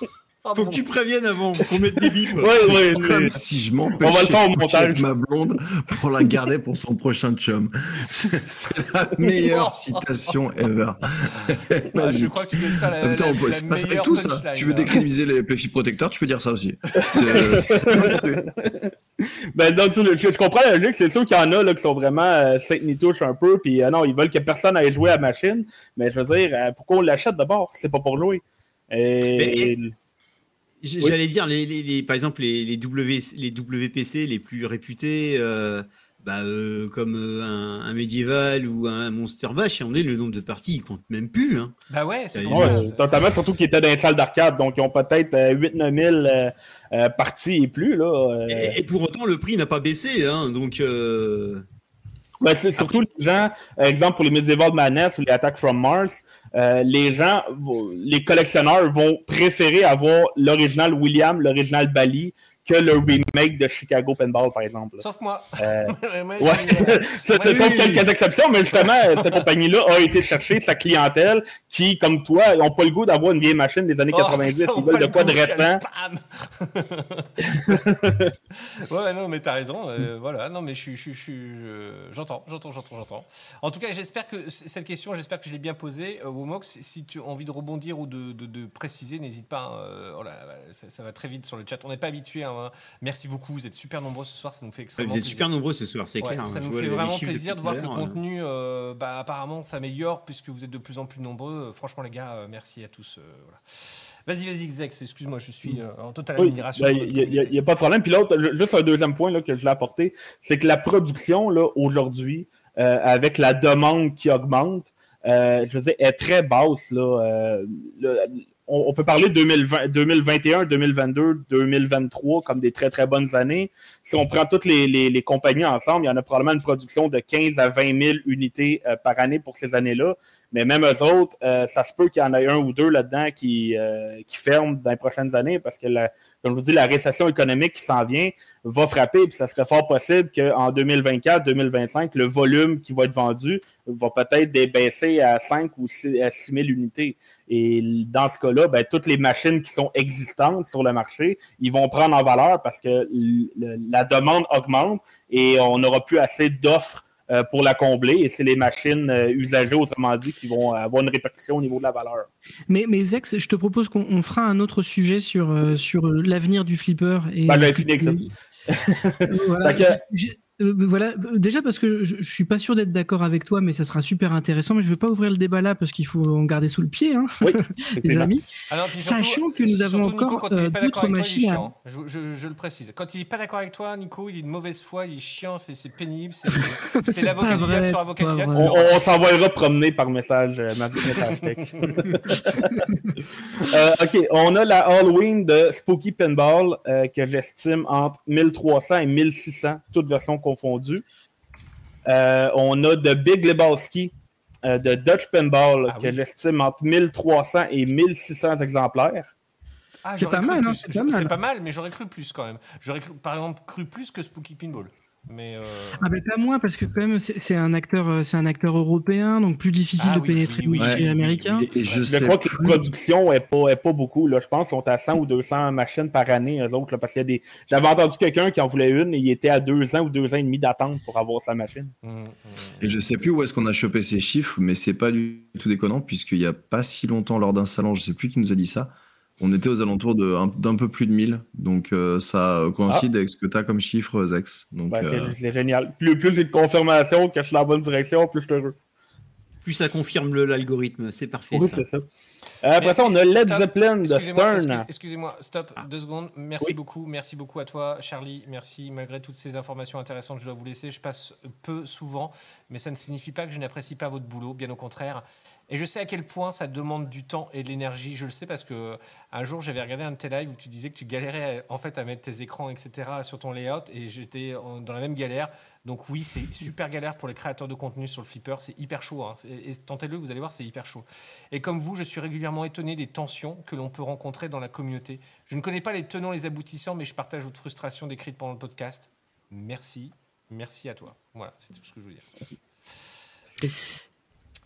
Faut que tu préviennes avant qu'on mette des bips. Ouais, ouais, Comme mais- si je On va le m'empêchais faire au montage. ma blonde pour la garder pour son prochain chum. C'est la meilleure citation ever. Ah, je crois que tu veux faire la, Putain, la- on peut- la c'est pas ça avec tout ça. Tu veux décrédibiliser les play protecteurs, tu peux dire ça aussi. C'est- Ben, donc, je, je comprends la logique. C'est sûr qu'il y en a là, qui sont vraiment euh, Saint-Nitouche un peu, puis euh, non, ils veulent que personne aille jouer à la machine. Mais je veux dire, euh, pourquoi on l'achète d'abord? C'est pas pour jouer. Et... J- Oui. J'allais dire, les, les- les- par exemple, les, les, w, les WPC les plus réputés, euh, bah, euh, comme euh, un, un Medieval ou un Monster Bash, on est le nombre de parties, ils comptent même plus. Hein. Bah ouais, c'est. Ouais, totalement, surtout qu'ils étaient dans les salles d'arcade, donc ils ont peut-être 8-9 000 euh, euh, parties et plus. Là, euh. Et, et pour autant, le prix n'a pas baissé. Hein, donc, euh, Ben, c'est surtout les gens, exemple pour les Medieval Madness ou les Attack from Mars, euh, les gens, les collectionneurs vont préférer avoir l'original William, l'original Bali, que le remake de Chicago Pinball, par exemple. Sauf moi. Euh, Ouais, ça, Oui, sauf quelques exceptions, mais justement, euh, cette compagnie-là a été chercher sa clientèle qui, comme toi, n'ont pas le goût d'avoir une vieille machine des années oh, 90. putain, Ils veulent de quoi de récent. ouais, non, mais t'as raison. euh, voilà, non, mais je suis, je suis- je suis- je- j'entends, j'entends, j'entends, j'entends. En tout cas, j'espère que cette question, j'espère que je l'ai bien posée. Euh, Womox, si tu as envie de rebondir ou de, de- de préciser, n'hésite pas. hein, euh, oh là là, ça, ça va très vite sur le chat. On n'est pas habitué. hein. Merci beaucoup. Vous êtes super nombreux ce soir. Ça nous fait vous extrêmement êtes plaisir. super nombreux ce soir, c'est Ouais, clair. ça hein, nous je vois fait vraiment plaisir de voir que le l'heure, contenu, euh, bah, apparemment, s'améliore puisque vous êtes de plus en plus nombreux. Euh, Franchement, les gars, euh, merci à tous. euh, voilà. Vas-y, vas-y, Zex, excuse-moi, je suis euh, en totale Oui, admiration. ben, il n'y a, pas de problème. Puis l'autre, ju- juste un deuxième point là, que je l'ai apporté, c'est que la production, là, aujourd'hui, euh, avec la demande qui augmente, euh, je veux dire, est très basse. Là, euh, le- on, peut parler de 2020, 2021, 2022, 2023 comme des très, très bonnes années. Si on prend toutes les compagnies ensemble, il y en a probablement une production de 15 à 20 000 unités euh, par année pour ces années-là. Mais même eux autres, euh, ça se peut qu'il y en ait un ou deux là-dedans qui, euh, qui ferment dans les prochaines années parce que, la, comme je vous dis, la récession économique qui s'en vient va frapper. Puis ça serait fort possible qu'en 2024, 2025, le volume qui va être vendu va peut-être baisser à 5 ou 6, à 6 000 unités. Et dans ce cas-là, ben, toutes les machines qui sont existantes sur le marché, ils vont prendre en valeur parce que la demande augmente et on n'aura plus assez d'offres euh, pour la combler. Et c'est les machines euh, usagées, autrement dit, qui vont avoir une répercussion au niveau de la valeur. Mais, mais Zex, je te propose qu'on on fera un autre sujet sur, euh, sur l'avenir du flipper. Et, Ben, ça. Euh, voilà. Euh, voilà. Déjà parce que je, je suis pas sûr d'être d'accord avec toi, mais ça sera super intéressant. Mais je vais pas ouvrir le débat là parce qu'il faut en garder sous le pied, hein, Oui, les amis. Ah non, puis surtout- Sachant que nous avons Nico, encore, quand euh, d'autres toi, il est machines à-. Je, je- je le précise. Quand il est pas d'accord avec toi, Nico, il est de mauvaise foi, il est chiant, c'est c'est pénible, c'est l'avocat diable sur c'est avocat pas du diable. vrai. c'est On, on s'envoyera promener par message, euh, message texte. Euh, ok, on a la Halloween de Spooky Pinball euh, que j'estime entre 1300 et 1600, toutes versions confondues. Euh, on a de Big Lebowski euh, de Dutch Pinball Ah que oui. j'estime entre 1300 et 1600 exemplaires. Ah, C'est j'aurais pas cru mal, c'est pas mal. C'est pas mal, mais j'aurais cru plus quand même. J'aurais par exemple cru plus que Spooky Pinball. Mais euh, Ah mais pas moi parce que quand même c'est un acteur euh, c'est un acteur européen donc plus difficile Ah de oui, pénétrer oui, oui, oui, américain. Et, et je Je sais crois que la production n'est pas, est pas beaucoup. Là. Je pense qu'ils sont à 100 ou 200 machines par année, eux autres. là, parce qu'il y a des. J'avais entendu quelqu'un qui en voulait une et il était à deux ans ou deux ans et demi d'attente pour avoir sa machine. hum, hum. Et je sais plus où est-ce qu'on a chopé ces chiffres, mais c'est pas du tout déconnant, puisqu'il y a pas si longtemps, lors d'un salon, je sais plus qui nous a dit ça, on était aux alentours d'un peu plus de 1000. Donc euh, ça coïncide avec ce que tu as comme chiffre, Zex. Donc, Ben, c'est- euh, c'est génial. Plus, plus j'ai de confirmation que je suis dans la bonne direction, plus je suis heureux. plus ça confirme le- l'algorithme. C'est parfait. Oui, ça. c'est ça. Euh, après ça, on a. Led. Zeppelin de Excusez-moi, Stern. excuse- Excusez-moi, stop, Ah. deux secondes. Merci Oui. beaucoup, merci beaucoup à toi, Charlie. Merci, malgré toutes ces informations intéressantes, je dois vous laisser. Je passe peu souvent, mais ça ne signifie pas que je n'apprécie pas votre boulot, bien au contraire. Et je sais à quel point ça demande du temps et de l'énergie. Je le sais parce que un jour j'avais regardé un de tes lives où tu disais que tu galérais en fait à mettre tes écrans, etc. sur ton layout, et j'étais dans la même galère. Donc oui, c'est super galère pour les créateurs de contenu sur le flipper. C'est hyper chaud. hein. Et tentez-le, vous allez voir, c'est hyper chaud. Et comme vous, je suis régulièrement étonné des tensions que l'on peut rencontrer dans la communauté. Je ne connais pas les tenants, les aboutissants, mais je partage votre frustration décrite pendant le podcast. Merci, merci à toi. Voilà, c'est tout ce que je veux dire.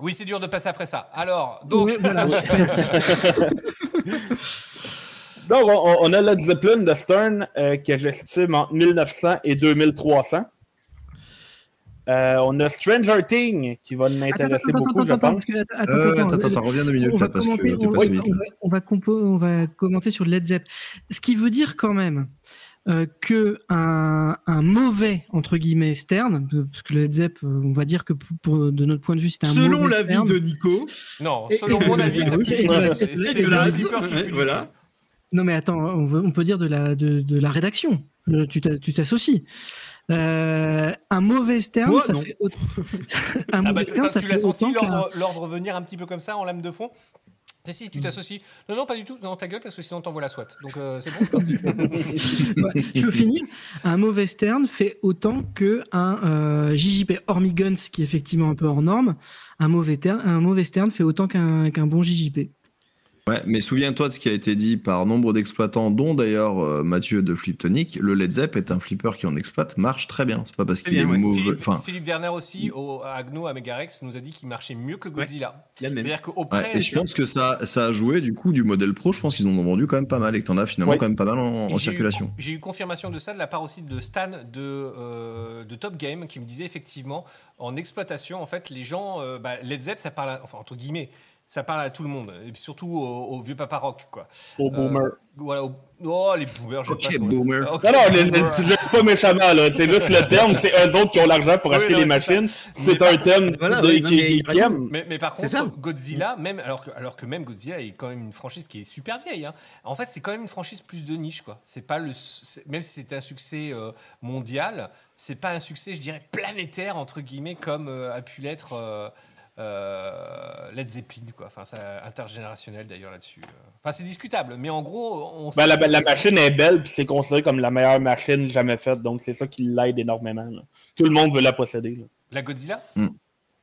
Oui, c'est dur de passer après ça. Alors, donc, voilà. Donc, on, on a Led Zeppelin de Stern euh, que j'estime entre 1900 et 2300. Euh, on a Stranger Things qui va m'intéresser beaucoup, attends, je attends, pense. que- attends, Euh, attends, attends, attends, attends, reviens deux on minutes là parce commenter- que on va- passé vite. on va- on va compo- on va commenter sur Led Zepp. Ce qui veut dire quand même euh, que un, un mauvais entre guillemets Stern, parce que le Led Zepp, euh, on va dire que pour, pour- de notre point de vue, c'était un Selon mauvais l'avis Stern. de Nico, non, selon et- mon avis. C'est- voilà. Non mais attends, on, veut- on peut dire de la, de, de la rédaction. Euh, tu t'a- tu t'associes. Euh, un mauvais Stern, Moi, ça non. fait autant. un Ah bah, mauvais tu Stern, ça tu fait senti l'ordre venir un petit peu comme ça en lame de fond? Si, si, tu Mm. t'associes. Non, non, pas du tout. Non, ta gueule, parce que sinon t'envoies la SWAT. Donc euh, c'est bon, c'est parti. Ouais, je peux finir. Un mauvais Stern fait autant que un euh, JJP hormis Guns qui est effectivement un peu hors norme. Un mauvais, ter- un mauvais Stern fait autant qu'un qu'un bon JJP. Ouais, mais souviens-toi de ce qui a été dit par nombre d'exploitants, dont d'ailleurs euh, Mathieu de Fliptonic. Le Led Zepp est un flipper qui en exploite marche très bien. C'est pas parce qu'il est bien, ouais. mauvais. Philippe, Enfin, Philippe Werner aussi, au, à Agno, à Megarex, nous a dit qu'il marchait mieux que le Godzilla. C'est-à-dire qu'au ouais, près. et je pense que ça, ça a joué du coup du modèle pro. Je pense qu'ils en ont vendu quand même pas mal et que t'en as finalement Ouais. quand même pas mal en, circulation. J'ai eu confirmation de ça de la part aussi de Stan de, euh, de Top Game qui me disait effectivement en exploitation, en fait, les gens, euh, bah, Led Zepp, ça parle, enfin entre guillemets, ça parle à tout le monde, et puis surtout aux, aux vieux papa rock, quoi. Au boomer. Euh, voilà, aux- oh les boomers, j'aime Ok, pas ce mot. boomer. Ok, Non, non, les- les- boomer. je le dis pas méchamment, là. C'est juste le terme, c'est eux autres qui ont l'argent pour Oui, acheter non, les c'est machines. C'est un par- thème Voilà, de- oui, non, qui, mais. Mais, mais par C'est ça. contre, Godzilla, même alors que, alors que même Godzilla est quand même une franchise qui est super vieille. hein. En fait, c'est quand même une franchise plus de niche, quoi. C'est pas le, c'est- même si c'était un succès euh, mondial, c'est pas un succès, je dirais planétaire entre guillemets, comme euh, a pu l'être euh, euh, Led Zeppelin, quoi. Enfin, c'est intergénérationnel d'ailleurs là-dessus. Enfin, c'est discutable, mais en gros, on. Ben, sait- la, la machine est belle, puis c'est considéré comme la meilleure machine jamais faite, donc c'est ça qui l'aide énormément. là. Tout le monde veut la posséder. là. La Godzilla?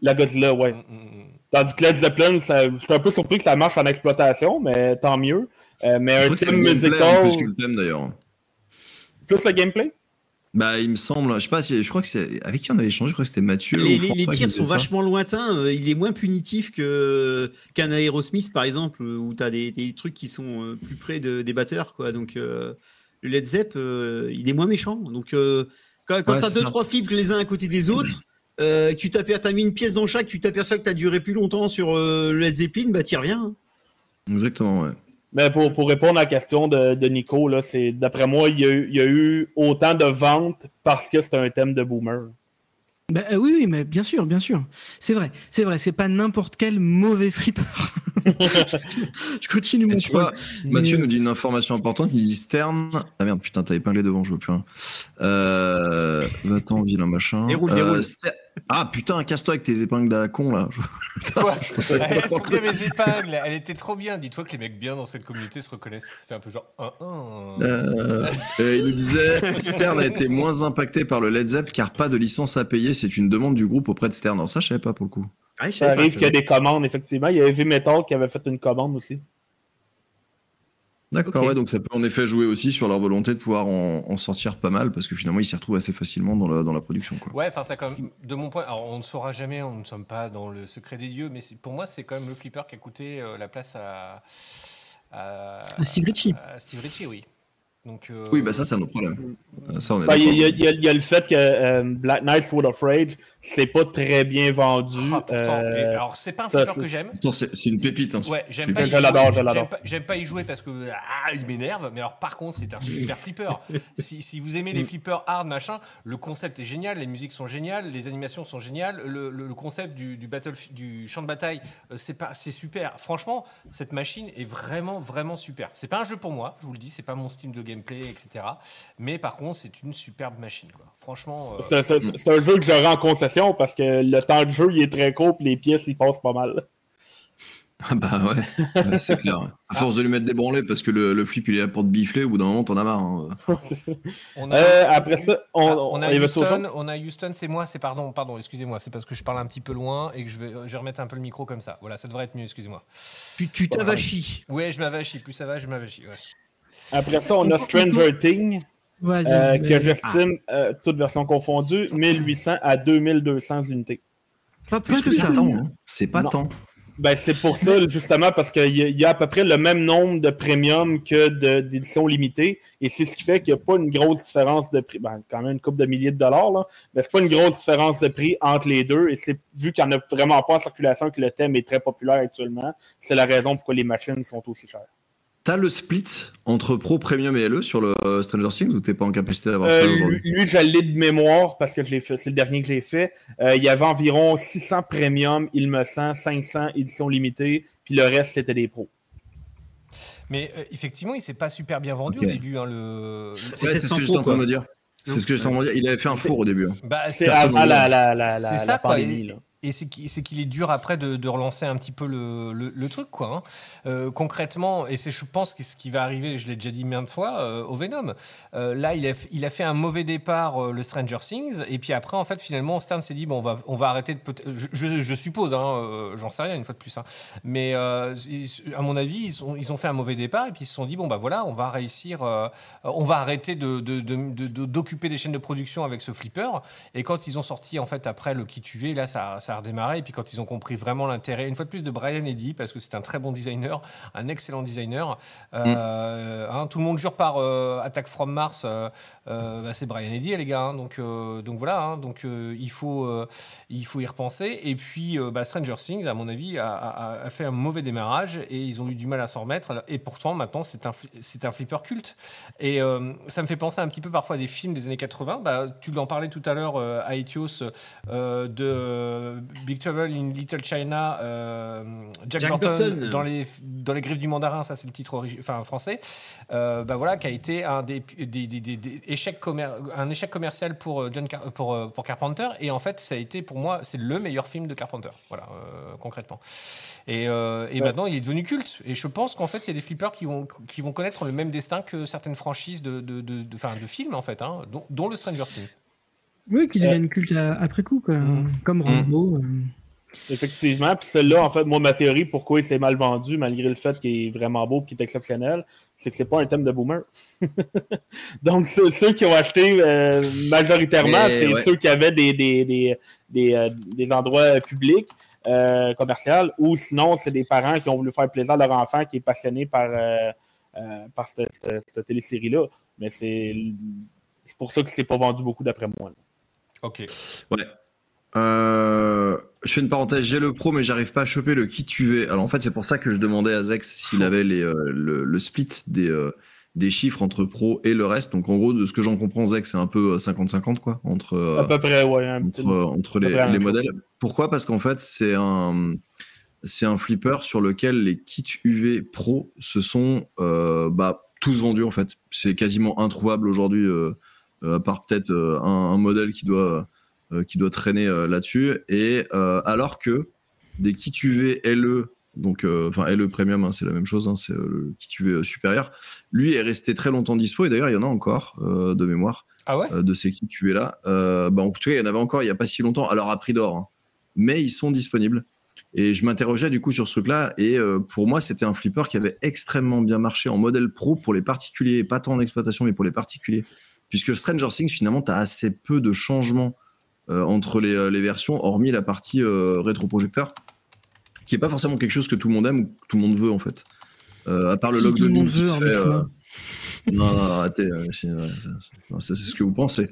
La Godzilla, ouais. Mm, mm, mm. Tandis que Led Zeppelin, ça- je suis un peu surpris que ça marche en exploitation, mais tant mieux. Euh, mais Je un thème musical, en plus que le thème d'ailleurs. plus le gameplay? Bah, il me semble, je sais pas je crois que c'est avec qui on avait échangé, je crois que c'était Mathieu. Les, ou François les tirs sont ça. vachement lointains. euh, Il est moins punitif que qu'un Aerosmith, par exemple, où tu as des, des trucs qui sont euh, plus près de- des batteurs. Quoi. Donc, euh, le Led Zepp, euh, il est moins méchant. Donc, euh, quand, quand Ouais, tu as deux, ça. trois fibres les uns à côté des autres, que tu as mis une pièce dans chaque, tu t'aperçois que tu as duré plus longtemps sur le Led Zeppelin, bah, t'y reviens. hein. Exactement, ouais. Mais pour, pour répondre à la question de, de Nico, là, c'est d'après moi, il y, a eu, il y a eu autant de ventes parce que c'est un thème de boomer. Bah, euh, oui, oui, mais bien sûr, bien sûr. C'est vrai, c'est vrai, c'est pas n'importe quel mauvais flipper. je continue mon tu troll. vois, Mathieu Mais, nous dit une information importante. Il dit Stern. Ah merde, putain, t'as épinglé devant, je veux plus. Hein. Euh... Va-t'en, vilain machin. Déroule, déroule. Ster- Ah putain, casse-toi avec tes épingles à con là. Quoi Elles sont bien mes épingles. Elle était trop bien. Dis-toi que les mecs bien dans cette communauté se reconnaissent. Ça fait un peu genre. un, un. Euh, euh, il nous disait Stern a été moins impacté par le Led Zepp car pas de licence à payer. C'est une demande du groupe auprès de Stern. Alors ça, je savais pas pour le coup. Ah, je Ça savais pas, arrive qu'il y a des commandes, effectivement. Il y a Heavy Metal qui avait fait une commande aussi. D'accord, ouais, donc ça peut en effet jouer aussi sur leur volonté de pouvoir en, en sortir pas mal parce que finalement ils s'y retrouvent assez facilement dans la, dans la production. Quoi. Ouais, enfin, ça quand même. De mon point. Alors, on ne saura jamais. On ne sommes pas dans le secret des dieux. Mais pour moi, c'est quand même le flipper qui a coûté euh, la place à. À, À Steve Ritchie. à Steve Ritchie, oui. Donc, euh, Oui, bah ça, c'est un autre problème. Ça, on est Il y, a- il y a- il y a le fait que euh, Black Knight Sword of Rage, c'est pas très bien vendu. ah, pourtant, euh, alors c'est pas un flipper que j'aime. C'est une pépite. Hein, Ouais, j'aime flipper. pas, y jouer. pas- pas y parce que ah, il m'énerve. Mais alors, par contre, c'est un super flipper. Si, si vous aimez les flippers hard, machin, le concept est génial, les musiques sont géniales, les animations sont géniales, le, le- le concept du, du battle, du champ de bataille, c'est pas, c'est super. Franchement, cette machine est vraiment, vraiment super. C'est pas un jeu pour moi, je vous le dis, c'est pas mon style de gameplay, etc. Mais par contre, c'est une superbe machine, quoi. Franchement. euh, C'est c'est- c'est un jeu que j'aurais en concession parce que le temps de jeu il est très court et les pièces ils passent pas mal. Ah bah ouais, Ouais, c'est clair. À force de lui mettre des branlées parce que le, le flip il est là pour te bifler, au bout d'un moment t'en as marre. hein. Euh, après ça, on, Ah, on, on a Houston, on a Houston, c'est moi, c'est pardon, pardon, excusez-moi, c'est parce que je parle un petit peu loin et que je vais, je vais remettre un peu le micro comme ça. Voilà, ça devrait être mieux, excusez-moi. Tu tu t'avachis. Ouais, je m'avachis, plus ça va, je m'avachis. Ouais. Après ça, on a Stranger Things, euh, que j'estime, euh, toutes versions confondues, 1800 à 2200 unités. Pas plus que ça. hein? C'est pas Non. tant. Ben, c'est pour ça, justement, parce qu'il y, a- il y a à peu près le même nombre de premium que d'éditions limitées. Et c'est ce qui fait qu'il n'y a pas une grosse différence de prix. Ben, c'est quand même une coupe de milliers de dollars, là. Mais c'est pas une grosse différence de prix entre les deux. Et c'est vu qu'il n'y en a vraiment pas en circulation et que le thème est très populaire actuellement, c'est la raison pourquoi les machines sont aussi chères. T'as le split entre Pro, Premium et LE sur le euh, Stranger Things ou t'es pas en capacité d'avoir Euh, ça aujourd'hui lui, je l'ai de mémoire parce que c'est le dernier que j'ai fait. Euh, il y avait environ 600 premium, il me semble, 500 éditions limitées, puis le reste c'était des pros. Mais euh, effectivement, il s'est pas super bien vendu au début. hein, le... Ouais, c'est ce 700 que j'étais en train de quoi. me dire. C'est ce que j'étais en train de me dire. Il avait fait un four au début. hein. Bah, C'est avant la, la, la, la, C'est la ça, quoi. pandémie. Là. Et c'est qu'il est dur après de, relancer un petit peu le, truc, quoi. hein. Euh, concrètement, et c'est, je pense, ce qui va arriver, je l'ai déjà dit maintes fois, euh, au Venom. Euh, là, il a, fait un mauvais départ, le Stranger Things, et puis après, en fait, finalement, Stern s'est dit, bon, on va, on va arrêter de. Je, je- je suppose, hein, j'en sais rien, une fois de plus. hein. Mais à mon avis, ils ont, fait un mauvais départ, et puis ils se sont dit, bon, bah voilà, on va réussir, on va arrêter de, de- de- de- de- d'occuper des chaînes de production avec ce flipper. Et quand ils ont sorti, en fait, après le qui tu là, ça, ça a redémarré. Et puis quand ils ont compris vraiment l'intérêt, une fois de plus, de Brian Eddy, parce que c'est un très bon designer, un excellent designer. Euh, hein, tout le monde jure par euh, Attack from Mars, euh, euh, bah, c'est Brian Eddy, les gars. hein. donc, donc voilà, hein. donc il, faut, il faut y repenser. Et puis bah, Stranger Things, à mon avis, a, a- a fait un mauvais démarrage et ils ont eu du mal à s'en remettre. Et pourtant, maintenant, c'est un, c'est un flipper culte. Et ça me fait penser un petit peu parfois à des films des années 80. Bah, tu l'en parlais tout à l'heure à Etios de Big Trouble in Little China, euh, Jack, Jack Burton, Burton. dans les dans les griffes du mandarin, ça c'est le titre enfin français. Euh, bah voilà, qui a été un des, des, des- des- des échecs commer- un échec commercial pour euh, John Car- pour euh, pour Carpenter. Et en fait, ça a été pour moi c'est le meilleur film de Carpenter. Voilà, euh, concrètement. Et, euh, et Ouais. maintenant, il est devenu culte. Et je pense qu'en fait, il y a des flippers qui vont, qui vont connaître le même destin que certaines franchises de, de, de, de- enfin, de films, en fait, hein, dont, dont le Stranger Things. Oui, qui deviennent culte à- après coup, quoi. Mm. Comme Rambo. euh. Effectivement. Puis celle-là, en fait, moi, ma théorie, pourquoi il s'est mal vendu, malgré le fait qu'il est vraiment beau et qu'il est exceptionnel, c'est que c'est pas un thème de boomer. Donc, ceux, ceux qui ont acheté euh, majoritairement, Mais, c'est ouais. ceux qui avaient des, des, des, des, euh, des endroits publics, euh, commerciaux, ou sinon, c'est des parents qui ont voulu faire plaisir à leur enfant qui est passionné par, euh, euh, par cette, cette- cette télésérie-là. Mais c'est c'est pour ça que c'est pas vendu beaucoup d'après moi. là. Ok. Ouais. Euh, je fais une parenthèse, j'ai le pro, mais j'arrive pas à choper le qui tu veux. Alors en fait, c'est pour ça que je demandais à Zex s'il avait les, euh, le, le split des, euh, des chiffres entre pro et le reste. Donc en gros, de ce que j'en comprends, Zex, c'est un peu euh, 50-50 quoi, entre, euh, À peu près, ouais. un entre, les, modèles. Pourquoi? Parce qu'en fait, c'est un, c'est un flipper sur lequel les kits UV Pro se sont euh, bah, tous vendus en fait. C'est quasiment introuvable aujourd'hui, euh, à part peut-être euh, un, un modèle qui doit, euh, qui doit traîner euh, là-dessus. Et euh, alors que des kits UV LE, donc euh, enfin LE Premium, hein, c'est la même chose, hein, c'est euh, le kit UV supérieur, lui est resté très longtemps dispo et d'ailleurs il y en a encore euh, de mémoire Ah ouais? euh, de ces kits UV là. Euh, bah, en tout cas, il y en avait encore il n'y a pas si longtemps, alors à prix d'or, hein. mais ils sont disponibles. Et je m'interrogeais du coup sur ce truc-là, et euh, pour moi, c'était un flipper qui avait extrêmement bien marché en modèle pro pour les particuliers, pas tant en exploitation, mais pour les particuliers. Puisque Stranger Things, finalement, tu as assez peu de changements euh, entre les, euh, les versions, hormis la partie euh, rétroprojecteur, qui est pas forcément quelque chose que tout le monde aime ou que tout le monde veut en fait. Euh, à part le Si log de veut, se en fait. Non, non, arrêtez. euh, c'est c'est- non, ça, c'est ce que vous pensez.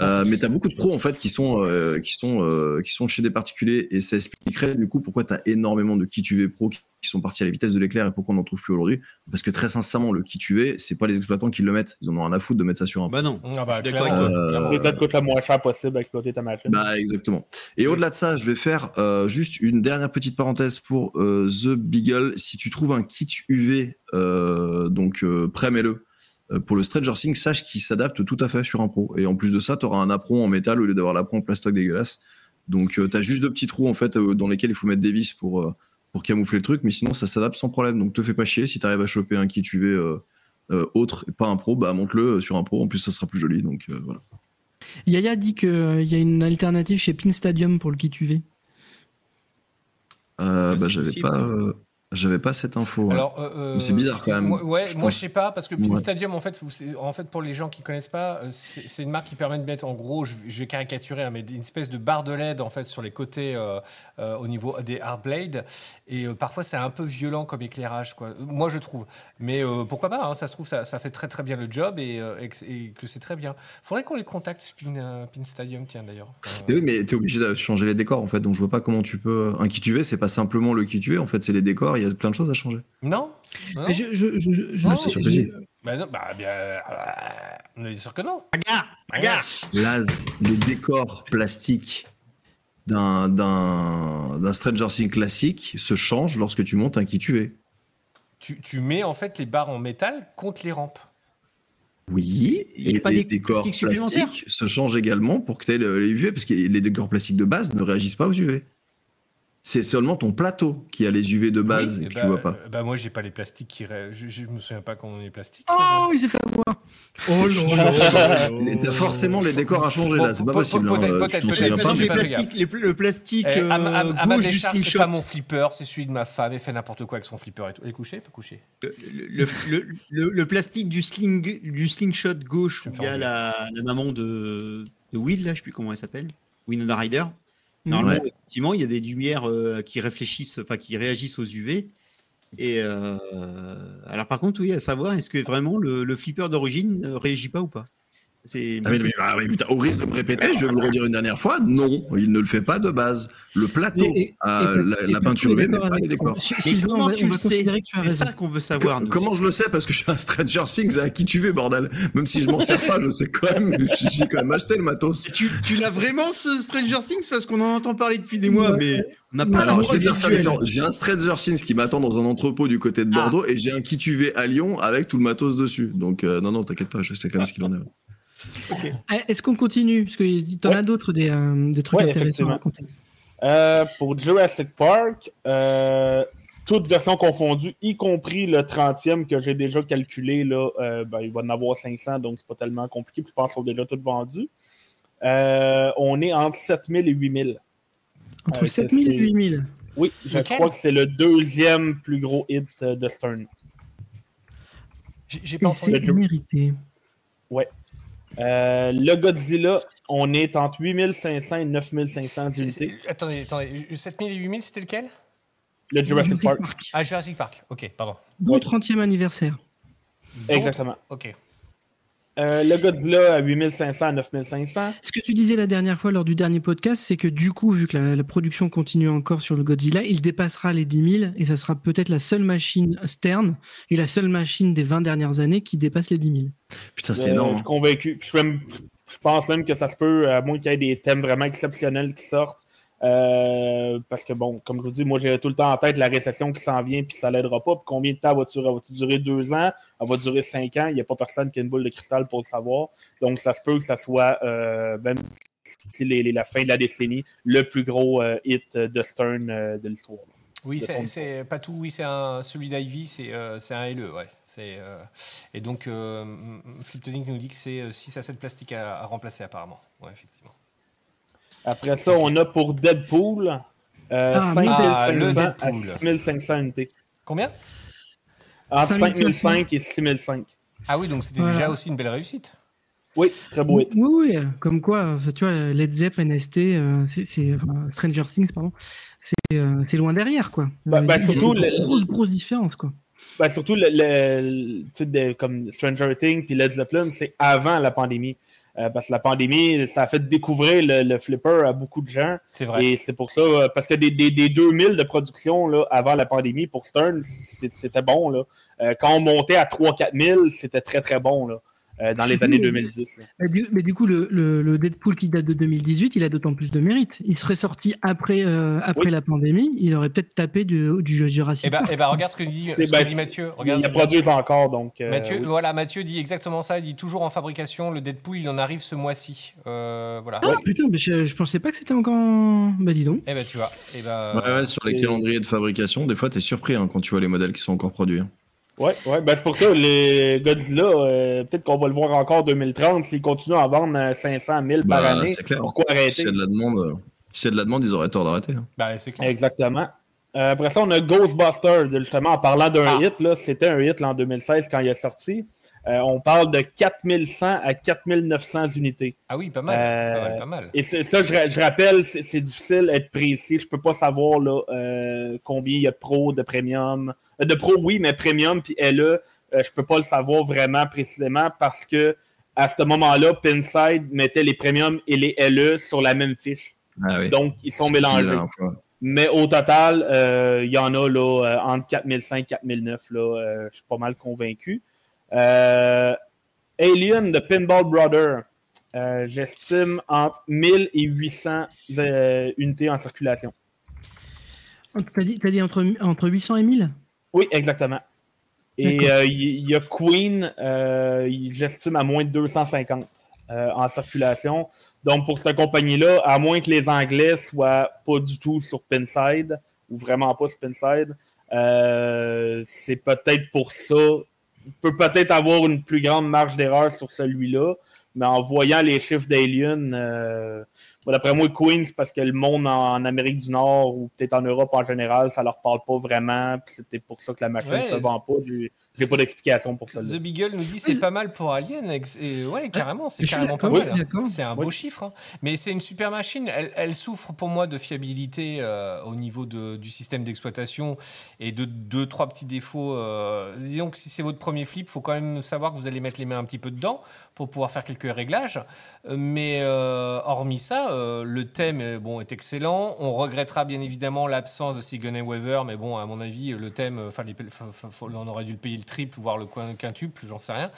Euh, mais t'as beaucoup de pros en fait qui sont euh, qui sont euh, qui sont chez des particuliers et ça expliquerait du coup pourquoi t'as énormément de qui tu veux pro qui sont partis à la vitesse de l'éclair et pourquoi on n'en trouve plus aujourd'hui. Parce que très sincèrement, le qui tu veux, c'est pas les exploitants qui le mettent. Ils en ont rien à foutre de mettre ça sur un. Bah non. Ah bah, Je suis d'accord clairement, avec toi. clairement. Euh, Ça te coûte le moins cher possible à exploiter ta machine. Bah exactement. Et au-delà de ça, je vais faire euh, juste une dernière petite parenthèse pour euh, The Beagle. Si tu trouves un kit UV, euh, donc euh, pré-mets-le. Euh, Pour le Stranger Things, sache qu'il s'adapte tout à fait sur un pro. Et en plus de ça, tu auras un apron en métal au lieu d'avoir l'apron en plastoc dégueulasse. Donc tu as juste deux petits trous en fait euh, dans lesquels il faut mettre des vis pour, euh, pour camoufler le truc, mais sinon ça s'adapte sans problème. Donc te fais pas chier si tu arrives à choper un kit UV euh, euh, autre et pas un pro, bah monte-le sur un pro. En plus ça sera plus joli. Donc euh, voilà. Yaya dit qu'il y a une alternative chez Pin Stadium pour le kit UV. Euh, Ah, bah, j'avais pas, euh, j'avais pas cette info. Alors, euh, Mais c'est bizarre, quand même. Moi, ouais, Je moi pense- je sais pas parce que Pin Ouais. Stadium en fait, en fait pour les gens qui connaissent pas, euh, c'est une marque qui permet de mettre en gros, je, vais caricaturer, hein, mais une espèce de barre de LED en fait sur les côtés euh, euh, au niveau des hard blades et euh, parfois c'est un peu violent comme éclairage quoi. Moi je trouve, mais euh, pourquoi pas hein, Ça se trouve ça, ça fait très très bien le job et, euh, et que- c'est très bien. Faudrait qu'on les contacte Pin, euh, Pin Stadium tiens d'ailleurs. Euh, oui, mais t'es obligé de changer les décors en fait, donc je vois pas comment tu peux. Un qui tu veux, c'est pas simplement le qui tu es, en fait, c'est les décors, il y a plein de choses à changer. non, non Mais je, je, je, Non, c'est sûr que si. Bah non, bah bien, euh, on est sûr que non. Regarde, regarde. Laz, les décors plastiques d'un d'un d'un Stranger Things classique se changent lorsque tu montes un qui tu es. Tu, tu mets en fait les barres en métal contre les rampes. Oui, et pas les des décors plastiques supplémentaires plastiques se changent également pour que tu aies le- les UV, parce que les décors plastiques de base ne réagissent pas aux UV. C'est seulement ton plateau qui a les UV de base Oui, et et que bah, tu vois pas. euh, Bah moi j'ai pas les plastiques qui. Je, je me souviens pas comment on est les plastiques. Oh, il s'est fait avoir. Oh là Et T'as forcément les décors à changer Bon, là, c'est pas possible. peut-être, hein, peut-être, peut-être, le plastique Eh, euh, à, à ma gauche du décharge, c'est slingshot. pas mon flipper, c'est celui de ma femme. Elle fait n'importe quoi avec son flipper et tout. Elle est couchée, pas couchée? Le, le- le- le- le plastique du, sling, du slingshot gauche où il y a la, la maman de, de Will, là, je sais plus comment elle s'appelle, Winona Ryder. Normalement, Ouais. effectivement, il y a des lumières euh, qui réfléchissent, enfin qui réagissent aux UV. Et euh, alors, par contre, oui, à savoir, est-ce que vraiment le, le flipper d'origine ne réagit pas ou pas? Ah, mais, mais- ah, mais putain, au risque de me répéter, je vais vous le redire une dernière fois. Non, il ne le fait pas de base. Le plateau, Et- et- a et la, la peinture mais pas les décors. Si- comment tu le sais C'est ça qu'on veut savoir. Comment je le sais? Parce que je suis un Stranger Things à qui tu veux, bordel? Même si je m'en sers pas, je sais quand même. J'ai quand même acheté le matos. Tu, tu l'as vraiment ce Stranger Things? Parce qu'on en entend parler depuis des mois, Ouais. mais on n'a pas Alors, la je vais dire ça. J'ai un Stranger Things qui m'attend dans un entrepôt du côté de Ah. Bordeaux et j'ai un qui tu veux à Lyon avec tout le matos dessus. Donc, euh, non, non, t'inquiète pas, je sais quand même ce qu'il en est. Eh, Est-ce qu'on continue? Parce que t'en Ouais. as d'autres des, euh, des trucs Ouais, intéressants à raconter. Euh, pour Jurassic Park, euh, toutes versions confondues, y compris le 30e que j'ai déjà calculé, là, euh, ben, il va en avoir 500, donc c'est pas tellement compliqué. puis Je pense qu'ils sont déjà toutes vendues. Euh, on est entre 7000 et 8000. Entre Euh, 7000 et c'est- 8000. Oui, je crois que c'est le deuxième plus gros hit de Stern. J'ai entendu. c'est mérité. Euh, le Godzilla, on est entre 8500 et 9500 C'est- unités. Attendez, attendez. 7000 et 8000, c'était lequel? Le Jurassic Park, Ah, Jurassic Park. Ok, pardon. Bon Ouais. 30e anniversaire. Exactement. Ok. Euh, le Godzilla à 8500 à 9500. Ce que tu disais la dernière fois lors du dernier podcast, c'est que du coup, vu que la, la production continue encore sur le Godzilla, il dépassera les 10 000 et ça sera peut-être la seule machine Stern et la seule machine des 20 dernières années qui dépasse les 10 000. Putain, Euh, c'est Je énorme. suis convaincu. Je, même- je pense même que ça se peut, à moins qu'il y ait des thèmes vraiment exceptionnels qui sortent. Euh, parce que, bon, comme je vous dis, moi, j'ai tout le temps en tête la récession qui s'en vient, puis ça l'aidera pas. Puis combien de temps va durer? Va durer deux ans? Elle va durer cinq ans? Il n'y a pas personne qui a une boule de cristal pour le savoir. Donc, ça se peut que ça soit, euh, même si les- les- la fin de la décennie, le plus gros euh, hit de Stern de l'histoire. Oui, c'est- c'est pas tout. Oui, c'est un celui d'Ivy, c'est euh, c'est un LE, ouais. C'est euh, et donc euh, Fliptonic nous dit que c'est euh, 6 à 7 plastiques à, à remplacer apparemment. Ouais, effectivement. Après ça, on a pour Deadpool euh, Ah, 5500 le à Deadpool. 6500 unités. Combien? Entre 5500. 5005 et 6005. Ah oui, donc c'était Voilà. déjà aussi une belle réussite. Oui, très beau hit. Oui, oui, comme quoi, tu vois, Led Zepp, NST, euh, c'est, Stranger Things, pardon, c'est, euh, c'est loin derrière, quoi. Bah- bah, il y a surtout une le- grosse, grosse différence, quoi. Ben, surtout, le, le- de- comme Stranger Things puis Led Zeppelin, c'est avant la pandémie. Euh, parce que la pandémie, ça a fait découvrir le, le flipper à beaucoup de gens. C'est vrai. Et c'est pour ça, euh, parce que des, des, des 2000 de production là, avant la pandémie pour Stern, c'était bon. Là. Euh, quand on montait à 3-4 000, c'était très très bon là, euh, dans les années 2010. là. Mais du, mais du coup, le, le- le Deadpool qui date de 2018, il a d'autant plus de mérite. Il serait sorti après, euh, après Oui. la pandémie, il aurait peut-être tapé du, du jeu Jurassic Eh ben, Park. eh ben, regarde ce que dit, que Mathieu. Il Regarde, y a produit encore, donc. euh, Mathieu, oui. voilà, Mathieu dit exactement ça. Il dit toujours en fabrication. Le Deadpool, il en arrive ce mois-ci. Euh, voilà. Ah, putain, mais je, je pensais pas que c'était encore. en- Bah dis donc. Eh ben, tu vois. Ouais, ouais, sur les calendriers de fabrication, des fois, t'es surpris hein, quand tu vois les modèles qui sont encore produits. hein. Ouais, ouais, ben c'est pour ça, les Godzilla, euh, peut-être qu'on va le voir encore en 2030 s'ils continuent à vendre euh, 500 000 par Bah, année. c'est clair. Pourquoi arrêter? S'il y a de la demande, euh, s'il y a de la demande, ils auraient tort d'arrêter. hein. bah, c'est clair. Exactement. Euh, après ça, on a Ghostbusters, justement, en parlant d'un Ah. hit, là, c'était un hit là, en 2016 quand il est sorti. Euh, on parle de 4100 à 4900 unités. Ah oui, pas mal. Euh, Pas mal, pas mal. Et c'est- ça, je, ra- je rappelle, c'est difficile d'être précis. Je peux pas savoir là, euh, combien il y a de pro, de premium. Euh, de pro, oui, mais premium puis LE, euh, je peux pas le savoir vraiment précisément parce que à ce moment-là, Pinside mettait les premiums et les LE sur la même fiche. Ah oui. Donc, ils sont mélangés. Mais au total, euh, il y en a là, euh, entre 4005 et 4009. Là, euh, je suis pas mal convaincu. Euh, Alien de Pinball Brother, euh, j'estime entre 1000 et 800 euh, unités en circulation. T'as dit, t'as dit entre, entre 800 et 1000 Oui, exactement. Et euh, il y, a Queen, euh, j'estime à moins de 250 euh, en circulation. Donc pour cette compagnie-là, à moins que les Anglais soient pas du tout sur Pinside, ou vraiment pas sur Pinside, c'est peut-être pour ça. Peut peut-être avoir une plus grande marge d'erreur sur celui-là, mais en voyant les chiffres d'Alien, euh, bon, d'après moi, Queen, c'est parce que le monde en, en Amérique du Nord ou peut-être en Europe en général, ça leur parle pas vraiment, puis c'est peut-être pour ça que la machine Ouais, se vend pas. J'ai- pas d'explication pour ça. The Beagle nous dit c'est pas mal pour Alien. Et ouais, carrément, c'est carrément pas mal. hein. C'est un beau chiffre. hein. Mais c'est une super machine. Elle, elle souffre pour moi de fiabilité euh, au niveau de- du système d'exploitation et de deux, trois petits défauts. euh, disons que si c'est votre premier flip, il faut quand même savoir que vous allez mettre les mains un petit peu dedans pour pouvoir faire quelques réglages. Mais euh, hormis ça, euh, le thème bon, est excellent. On regrettera bien évidemment l'absence de Sigourney Weaver, mais bon, à mon avis, le thème, enfin, on aurait dû le payer le triple, voire le coin- quintuple, j'en sais rien.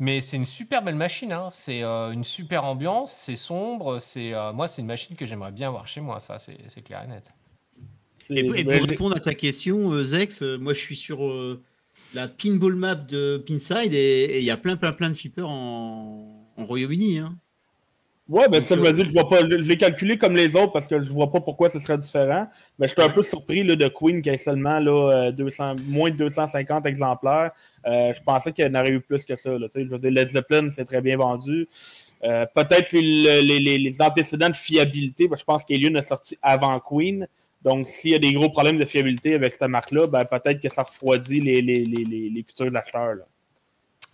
Mais c'est une super belle machine. hein. C'est euh, une super ambiance, c'est sombre. C'est euh, moi, c'est une machine que j'aimerais bien avoir chez moi. Ça, c'est c'est clair et net. Et, pour- et pour j'ai- répondre à ta question, euh, Zex, euh, moi je suis sur euh, la pinball map de Pinside et et il y a plein, plein, plein de flippers en, en Royaume-Uni. Hein. Ouais, ben Donc, ça, je euh, me dis, je vois pas. Je l'ai calculé comme les autres parce que je vois pas pourquoi ce serait différent. Mais je suis un peu surpris là, de Queen qui ait seulement là, euh, 200, moins de 250 exemplaires. Euh, je pensais qu'il y en aurait eu plus que ça. Là, je veux dire, Led Zeppelin, c'est très bien vendu. Euh, Peut-être les, les- les- les antécédents de fiabilité. ben, je pense qu'Alien a sorti avant Queen. Donc, s'il y a des gros problèmes de fiabilité avec cette marque-là, ben, peut-être que ça refroidit les, les, les, les, les futurs acheteurs. là.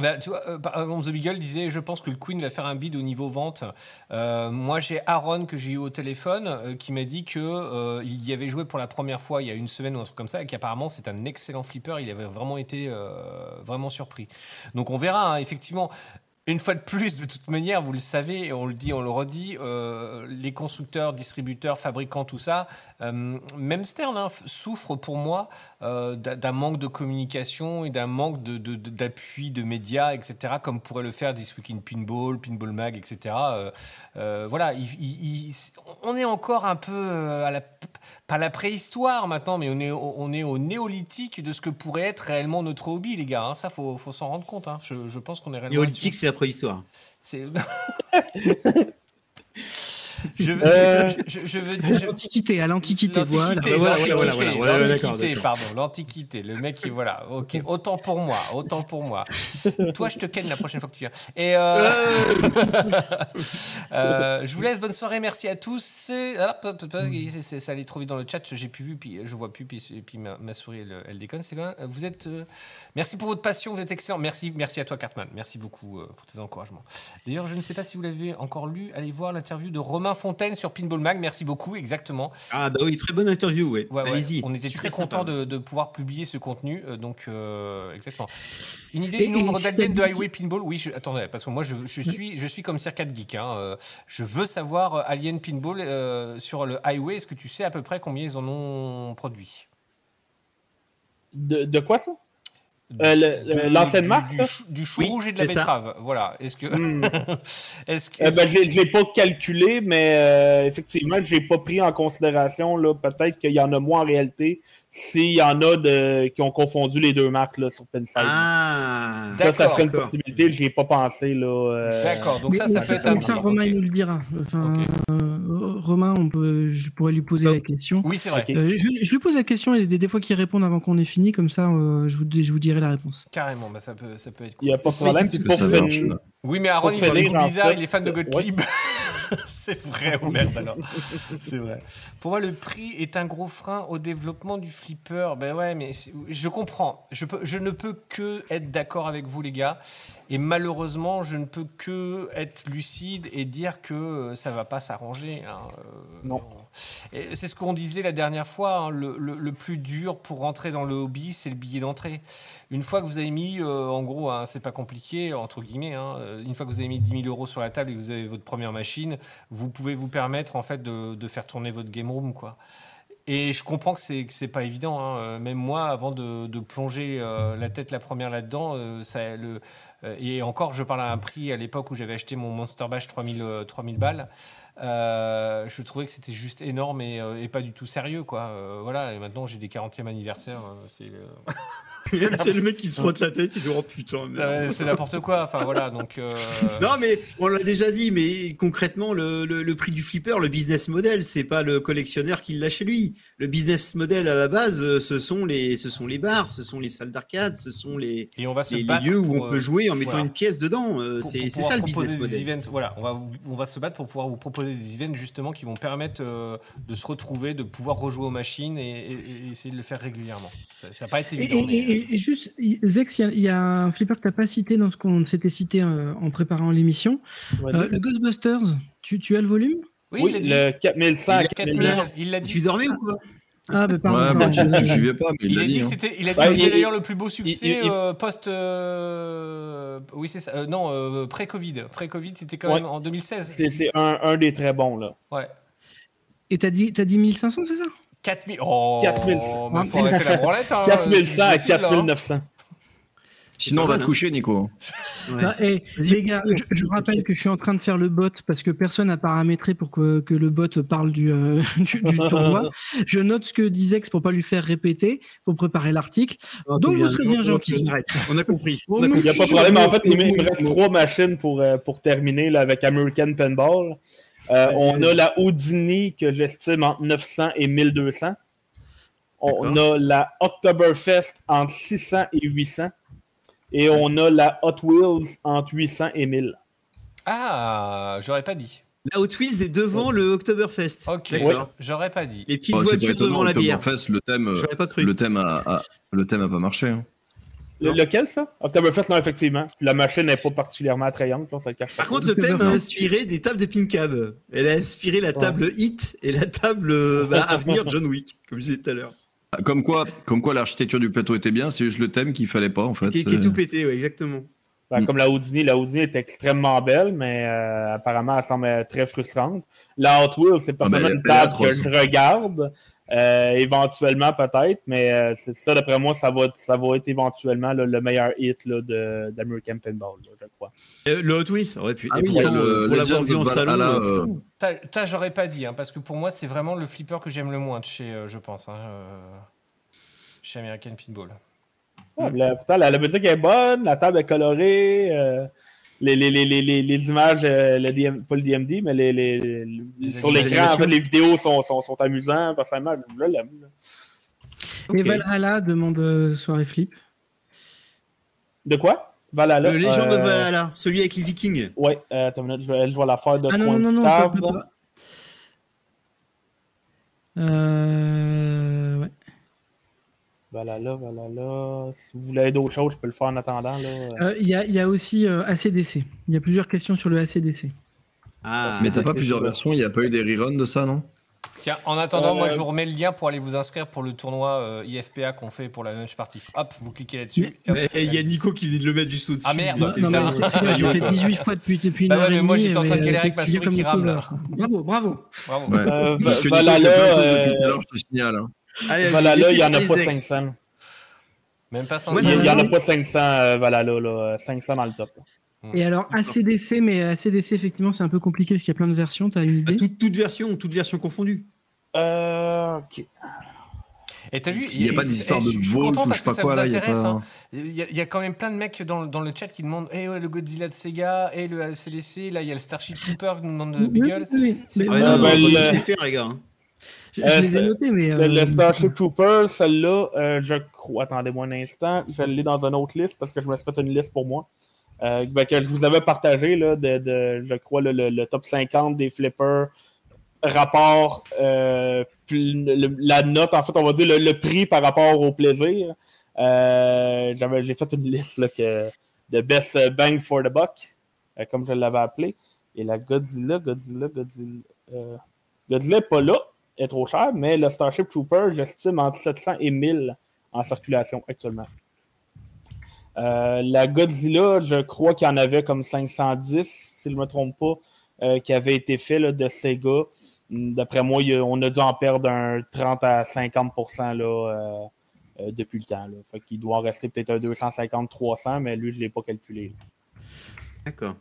Bah, tu vois, euh, The Beagle disait Je pense que le Queen va faire un bid au niveau vente. Euh, moi, j'ai Aaron que j'ai eu au téléphone euh, qui m'a dit que il y avait joué pour la première fois il y a une semaine ou un truc comme ça et qu'apparemment c'est un excellent flipper. Il avait vraiment été vraiment surpris. Donc, on verra, hein, effectivement. Une fois de plus, de toute manière, vous le savez, on le dit, on le redit, euh, les constructeurs, distributeurs, fabricants, tout ça, euh, même Stern hein, souffre pour moi euh, d'un manque de communication et d'un manque d'appui de, médias, etc., comme pourrait le faire This Week in Pinball, Pinball Mag, etc. Voilà, il- il- il- on est encore un peu à la, pas la préhistoire maintenant, mais on est, au- on est au néolithique de ce que pourrait être réellement notre hobby, les gars. hein. Ça, faut, faut s'en rendre compte. hein. Je, je pense qu'on est réellement. Néolithique, c'est la préhistoire. C'est. je veux, Euh. je, je- je veux dire. L'Antiquité, à l'Antiquité, voilà. L'Antiquité, Voilà, voilà, voilà, pardon, l'Antiquité. Le mec qui, voilà, ok, autant pour moi, autant pour moi. Toi, je te ken la prochaine fois que tu viens. Et euh, euh, je vous laisse, bonne soirée, merci à tous. C'est- ça allait trop vite dans le chat, j'ai plus vu, puis je vois plus, puis, puis ma, ma souris, elle, elle déconne. C'est quand même- vous êtes, euh, merci pour votre passion, vous êtes excellent. Merci, merci à toi, Cartman. Merci beaucoup euh, pour tes encouragements. D'ailleurs, je ne sais pas si vous l'avez encore lu, allez voir l'interview de Romain Fontaine Fontaine sur Pinball Mag. Merci beaucoup, exactement. Ah bah oui, très bonne interview, ouais. Ouais, ouais, Allez-y. On était Super très content de, de pouvoir publier ce contenu. euh, donc, euh, exactement. Une idée du nombre d'aliens de Highway Pinball Oui, je, attendez, parce que moi, je, je suis, je suis comme Circa de Geek. hein, euh, je veux savoir, Alien Pinball, euh, sur le Highway, est-ce que tu sais à peu près combien ils en ont produit? De, de quoi ça? Euh, L'ancienne du- marque, du, ça? chou, du chou Oui, rouge et de la betterave. Voilà. Est-ce que. Hmm. est-ce que Euh, ben, je ne l'ai pas calculé, mais euh, effectivement, je n'ai pas pris en considération. là, Peut-être qu'il y en a moins en réalité s'il y en a de, qui ont confondu les deux marques là, sur Penside. Ah, ça, ça serait une possibilité. Je n'y ai pas pensé. là. euh, D'accord, donc Mais- ça, ça peut être ça, Romain ok. il nous le dira. Enfin, euh, Romain, on peut, je pourrais lui poser la question. Oui, c'est vrai. Euh, je, je lui pose la question et des, des fois qu'il répond avant qu'on ait fini, comme ça, euh, je, vous, je vous dirai la réponse. Carrément, bah, ça, peut, ça peut être Il cool. n'y a pas de problème. Oui, mais Aaron, il en bizarre, il est fan de. Gottlieb. c'est vrai ou merde alors C'est vrai. Pour moi, le prix est un gros frein au développement du flipper. Ben ouais, mais je comprends. Je, peux, je ne peux que être d'accord avec vous, les gars. Et malheureusement, je ne peux que être lucide et dire que euh, ça va pas s'arranger. hein. Euh, Non. C'est ce qu'on disait la dernière fois. hein, le, plus dur pour rentrer dans le hobby, c'est le billet d'entrée. Une fois que vous avez mis, euh, en gros, hein, c'est pas compliqué, entre guillemets, hein, euh, une fois que vous avez mis 10 000 euros sur la table et que vous avez votre première machine, vous pouvez vous permettre en fait de, faire tourner votre game room, quoi. Et je comprends que c'est c'est pas évident. hein. Euh, Même moi, avant de, plonger la tête la première là-dedans, et encore, je parle à un prix à l'époque où j'avais acheté mon Monster Bash 3000 euh, 3000 balles. Euh, je trouvais que c'était juste énorme et, euh, pas du tout sérieux, quoi. Euh, voilà. Et maintenant, j'ai des 40e anniversaires. c'est le mec qui se frotte la tête, il dit oh putain. euh, c'est n'importe quoi. Enfin voilà. Donc. euh, Non mais on l'a déjà dit, mais concrètement le, le- le prix du flipper, le business model, c'est pas le collectionneur qui l'a chez lui. Le business model à la base, euh, ce sont les, ce sont les bars, ce sont les salles d'arcade, ce sont les, Et on va se les, lieux où on euh, peut jouer en mettant voilà. une pièce dedans. Euh, c'est ça le business des model. events. Voilà, on va, on va se battre pour pouvoir vous proposer des events justement qui vont permettre euh, de se retrouver, de pouvoir rejouer aux machines et, et- et essayer de le faire régulièrement. Ça n'a pas été Et, évident. et- et- et juste, Zex, il y a- il y, a un flipper que tu n'as pas cité dans ce qu'on s'était cité euh, en préparant l'émission. Euh, le Ghostbusters, tu, tu as le volume? Oui, oui, il a dit. le 4100, Il a 4000. 4000, il l'a dit. Tu dormais ou quoi? Ah, bah pardon. Ouais, bah, tu, pardon. tu suivais pas, mais il a dit dit. que hein. c'était, il a dit Ouais, que c'était il- d'ailleurs le plus beau succès il- il- euh, post, euh, oui c'est ça, euh, non euh, pré-Covid, pré-Covid c'était quand Ouais. même en 2016. C'est c'est un, un des très bons. là. Ouais. Et t'as dit, t'as dit 1500, c'est ça? 4000. Oh. 4100. mais faut arrêter la branlette. Hein, 4100 à c'est difficile, là, hein. 4900. Sinon, on va te hein. coucher, Nico. Ouais. Les gars, je, je rappelle que je suis en train de faire le bot parce que personne n'a paramétré pour que, que le bot parle du, euh, du, du tournoi. Je note ce que Zex pour pas lui faire répéter, pour préparer l'article. Donc, vous serez bien gentil. On a compris. On a Il n'y a pas de problème. En fait, il me il me reste trois machines pour, euh, pour terminer là, avec American Pinball. Euh, on a la Houdini que j'estime entre 900 et 1200. On a la Oktoberfest entre 600 et 800. Et on a la Hot Wheels entre 800 et 1000. Ah, j'aurais pas dit. La Hot Wheels est devant le Oktoberfest. Ok, j'aurais pas dit. Les petites Oh, voitures devant la bière. Oktoberfest, le thème, J'aurais pas cru. le thème a, a- le thème a pas marché. hein. Le- lequel ça? Oktoberfest, non, effectivement. La machine n'est pas particulièrement attrayante. Là, ça le cache. Par contre, le thème a inspiré des tables de Pincab. Elle a inspiré la table Hit et la table euh, bah, à venir John Wick, comme je disais tout à l'heure. Ah, Comme quoi, comme quoi l'architecture du plateau était bien, c'est juste le thème qu'il fallait pas en fait. Qui, qui est tout pété, ouais, exactement. Ben, Mm. Comme la Houdini, la Houdini est extrêmement belle, mais euh, apparemment, elle semble très frustrante. La Hot Wheels, c'est personnellement ben, une table que je regarde, euh, éventuellement peut-être, mais euh, c'est ça, d'après moi, ça va, ça va être éventuellement là, le meilleur hit là, de- d'American Pinball, là, je crois. Euh, le Hot Wheels, aurait pu. Ah et oui, il y a pourtant, le pour l'avoir vu en salon. T'as, t'as, j'aurais pas dit, hein, parce que pour moi, c'est vraiment le flipper que j'aime le moins de chez, euh, je pense, hein, euh, chez American Pinball. Ouais, la, pourtant, la, la musique est bonne, la table est colorée, euh, les, les, les, les, les, les images, euh, le DM pas le DMD, mais les, les, les- Les sur l'écran, en fait, les vidéos sont, sont, sont amusantes. Personnellement, je l'aime. Et. Valhalla demande euh, soirée flip. De quoi? Valhalla? Le Legend of euh, Valhalla, celui avec les Vikings. Ouais, euh, attends une minute, je vais, je vais la faire de Ah non, non, non, de non, table. Euh, ouais. Valhalla, Valhalla. Si vous voulez d'autres choses, je peux le faire en attendant. là. Euh, Il y, a, il y a aussi euh, ACDC. Il y a plusieurs questions sur le ACDC. Ah, Mais t'as pas plusieurs versions, il n'y a pas eu des reruns de ça, non? Tiens, en attendant, Euh, moi je vous remets le lien pour aller vous inscrire pour le tournoi euh, IFPA qu'on fait pour la lunch party. Hop, vous cliquez là-dessus. et. Mais Il y a Nico qui vient de le mettre du saut dessus. Ah, merde, Non, non, mais putain. c'est c'est vrai, je l'ai fait 18 fois depuis, depuis une Bah ouais, heure mais moi, j'étais en train de galérer avec ma souris comme qui un rame. Bravo, bravo. Bravo. Ouais. Euh, Parce que va- Nico, choses euh, depuis tout à l'heure, je te signale. hein. Allez, Valhalla, il n'y en a pas les ex. 500. Même pas Ouais, 500. Il n'y en a pas 500, euh, Valhalla, là. 500 dans le top. là. Et alors, ACDC, mais ACDC, effectivement, c'est un peu compliqué parce qu'il y a plein de versions. T'as une Ah, idée? toute, toute version, toute version confondue. Euh, ok. Et t'as vu Il n'y a pas d'histoire eh, de ou je sais pas quoi vous là. Il y a intéresse, pas... hein. Il y, a- y a quand même plein de mecs dans, dans le chat qui demandent Eh ouais, le Godzilla de Sega, et le ACDC, là il y a le Starship Trooper qui nous demande de Oui, Beagle. oui, oui. C'est Mais Ouais, bah, on va le- les faire, les gars. hein. Je, Euh, je les ai c'est- notés, mais. Le, euh, le Starship Trooper, celle-là, euh, je crois. Attendez-moi un instant. Je l'ai dans une autre liste parce que je me suis fait une liste pour moi. Ben, que je vous avais partagé, là, de, de- je crois, le, le- le top 50 des flippers, rapport, euh, le- la note, en fait, on va dire le, le prix par rapport au plaisir. Euh, j'avais- J'ai fait une liste là, que, de Best Bang for the Buck, euh, comme je l'avais appelé. Et la Godzilla, Godzilla, Godzilla. Godzilla n'est pas là, est trop cher, mais le Starship Trooper, j'estime entre 700 et 1000 en circulation actuellement. Euh, la Godzilla, je crois qu'il y en avait comme 510, si je ne me trompe pas, euh, qui avait été fait là, de Sega. Hum, D'après moi, on a dû en perdre un 30 à 50 là, euh, euh, depuis le temps. Là. Fait qu'il doit en rester peut-être un 250-300, mais lui, je ne l'ai pas calculé. D'accord.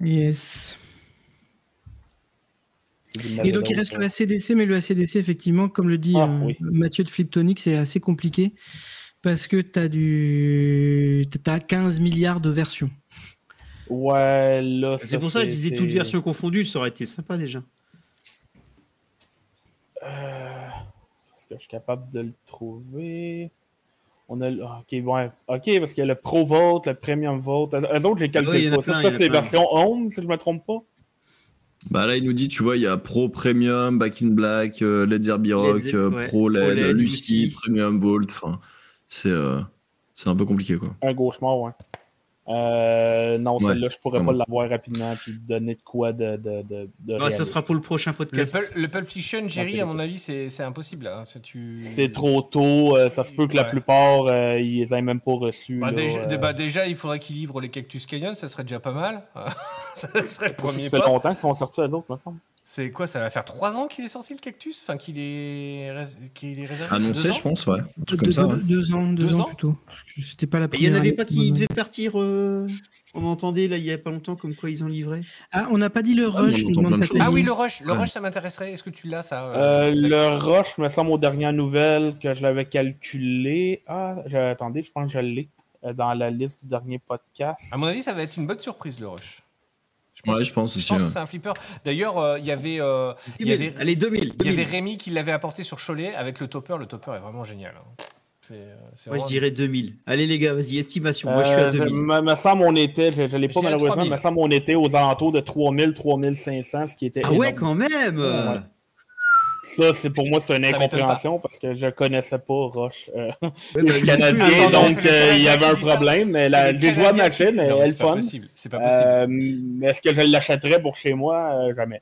Yes. Si vous en avez Et donc, il reste le ACDC, mais le ACDC, effectivement, comme le dit Ah, euh, oui. Mathieu de Fliptonic, c'est assez compliqué parce que tu as, du... as 15 milliards de versions. Ouais, là, C'est pour ça que je disais c'est- toute version confondue, ça aurait été sympa déjà. Euh, Est-ce que je suis capable de le trouver? On a le- ah, ok, ouais. Ok, parce qu'il y a le Pro Vote, le Premium Vote. Eux autres, je les calcule Oui, il y en a pas. Ça, plein, c'est version Home, si je me trompe pas. Bah là, il nous dit, tu vois, il y a Pro Premium, Back in Black, euh, Led Zeppelin Rock, Led euh, ouais. Pro LED, LED Lucy. Premium Vault. Enfin, c'est euh, c'est un peu compliqué, quoi. Un gauchemar, ouais. Euh, non, Ouais, celle-là, je pourrais pas l'avoir rapidement puis donner de quoi de. de, de, de Ouais, ça sera pour le prochain Le, podcast. Pul- le Pulp Fiction, Jerry, à mon avis, c'est c'est impossible. là. C'est- Tu... C'est trop tôt. euh, ça se peut que la plupart, euh, ils aient même pas reçus. Bah, là, déjà, euh, bah, déjà, il faudrait qu'il livre les Cactus Canyon, ça serait déjà pas mal. ça serait le ça premier fait pas. longtemps qu'ils sont sortis, eux autres, me semble. C'est quoi Ça va faire 3 ans qu'il est sorti le cactus? Enfin, qu'il est, qu'il est réservé Annoncé, je pense, ouais. Un truc Deux, comme ça, deux- ouais. deux ans, deux, Deux ans, ans? plutôt. C'était pas la Et il première. y en avait pas qui en devaient partir. euh, On entendait là il y a pas longtemps comme quoi ils en livraient. Ah, on n'a pas dit le Ah, rush. Ah oui, le rush. Le Ouais. rush, ça m'intéresserait. Est-ce que tu l'as, ça Euh, Zach? le rush, me semble, aux dernières nouvelles que je l'avais calculé. Ah, attendez, je pense que je l'ai euh, dans la liste du dernier podcast. À mon avis, ça va être une bonne surprise, le rush. Ouais, je pense Je aussi. pense que ouais. c'est un flipper. D'ailleurs, euh, il y avait, euh, il y 2000. avait, Allez, 2000. il y avait 2000. Rémi qui l'avait apporté sur Cholet avec le topper. Le topper est vraiment génial. hein. Euh, Moi je dirais 2000. Allez les gars, vas-y, estimation. Moi je suis à Euh, 2000. Me, me semble on était, je, je l'ai pas malheureusement, 3000. me semble on était aux alentours de 3000, 3500, ce qui était Ah ouais, quand même Ouais. Ça, c'est pour moi, c'est une incompréhension parce que je connaissais pas Roche. Euh, canadien, donc euh, il y avait un problème, mais la, les j'ai joué à Canadiens ma qui- chaîne, Non, elle mais est c'est pas fun. possible. C'est pas possible. Euh, mais est-ce que je l'achèterais pour chez moi? Euh, Jamais.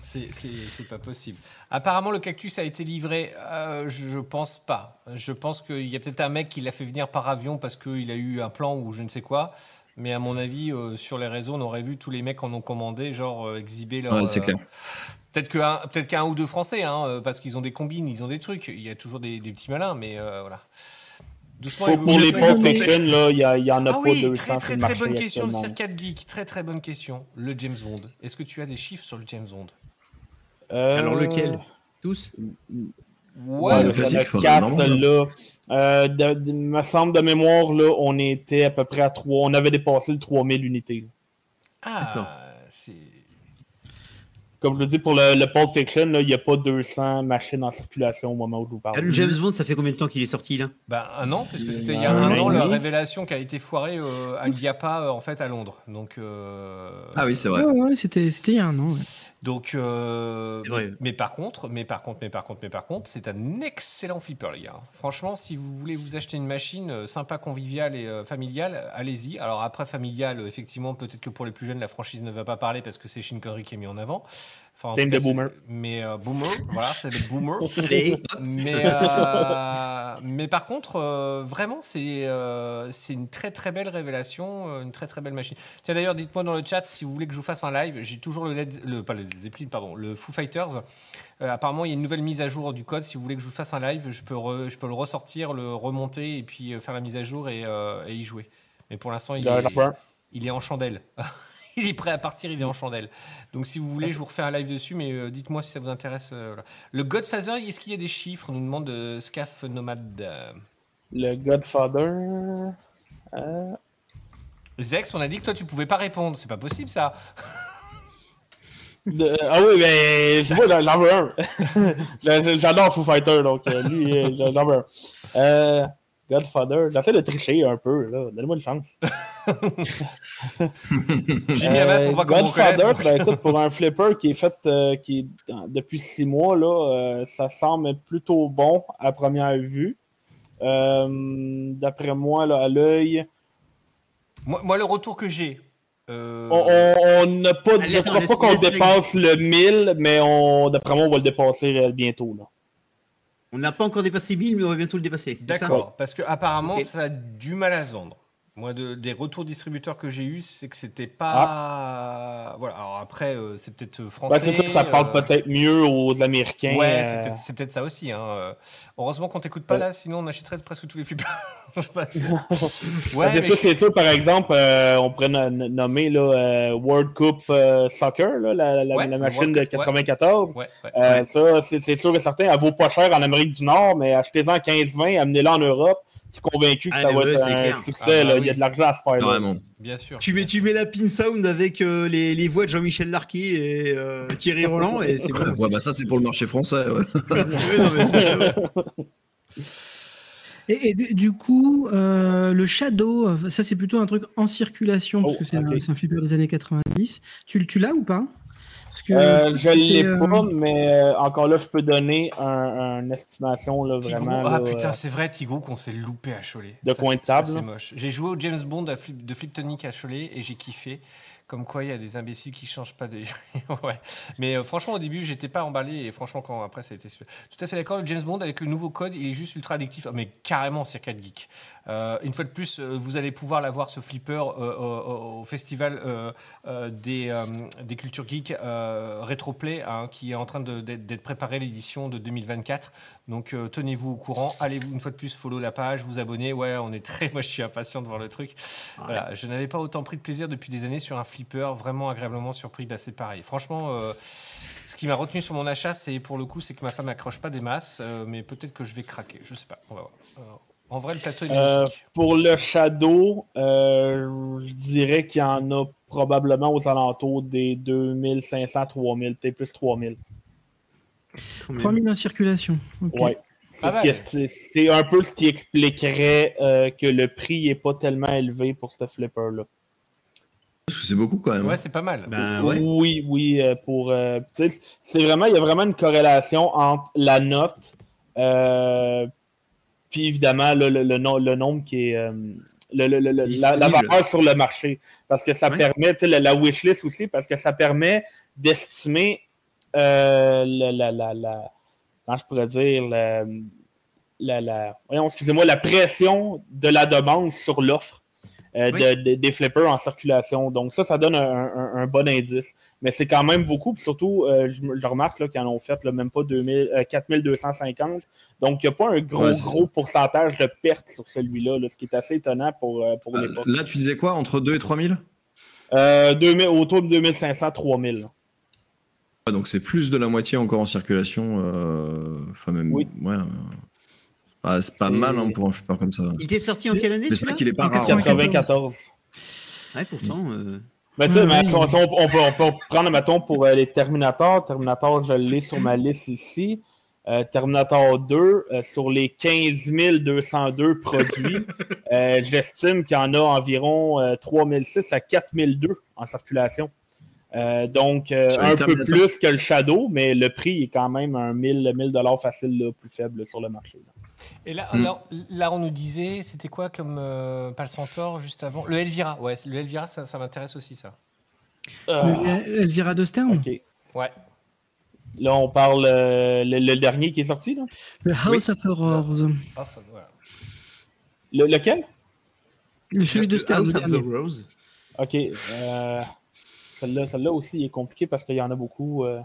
C'est- C'est c'est pas possible. Apparemment, le cactus a été livré. euh, je je pense pas. Je pense qu'il y a peut-être un mec qui l'a fait venir par avion parce qu'il a eu un plan ou je ne sais quoi. Mais à mon avis, euh, sur les réseaux, on aurait vu tous les mecs en ont commandé, genre euh, exhiber leur. Ouais, c'est euh, clair. Peut-être qu'un peut qu'un ou deux Français, hein, euh, parce qu'ils ont des combines, ils ont des trucs. Il y a toujours des, des petits malins, mais euh, voilà. Doucement, Pour, pour les là, il y, a- il y en a Ah pas oui, 200 très très très bonne question de. Circade Geek. Très très bonne question. Le James Bond. Est-ce que tu as des chiffres sur le James Bond? Euh, Alors lequel? Tous? Ouais, Ouais, le le classique, classique, faudrait 4, normal, celle-là. Euh, de, de- me semble de mémoire, là, on était à peu près à 3. On avait dépassé le 3000 unités. là. Ah, D'accord. c'est. Comme je le dis, pour le, le Pulp Fiction, là, il n'y a pas 200 machines en circulation au moment où je vous parle. Le James Bond, ça fait combien de temps qu'il est sorti là? Bah, un an, parce que c'était il y a un un an la révélation qui a été foirée euh, à l'IAPA, euh, en fait, à Londres. Donc, euh, Ah oui, c'est vrai. Ouais, ouais, c'était c'était il y a un an. ouais. Donc, euh, mais par contre, mais par contre, mais par contre, mais par contre, c'est un excellent flipper, les gars. Franchement, si vous voulez vous acheter une machine euh, sympa, conviviale et euh, familiale, allez-y. Alors après, familiale, effectivement, peut-être que pour les plus jeunes, la franchise ne va pas parler parce que c'est Shin Connery qui est mis en avant. Enfin, en Team tout cas, de boomer. c'est- Mais euh, boomer, voilà, c'est des boomers. Mais, euh, mais par contre, euh, vraiment, c'est euh, c'est une très très belle révélation, une très très belle machine. Tiens d'ailleurs, dites-moi dans le chat si vous voulez que je vous fasse un live. J'ai toujours le Led, le pas le Zeppelin, pardon, le Foo Fighters. Euh, apparemment, il y a une nouvelle mise à jour du code. Si vous voulez que je vous fasse un live, je peux re- je peux le ressortir, le remonter et puis euh, faire la mise à jour et, euh, et y jouer. Mais pour l'instant, il est en chandelle. il est prêt à partir, il est en chandelle. Donc si vous voulez, je vous refais un live dessus, mais euh, dites-moi si ça vous intéresse. euh, voilà. Le Godfather, est-ce qu'il y a des chiffres On nous demande de Scaf Nomade? Euh, Le Godfather. euh, Zex, on a dit que toi tu pouvais pas répondre, c'est pas possible ça. de- Ah oui, mais je vois, J'adore Foo Fighter, donc euh, lui, euh. Euh, Godfather, j'essaie de tricher un peu, là. Donnez-moi une chance. J'ai mis on Godfather, ben, écoute, pour un flipper qui est fait euh, qui est dans- depuis six mois, là, euh, ça semble plutôt bon à première vue. Euh, D'après moi, là, à l'œil, Moi, moi, le retour que j'ai. euh, on- on on n'a pas, Allez, attends, pas qu'on dépasse le 1000, mais on, d'après moi, on va le dépasser euh, bientôt. Là. On n'a pas encore dépassé 1000, mais on va bientôt le dépasser. D'accord, parce que apparemment ça a du mal à se vendre. Moi, de- des retours distributeurs que j'ai eu, c'est que c'était pas. Ah. Voilà. Alors après, euh, c'est peut-être euh, français. Ouais, c'est ça, ça parle euh, peut-être mieux aux Américains. Ouais, euh, c'est peut-être- ça aussi. Hein. Heureusement qu'on t'écoute pas Ouais. là, sinon on achèterait presque tous les flippers. ouais, je- c'est sûr, par exemple, on pourrait no- no- nommer là, World Cup Soccer, là, la, la- Ouais, la le machine World de Cup, ouais. 94. ouais, ouais. Euh, Ça, c'est c'est sûr et certain, elle vaut pas cher en Amérique du Nord, mais achetez-en 15-20, amenez-la en Europe. Je suis convaincu que Ah, ça va ouais, être c'est un clair. succès. Ah, bah là. Il y a de l'argent à se faire. là. Bien sûr. Tu mets, tu mets la pin sound avec euh, les, les voix de Jean-Michel Larquet et euh, Thierry Roland et c'est bon. Ouais, bah ça, c'est pour le marché français. ouais. Ouais, non, mais c'est- ouais. Et, et du, coup, euh, le Shadow, ça c'est plutôt un truc en circulation, parce Oh, que c'est un, c'est un flipper des années 90. Tu, tu l'as ou pas? Que, Euh, je l'ai euh, pas, mais euh, encore là, je peux donner un, une estimation là, vraiment. ah là, putain, euh, c'est vrai, Tigrou, qu'on s'est loupé à Cholet. De Ça, coin de table, C'est moche. J'ai joué au James Bond à Flip- de Fliptonic à Cholet et j'ai kiffé. Comme quoi, il y a des imbéciles qui changent pas de. ouais. Mais euh, franchement, au début, j'étais pas emballé et franchement, quand après, ça a été super. Tout à fait d'accord. Le James Bond avec le nouveau code, il est juste ultra addictif. Ah, mais carrément, Circuit Geek. Euh, une fois de plus, euh, vous allez pouvoir l'avoir ce flipper euh, au, au festival euh, des, des cultures geeks Retroplay, hein, qui est en train d'être préparé l'édition de 2024. Donc tenez-vous au courant. Allez une fois de plus follow la page, vous abonner. Ouais, on est très. Moi, je suis impatient de voir le truc. Voilà, je n'avais pas autant pris de plaisir depuis des années sur un flipper, vraiment agréablement surpris. Bah, c'est pareil. Franchement, ce qui m'a retenu sur mon achat, c'est pour le coup, c'est que ma femme accroche pas des masses, mais peut-être que je vais craquer. Je sais pas. On va voir. En vrai, le plateau est Euh, pour le Shadow, euh, je dirais qu'il y en a probablement aux alentours des 2500, 3000, peut-être plus 3000. Quand même. 3000 en circulation. ok. Ouais. C'est Pas ce qui- mal. c'est- un peu ce qui expliquerait euh, que le prix n'est pas tellement élevé pour ce flipper-là. Parce que c'est beaucoup quand même. Ouais, c'est pas mal. Ben ouais. Oui, oui, pour. euh, c'est vraiment, il y a vraiment une corrélation entre la note, euh, puis évidemment le, le- le nom- le nombre qui est. euh, le- le- le- le- la, valeur sur le marché. Parce que ça Ouais. permet, tu sais, la, la wishlist aussi, parce que ça permet d'estimer euh, la, Comment je pourrais dire la, excusez-moi, la pression de la demande sur l'offre euh, Oui. de- de- des flippers en circulation. Donc ça, ça donne un, un- un bon indice. Mais c'est quand même beaucoup. Puis surtout, euh, je, je remarque qu'ils en ont fait là, même pas 2000, euh, 4250. Donc il n'y a pas un gros, Ouais, gros pourcentage de pertes sur celui-là, là, ce qui est assez étonnant pour, euh, pour Euh, l'époque. Là, tu disais quoi? Entre 2 et 3000 Euh, 2000 autour de 2500, 3000. là. Ouais, Donc c'est plus de la moitié encore en circulation. euh, Enfin, même. Oui. Ouais. Ah, c'est pas mal hein, pour un flipper comme ça. Il était sorti en quelle année Mais c'est vrai celui-là qu'il est pas En rare. hein. 94. 94. Ouais, pourtant. euh, Mais tu sais, Ouais, mais ouais, si on, ouais. peut, on peut prendre, mettons, pour euh, les Terminator. Terminator, je l'ai sur ma liste ici. Euh, Terminator 2, euh, sur les 15 202 produits, euh, j'estime qu'il y en a environ euh, 3006 à 4002 en circulation. Euh, donc, euh, un peu plus que le Shadow, mais le prix est quand même un 1000 1000 dollars facile, là, plus faible sur le marché. là. Et là, Mm. là, là, on nous disait, c'était quoi comme euh, pas le Centaure juste avant? Le Elvira, ouais, le Elvira, ça, ça m'intéresse aussi, ça. Euh, Le- Elvira de Stern ok. Ouais. Là, on parle euh, le, le dernier qui est sorti. Là? Le House of Horrors. Off, voilà. Le- lequel? Le- Celui de Le Stern. House of the. Rose. Ok. euh, celle-là, celle-là aussi est compliquée parce qu'il y en a beaucoup. euh.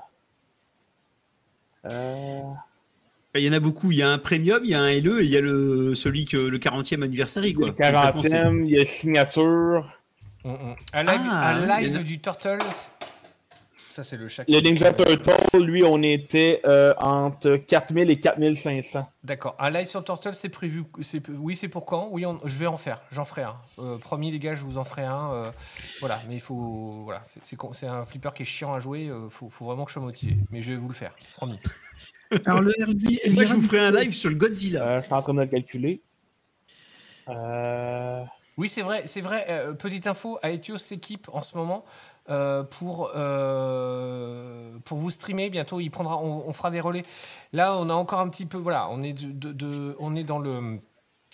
Euh, Il y en a beaucoup. Il y a un premium, il y a un LE et il y a le, celui que le 40e anniversaire. il y Quoi. a le 40e, il y a Signature. Mm, mm. Un live, Ah, un live a- du Turtles. Ça, c'est le chat. Le Ninja Turtle, lui, on était euh, entre 4000 et 4500. D'accord. Un live sur Turtles, c'est prévu. Oui, c'est pour quand? Oui, on- je vais en faire. J'en ferai un. Euh, promis, les gars, je vous en ferai un. euh, voilà, mais il faut. Voilà, c'est- un flipper qui est chiant à jouer. Il faut, faut vraiment que je sois motivé. Mais je vais vous le faire. Promis. Alors, le RB. Et moi, je vous ferai un live sur le Godzilla. Euh, je suis en train de le calculer. Euh, Oui, c'est vrai, c'est vrai. euh, petite info, Aetios s'équipe en ce moment euh, pour, euh, pour vous streamer. Bientôt, il prendra, on, on fera des relais. Là, on a encore un petit peu, voilà, on est, de, de- de- on est dans le,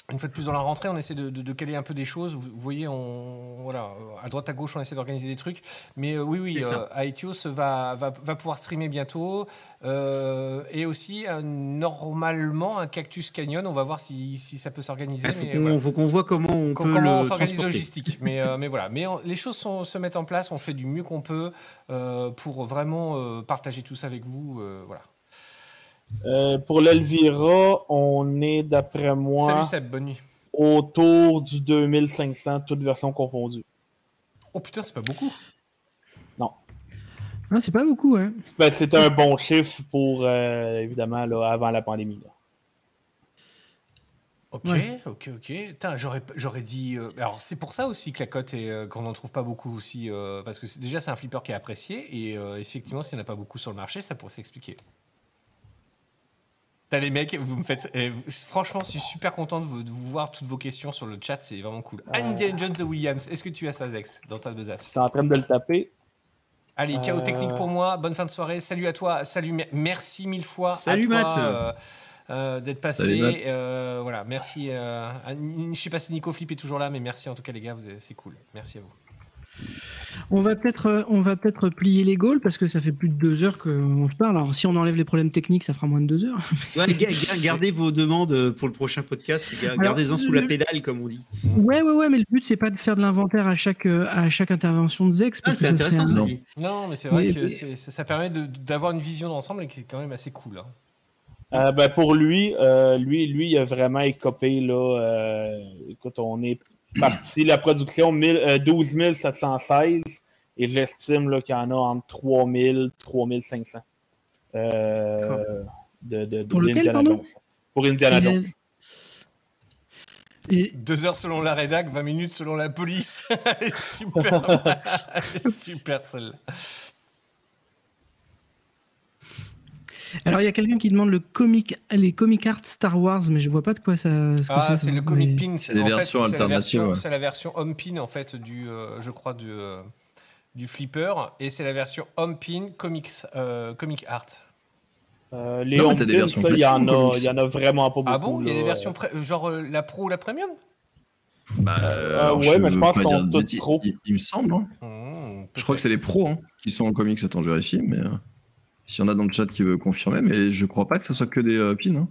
une fois de plus dans la rentrée, on essaie de, de- de caler un peu des choses. Vous, vous voyez, on, voilà, à droite à gauche, on essaie d'organiser des trucs. Mais euh, oui, oui, euh, Aetios va, va, va pouvoir streamer bientôt. Euh, et aussi, euh, normalement, un Cactus Canyon. On va voir si, si ça peut s'organiser. Il faut qu'on voit comment on Com- peut comment le transporter. logistique. Mais, mais voilà. Mais on- les choses sont- se mettent en place. On fait du mieux qu'on peut pour vraiment partager tout ça avec vous. voilà. Euh, pour l'Elvira, on est, d'après moi, Salut Seb, bonne nuit. autour du 2500, toutes versions confondues. Oh putain, c'est pas beaucoup. Ah, c'est pas beaucoup, hein. Ben, c'est un bon chiffre pour, euh, évidemment, là, avant la pandémie. là. Ok, Ouais. ok, ok. Putain, j'aurais, j'aurais dit. euh, alors c'est pour ça aussi que la cote est euh, qu'on n'en trouve pas beaucoup aussi, euh, parce que c'est- déjà c'est un flipper qui est apprécié et euh, effectivement s'il n'y en a pas beaucoup sur le marché, ça pourrait s'expliquer. T'as les mecs, vous me faites. eh, vous- franchement, je suis super content de vous, de vous voir toutes vos questions sur le chat, c'est vraiment cool. Indiana Jones de Williams, est-ce que tu as ça, Zex, dans ta Je besace? Suis en train de le taper. Allez, chaos Euh. technique pour moi. Bonne fin de soirée. Salut à toi. Salut, mer- merci mille fois. Salut, à toi, Matt. euh, euh, d'être passé. Salut, Matt. Euh, voilà, merci. euh, à- je sais pas si Nico Flip est toujours là, mais merci en tout cas les gars, vous avez- c'est cool. Merci à vous. On va peut-être euh, on va peut-être plier les goals parce que ça fait plus de deux heures qu'on se parle. Alors, si on enlève les problèmes techniques, ça fera moins de deux heures. Ouais, ga- ga- gardez vos demandes pour le prochain podcast. Gardez-en sous la le- pédale, comme on dit. Ouais, ouais, ouais, mais le but, c'est pas de faire de l'inventaire à chaque, euh, à chaque intervention de Zex. Ah, c'est serait intéressant, Non. mais c'est vrai Oui, que ça, permet d'avoir une vision d'ensemble et qui est quand même assez cool. hein. Euh, ben, pour lui, euh, lui, lui, il a vraiment écopé. Là, euh, écoute, on est parti. La production 1000, euh, 12 716 et j'estime qu'il y en a entre 3000 3500. Euh, de, de, Pour de lequel, Indiana pardon? Jones. Pour Indiana Jones. Et- Deux heures selon la rédac, 20 minutes selon la police. Elle est super, Elle est super celle-là. Alors, il y a quelqu'un qui demande le comic, les comic art Star Wars, mais je vois pas de quoi ça. ce Ah, ça, c'est le mais- comic pin. C'est les versions alternatives, version- ouais. C'est la version home pin en fait du, euh, je crois du, euh, du flipper et c'est la version home pin comics, euh, comic art. Euh, les Non, mais home pins, ça, il y, en a, y en a vraiment pas beaucoup. Ah bon? Il y a des versions pré- genre euh, la pro ou la premium? Bah, Euh, alors, ouais, mais je pense sont toutes pro. Il, il me semble. hein. Mmh, Je crois que c'est les pros hein, qui sont en comics. Attends, je vérifie. Mais s'il y en a dans le chat qui veut confirmer, mais je crois pas que ce soit que des euh, pins. hein.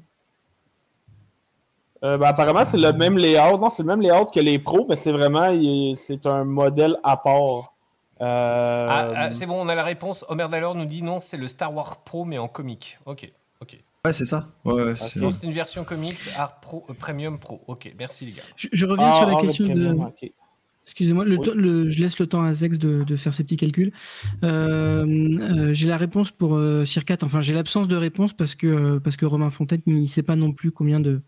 Euh, ben, apparemment, c'est le même layout. Non, c'est le même layout que les pros, mais c'est vraiment c'est un modèle à part. Euh, Ah, ah, c'est bon, on a la réponse. Homer Dallor nous dit non, c'est le Star Wars Pro mais en comic. Ok, ok. Ouais, c'est ça. Ouais, ouais, c'est- une version comics Art Pro euh, Premium Pro. Ok, merci les gars. Je, je reviens ah, sur la ah, question de. premium. Excusez-moi, le Oui. temps- le- je laisse le temps à Zex de, de faire ses petits calculs. Euh, euh, j'ai la réponse pour euh, Circat, enfin j'ai l'absence de réponse parce que, euh, parce que Romain Fontaine ne sait pas non plus combien de,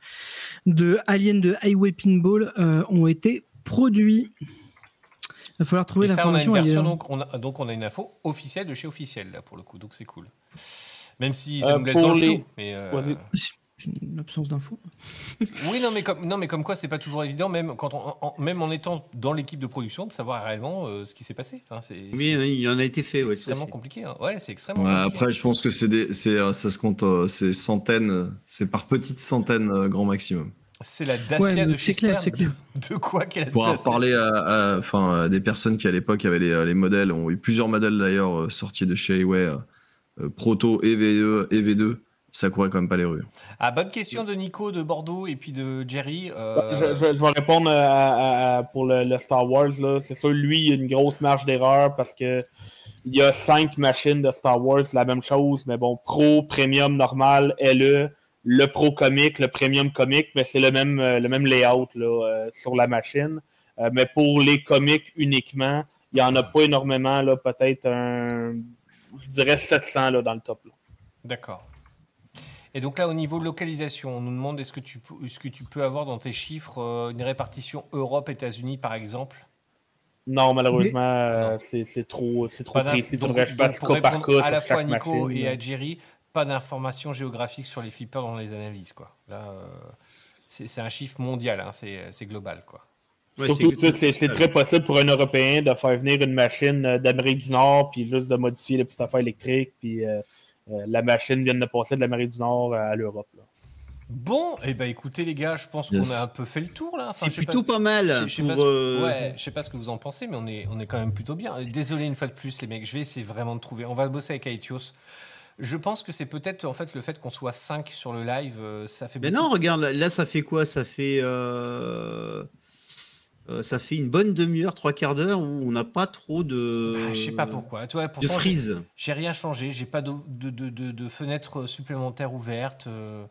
de aliens de Highway Pinball euh, ont été produits. va falloir trouver Et ça, on a une l'information version, ailleurs. donc on, a, donc on a une info officielle de chez officiel, là, pour le coup, donc c'est cool. Même si ça Euh, nous laisse dans le les-. Mais, euh, une absence d'infos. oui, non mais, comme, non, mais comme quoi, c'est pas toujours évident, même, quand on, en, même en étant dans l'équipe de production, de savoir réellement euh, ce qui s'est passé. Enfin, c'est Oui, c'est- il en a été fait. c'est Ouais, extrêmement fait. compliqué. hein. Ouais, c'est extrêmement Ouais, compliqué. après, je pense que c'est des, c'est, euh, ça se compte, euh, c'est centaines, c'est par petites centaines euh, grand maximum. C'est la Dacia Ouais, de c'est Chester. clair, c'est clair. De, quoi qu'elle a Pour avoir parlé à, à- enfin, à des personnes qui à l'époque avaient les, les modèles, ont eu plusieurs modèles d'ailleurs sortis de chez Huawei, Proto et V2, et V2, ça courait quand même pas les rues. Ah, bonne question de Nico de Bordeaux et puis de Jerry. euh, Je, je- je vais répondre à- à- à- pour le, le Star Wars. là. C'est sûr, lui, il y a une grosse marge d'erreur parce que il y a cinq machines de Star Wars, c'est la même chose, mais bon, Pro, Premium, Normal, LE, le Pro Comic, le Premium Comic, mais c'est le même, euh, le même layout là, euh, sur la machine. Euh, mais pour les comics uniquement, il n'y en a pas énormément, là, peut-être un, je dirais 700 là, dans le top. là. D'accord. Et donc là, au niveau localisation, on nous demande est-ce que tu, peux- est-ce que tu peux avoir dans tes chiffres euh, une répartition Europe-États-Unis, par exemple? Non, malheureusement, euh, c'est c'est trop, c'est trop précis. Il donc- faudrait que je donc fasse cas par cas À la fois à Nico machine. et à Jerry, pas d'informations géographiques sur les flippers dans les analyses. Quoi. Là, euh, c'est, c'est un chiffre mondial, hein, c'est, c'est global. Quoi. Ouais, Surtout, c'est- très possible pour un Européen de faire venir une machine d'Amérique du Nord, puis juste de modifier les petites affaires électriques, puis euh, la machine vient de passer de l'Amérique du Nord à l'Europe. là. Bon, et ben écoutez les gars, je pense Yes. qu'on a un peu fait le tour là. Enfin, C'est plutôt pas- pas mal Je je sais pour. pas, ce- euh, ouais, je sais pas ce que vous en pensez, mais on est, on est quand même plutôt bien. Désolé une fois de plus, les mecs. Je vais essayer vraiment de trouver. On va bosser avec Aetios. Je pense que c'est peut-être en fait le fait qu'on soit 5 sur le live, euh, ça fait Mais beaucoup. non, regarde, là, là, ça fait quoi? Ça fait. euh, euh, ça fait une bonne demi-heure, trois quarts d'heure où on n'a pas trop de. Bah, je sais pas pourquoi. Tu vois, De pourtant, j'ai- rien changé. J'ai pas de, de, de, de- de fenêtre supplémentaire ouverte. euh,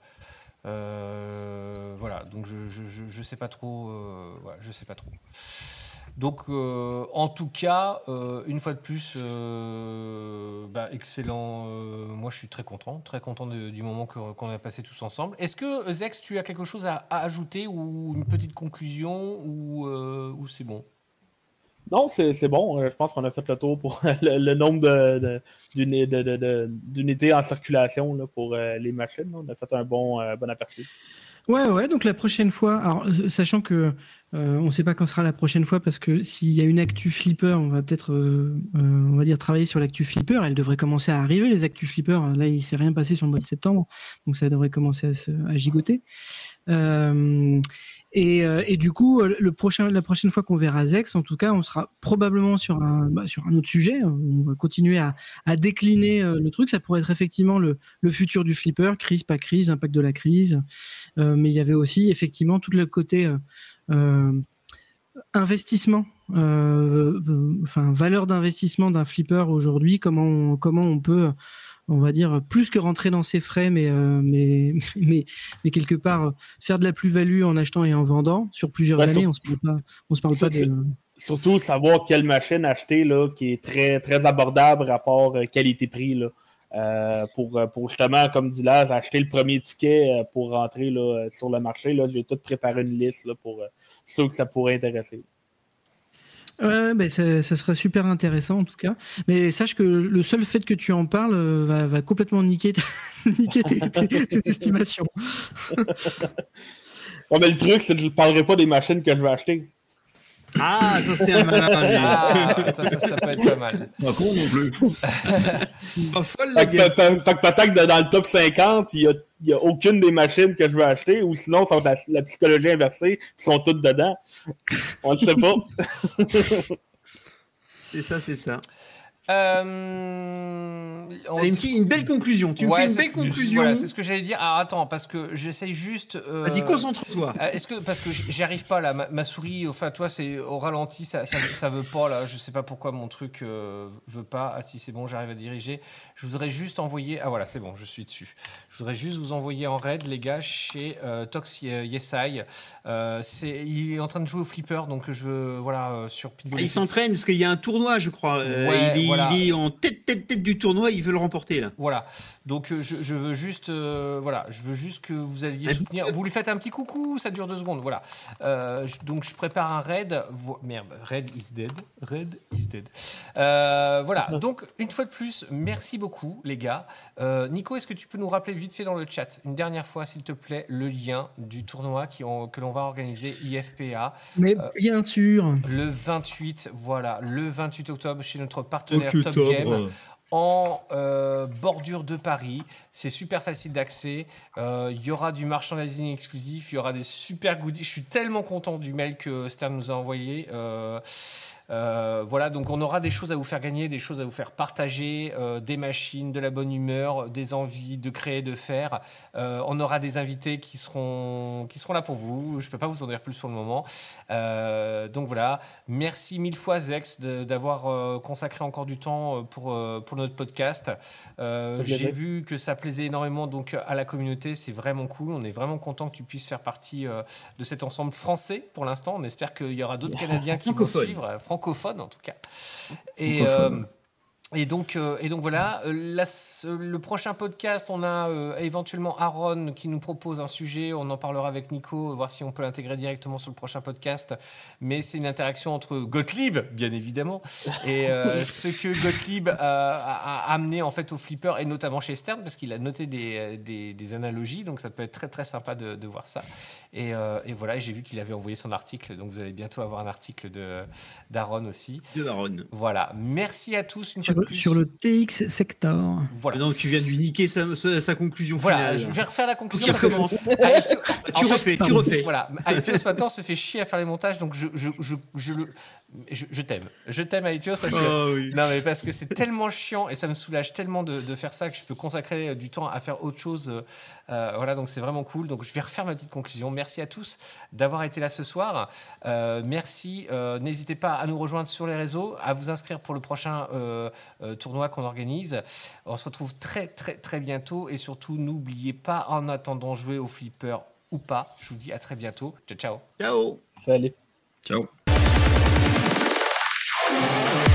euh, voilà. Donc je, je, je, je sais pas trop. voilà, je sais pas trop. Donc euh, en tout cas, euh, une fois de plus, euh, bah, excellent. euh, moi, je suis très content, très content de- du moment que- qu'on a passé tous ensemble. Est-ce que Zex, tu as quelque chose à, à ajouter ou une petite conclusion ou, euh, ou c'est bon? Non, c'est c'est bon. Je pense qu'on a fait le tour pour le, le nombre de- de- d'uni- de- de- de- d'unités en circulation là, pour euh, les machines. On a fait un bon, euh, bon aperçu. Ouais, ouais, donc la prochaine fois, alors, sachant que euh, on ne sait pas quand sera la prochaine fois, parce que s'il y a une actu flipper, on va peut-être, euh, euh, travailler sur l'actu flipper. Elle devrait commencer à arriver, les actu flippers. Là, il s'est rien passé sur le mois de septembre, donc ça devrait commencer à, à gigoter. Et, du coup, la prochaine fois qu'on verra Zex, en tout cas, on sera probablement sur un, bah, autre sujet. On va continuer à, décliner le truc. Ça pourrait être effectivement le, le futur du flipper, crise, pas crise, impact de la crise. Mais il y avait aussi effectivement tout le côté investissement, euh, euh, enfin valeur d'investissement d'un flipper aujourd'hui. Comment on, comment on peut, on va dire plus que rentrer dans ses frais, mais euh, mais, mais mais quelque part euh, faire de la plus-value en achetant et en vendant sur plusieurs Ouais, années. sur- On se parle pas, on se parle pas de. Surtout savoir quelle machine acheter là, qui est très, très abordable rapport euh, qualité-prix. là. Euh, pour, euh, pour justement, comme dit Laz, acheter le premier ticket euh, pour rentrer là, sur le marché. Là, j'ai tout préparé une liste là, pour ceux que ça pourrait intéresser. Ouais, ben ça, ça serait super intéressant en tout cas. Mais sache que le seul fait que tu en parles va, va complètement niquer, ta- niquer tes, tes- tes estimations. Mais le truc, c'est que je ne parlerai pas des machines que je vais acheter. Ah, ça c'est un malin. Ah, ça, ça, ça peut être pas mal. Pas con non plus. Pas folle la Fait que, gueule. peut- fait que peut-être que dans le top 50, il n'y a, aucune des machines que je veux acheter, ou sinon, être la, la psychologie inversée, puis sont toutes dedans. On ne sait pas. C'est ça, c'est ça. Euh, on- une, petite- une belle conclusion. Tu me Ouais, fais une belle conclusion. Voilà, c'est ce que j'allais dire. Ah, attends, parce que j'essaye juste. euh, Vas-y, concentre-toi. euh, Est-ce que parce que j- j'y arrive pas là, ma, ma souris, enfin toi c'est au ralenti, ça, ça, ça veut pas là, je sais pas pourquoi mon truc euh, veut pas. Ah si c'est bon, j'arrive à diriger. Je voudrais juste envoyer, ah voilà c'est bon, je suis dessus. Je voudrais juste vous envoyer en raid les gars chez Tox Yesai. C'est, il est en train de jouer au flipper, donc je veux voilà sur Pinball Ah, il s'entraîne parce qu'il y a un tournoi, je crois. Ouais, il, est, Voilà. il est en tête, tête, tête du tournoi, il veut le remporter là. Voilà. Donc euh, je, je veux juste, euh, voilà, je veux juste que vous alliez Ah, soutenir. Vous lui faites un petit coucou, ça dure deux secondes, voilà. Euh, donc je prépare un raid. Merde, raid is dead. Raid is dead. Euh, voilà. Donc une fois de plus, merci beaucoup les gars. Nico, est-ce que tu peux nous rappeler vite fait dans le chat une dernière fois, s'il te plaît, le lien du tournoi qui ont- que l'on va organiser IFPA Mais bien sûr. le 28, voilà, le 28 octobre chez notre partenaire Top top, Game ouais. en euh, bordure de Paris. C'est super facile d'accès. Euh, Il y aura du merchandising exclusif. Il y aura des super goodies. Je suis tellement content du mail que Stern nous a envoyé. Euh, euh, voilà, donc on aura des choses à vous faire gagner, des choses à vous faire partager, euh, des machines, de la bonne humeur, des envies de créer, de faire. Euh, on aura des invités qui seront, qui seront là pour vous. Je ne peux pas vous en dire plus pour le moment. Donc voilà, merci mille fois Zex d'avoir consacré encore du temps pour, pour notre podcast. J'ai vu que ça plaisait énormément donc à la communauté, c'est vraiment cool. On est vraiment content que tu puisses faire partie de cet ensemble français pour l'instant. On espère qu'il y aura d'autres Canadiens qui vont suivre, francophones en tout cas. Et, Francophone. euh, et donc, euh, et donc voilà, Euh, la le prochain podcast, on a euh, éventuellement Aaron qui nous propose un sujet. On en parlera avec Nico, voir si on peut l'intégrer directement sur le prochain podcast. Mais c'est une interaction entre Gottlieb, bien évidemment, et euh, ce que Gottlieb euh, a, a amené en fait au flipper et notamment chez Stern parce qu'il a noté des, des, des analogies. Donc ça peut être très très sympa de, de voir ça. Et, euh, et voilà, j'ai vu qu'il avait envoyé son article. Donc vous allez bientôt avoir un article de d'Aaron aussi. De Aaron. Voilà, merci à tous une Sur, de plus. sur le TX Sector. Voilà. Que tu viens de lui niquer sa, sa- sa conclusion Voilà, finale. je vais refaire la conclusion. parce que- iTunes- Tu fait, refais, tu refais. Voilà, iTunes maintenant se fait chier à faire les montages, donc je, je, je, je, le- je, je t'aime. Je t'aime iTunes parce que Ah oui. non mais parce que c'est tellement chiant et ça me soulage tellement de, de faire ça que je peux consacrer euh, du temps à faire autre chose. euh, euh, voilà, donc c'est vraiment cool. Donc je vais refaire ma petite conclusion. Merci à tous d'avoir été là ce soir. Euh, merci. euh, N'hésitez pas à nous rejoindre sur les réseaux, à vous inscrire pour le prochain euh, euh, tournoi qu'on organise. On se retrouve très très très bientôt et surtout n'oubliez pas en attendant jouer au flipper ou pas. Je vous dis à très bientôt. Ciao ciao. Ciao. Salut. Ciao. Thank you.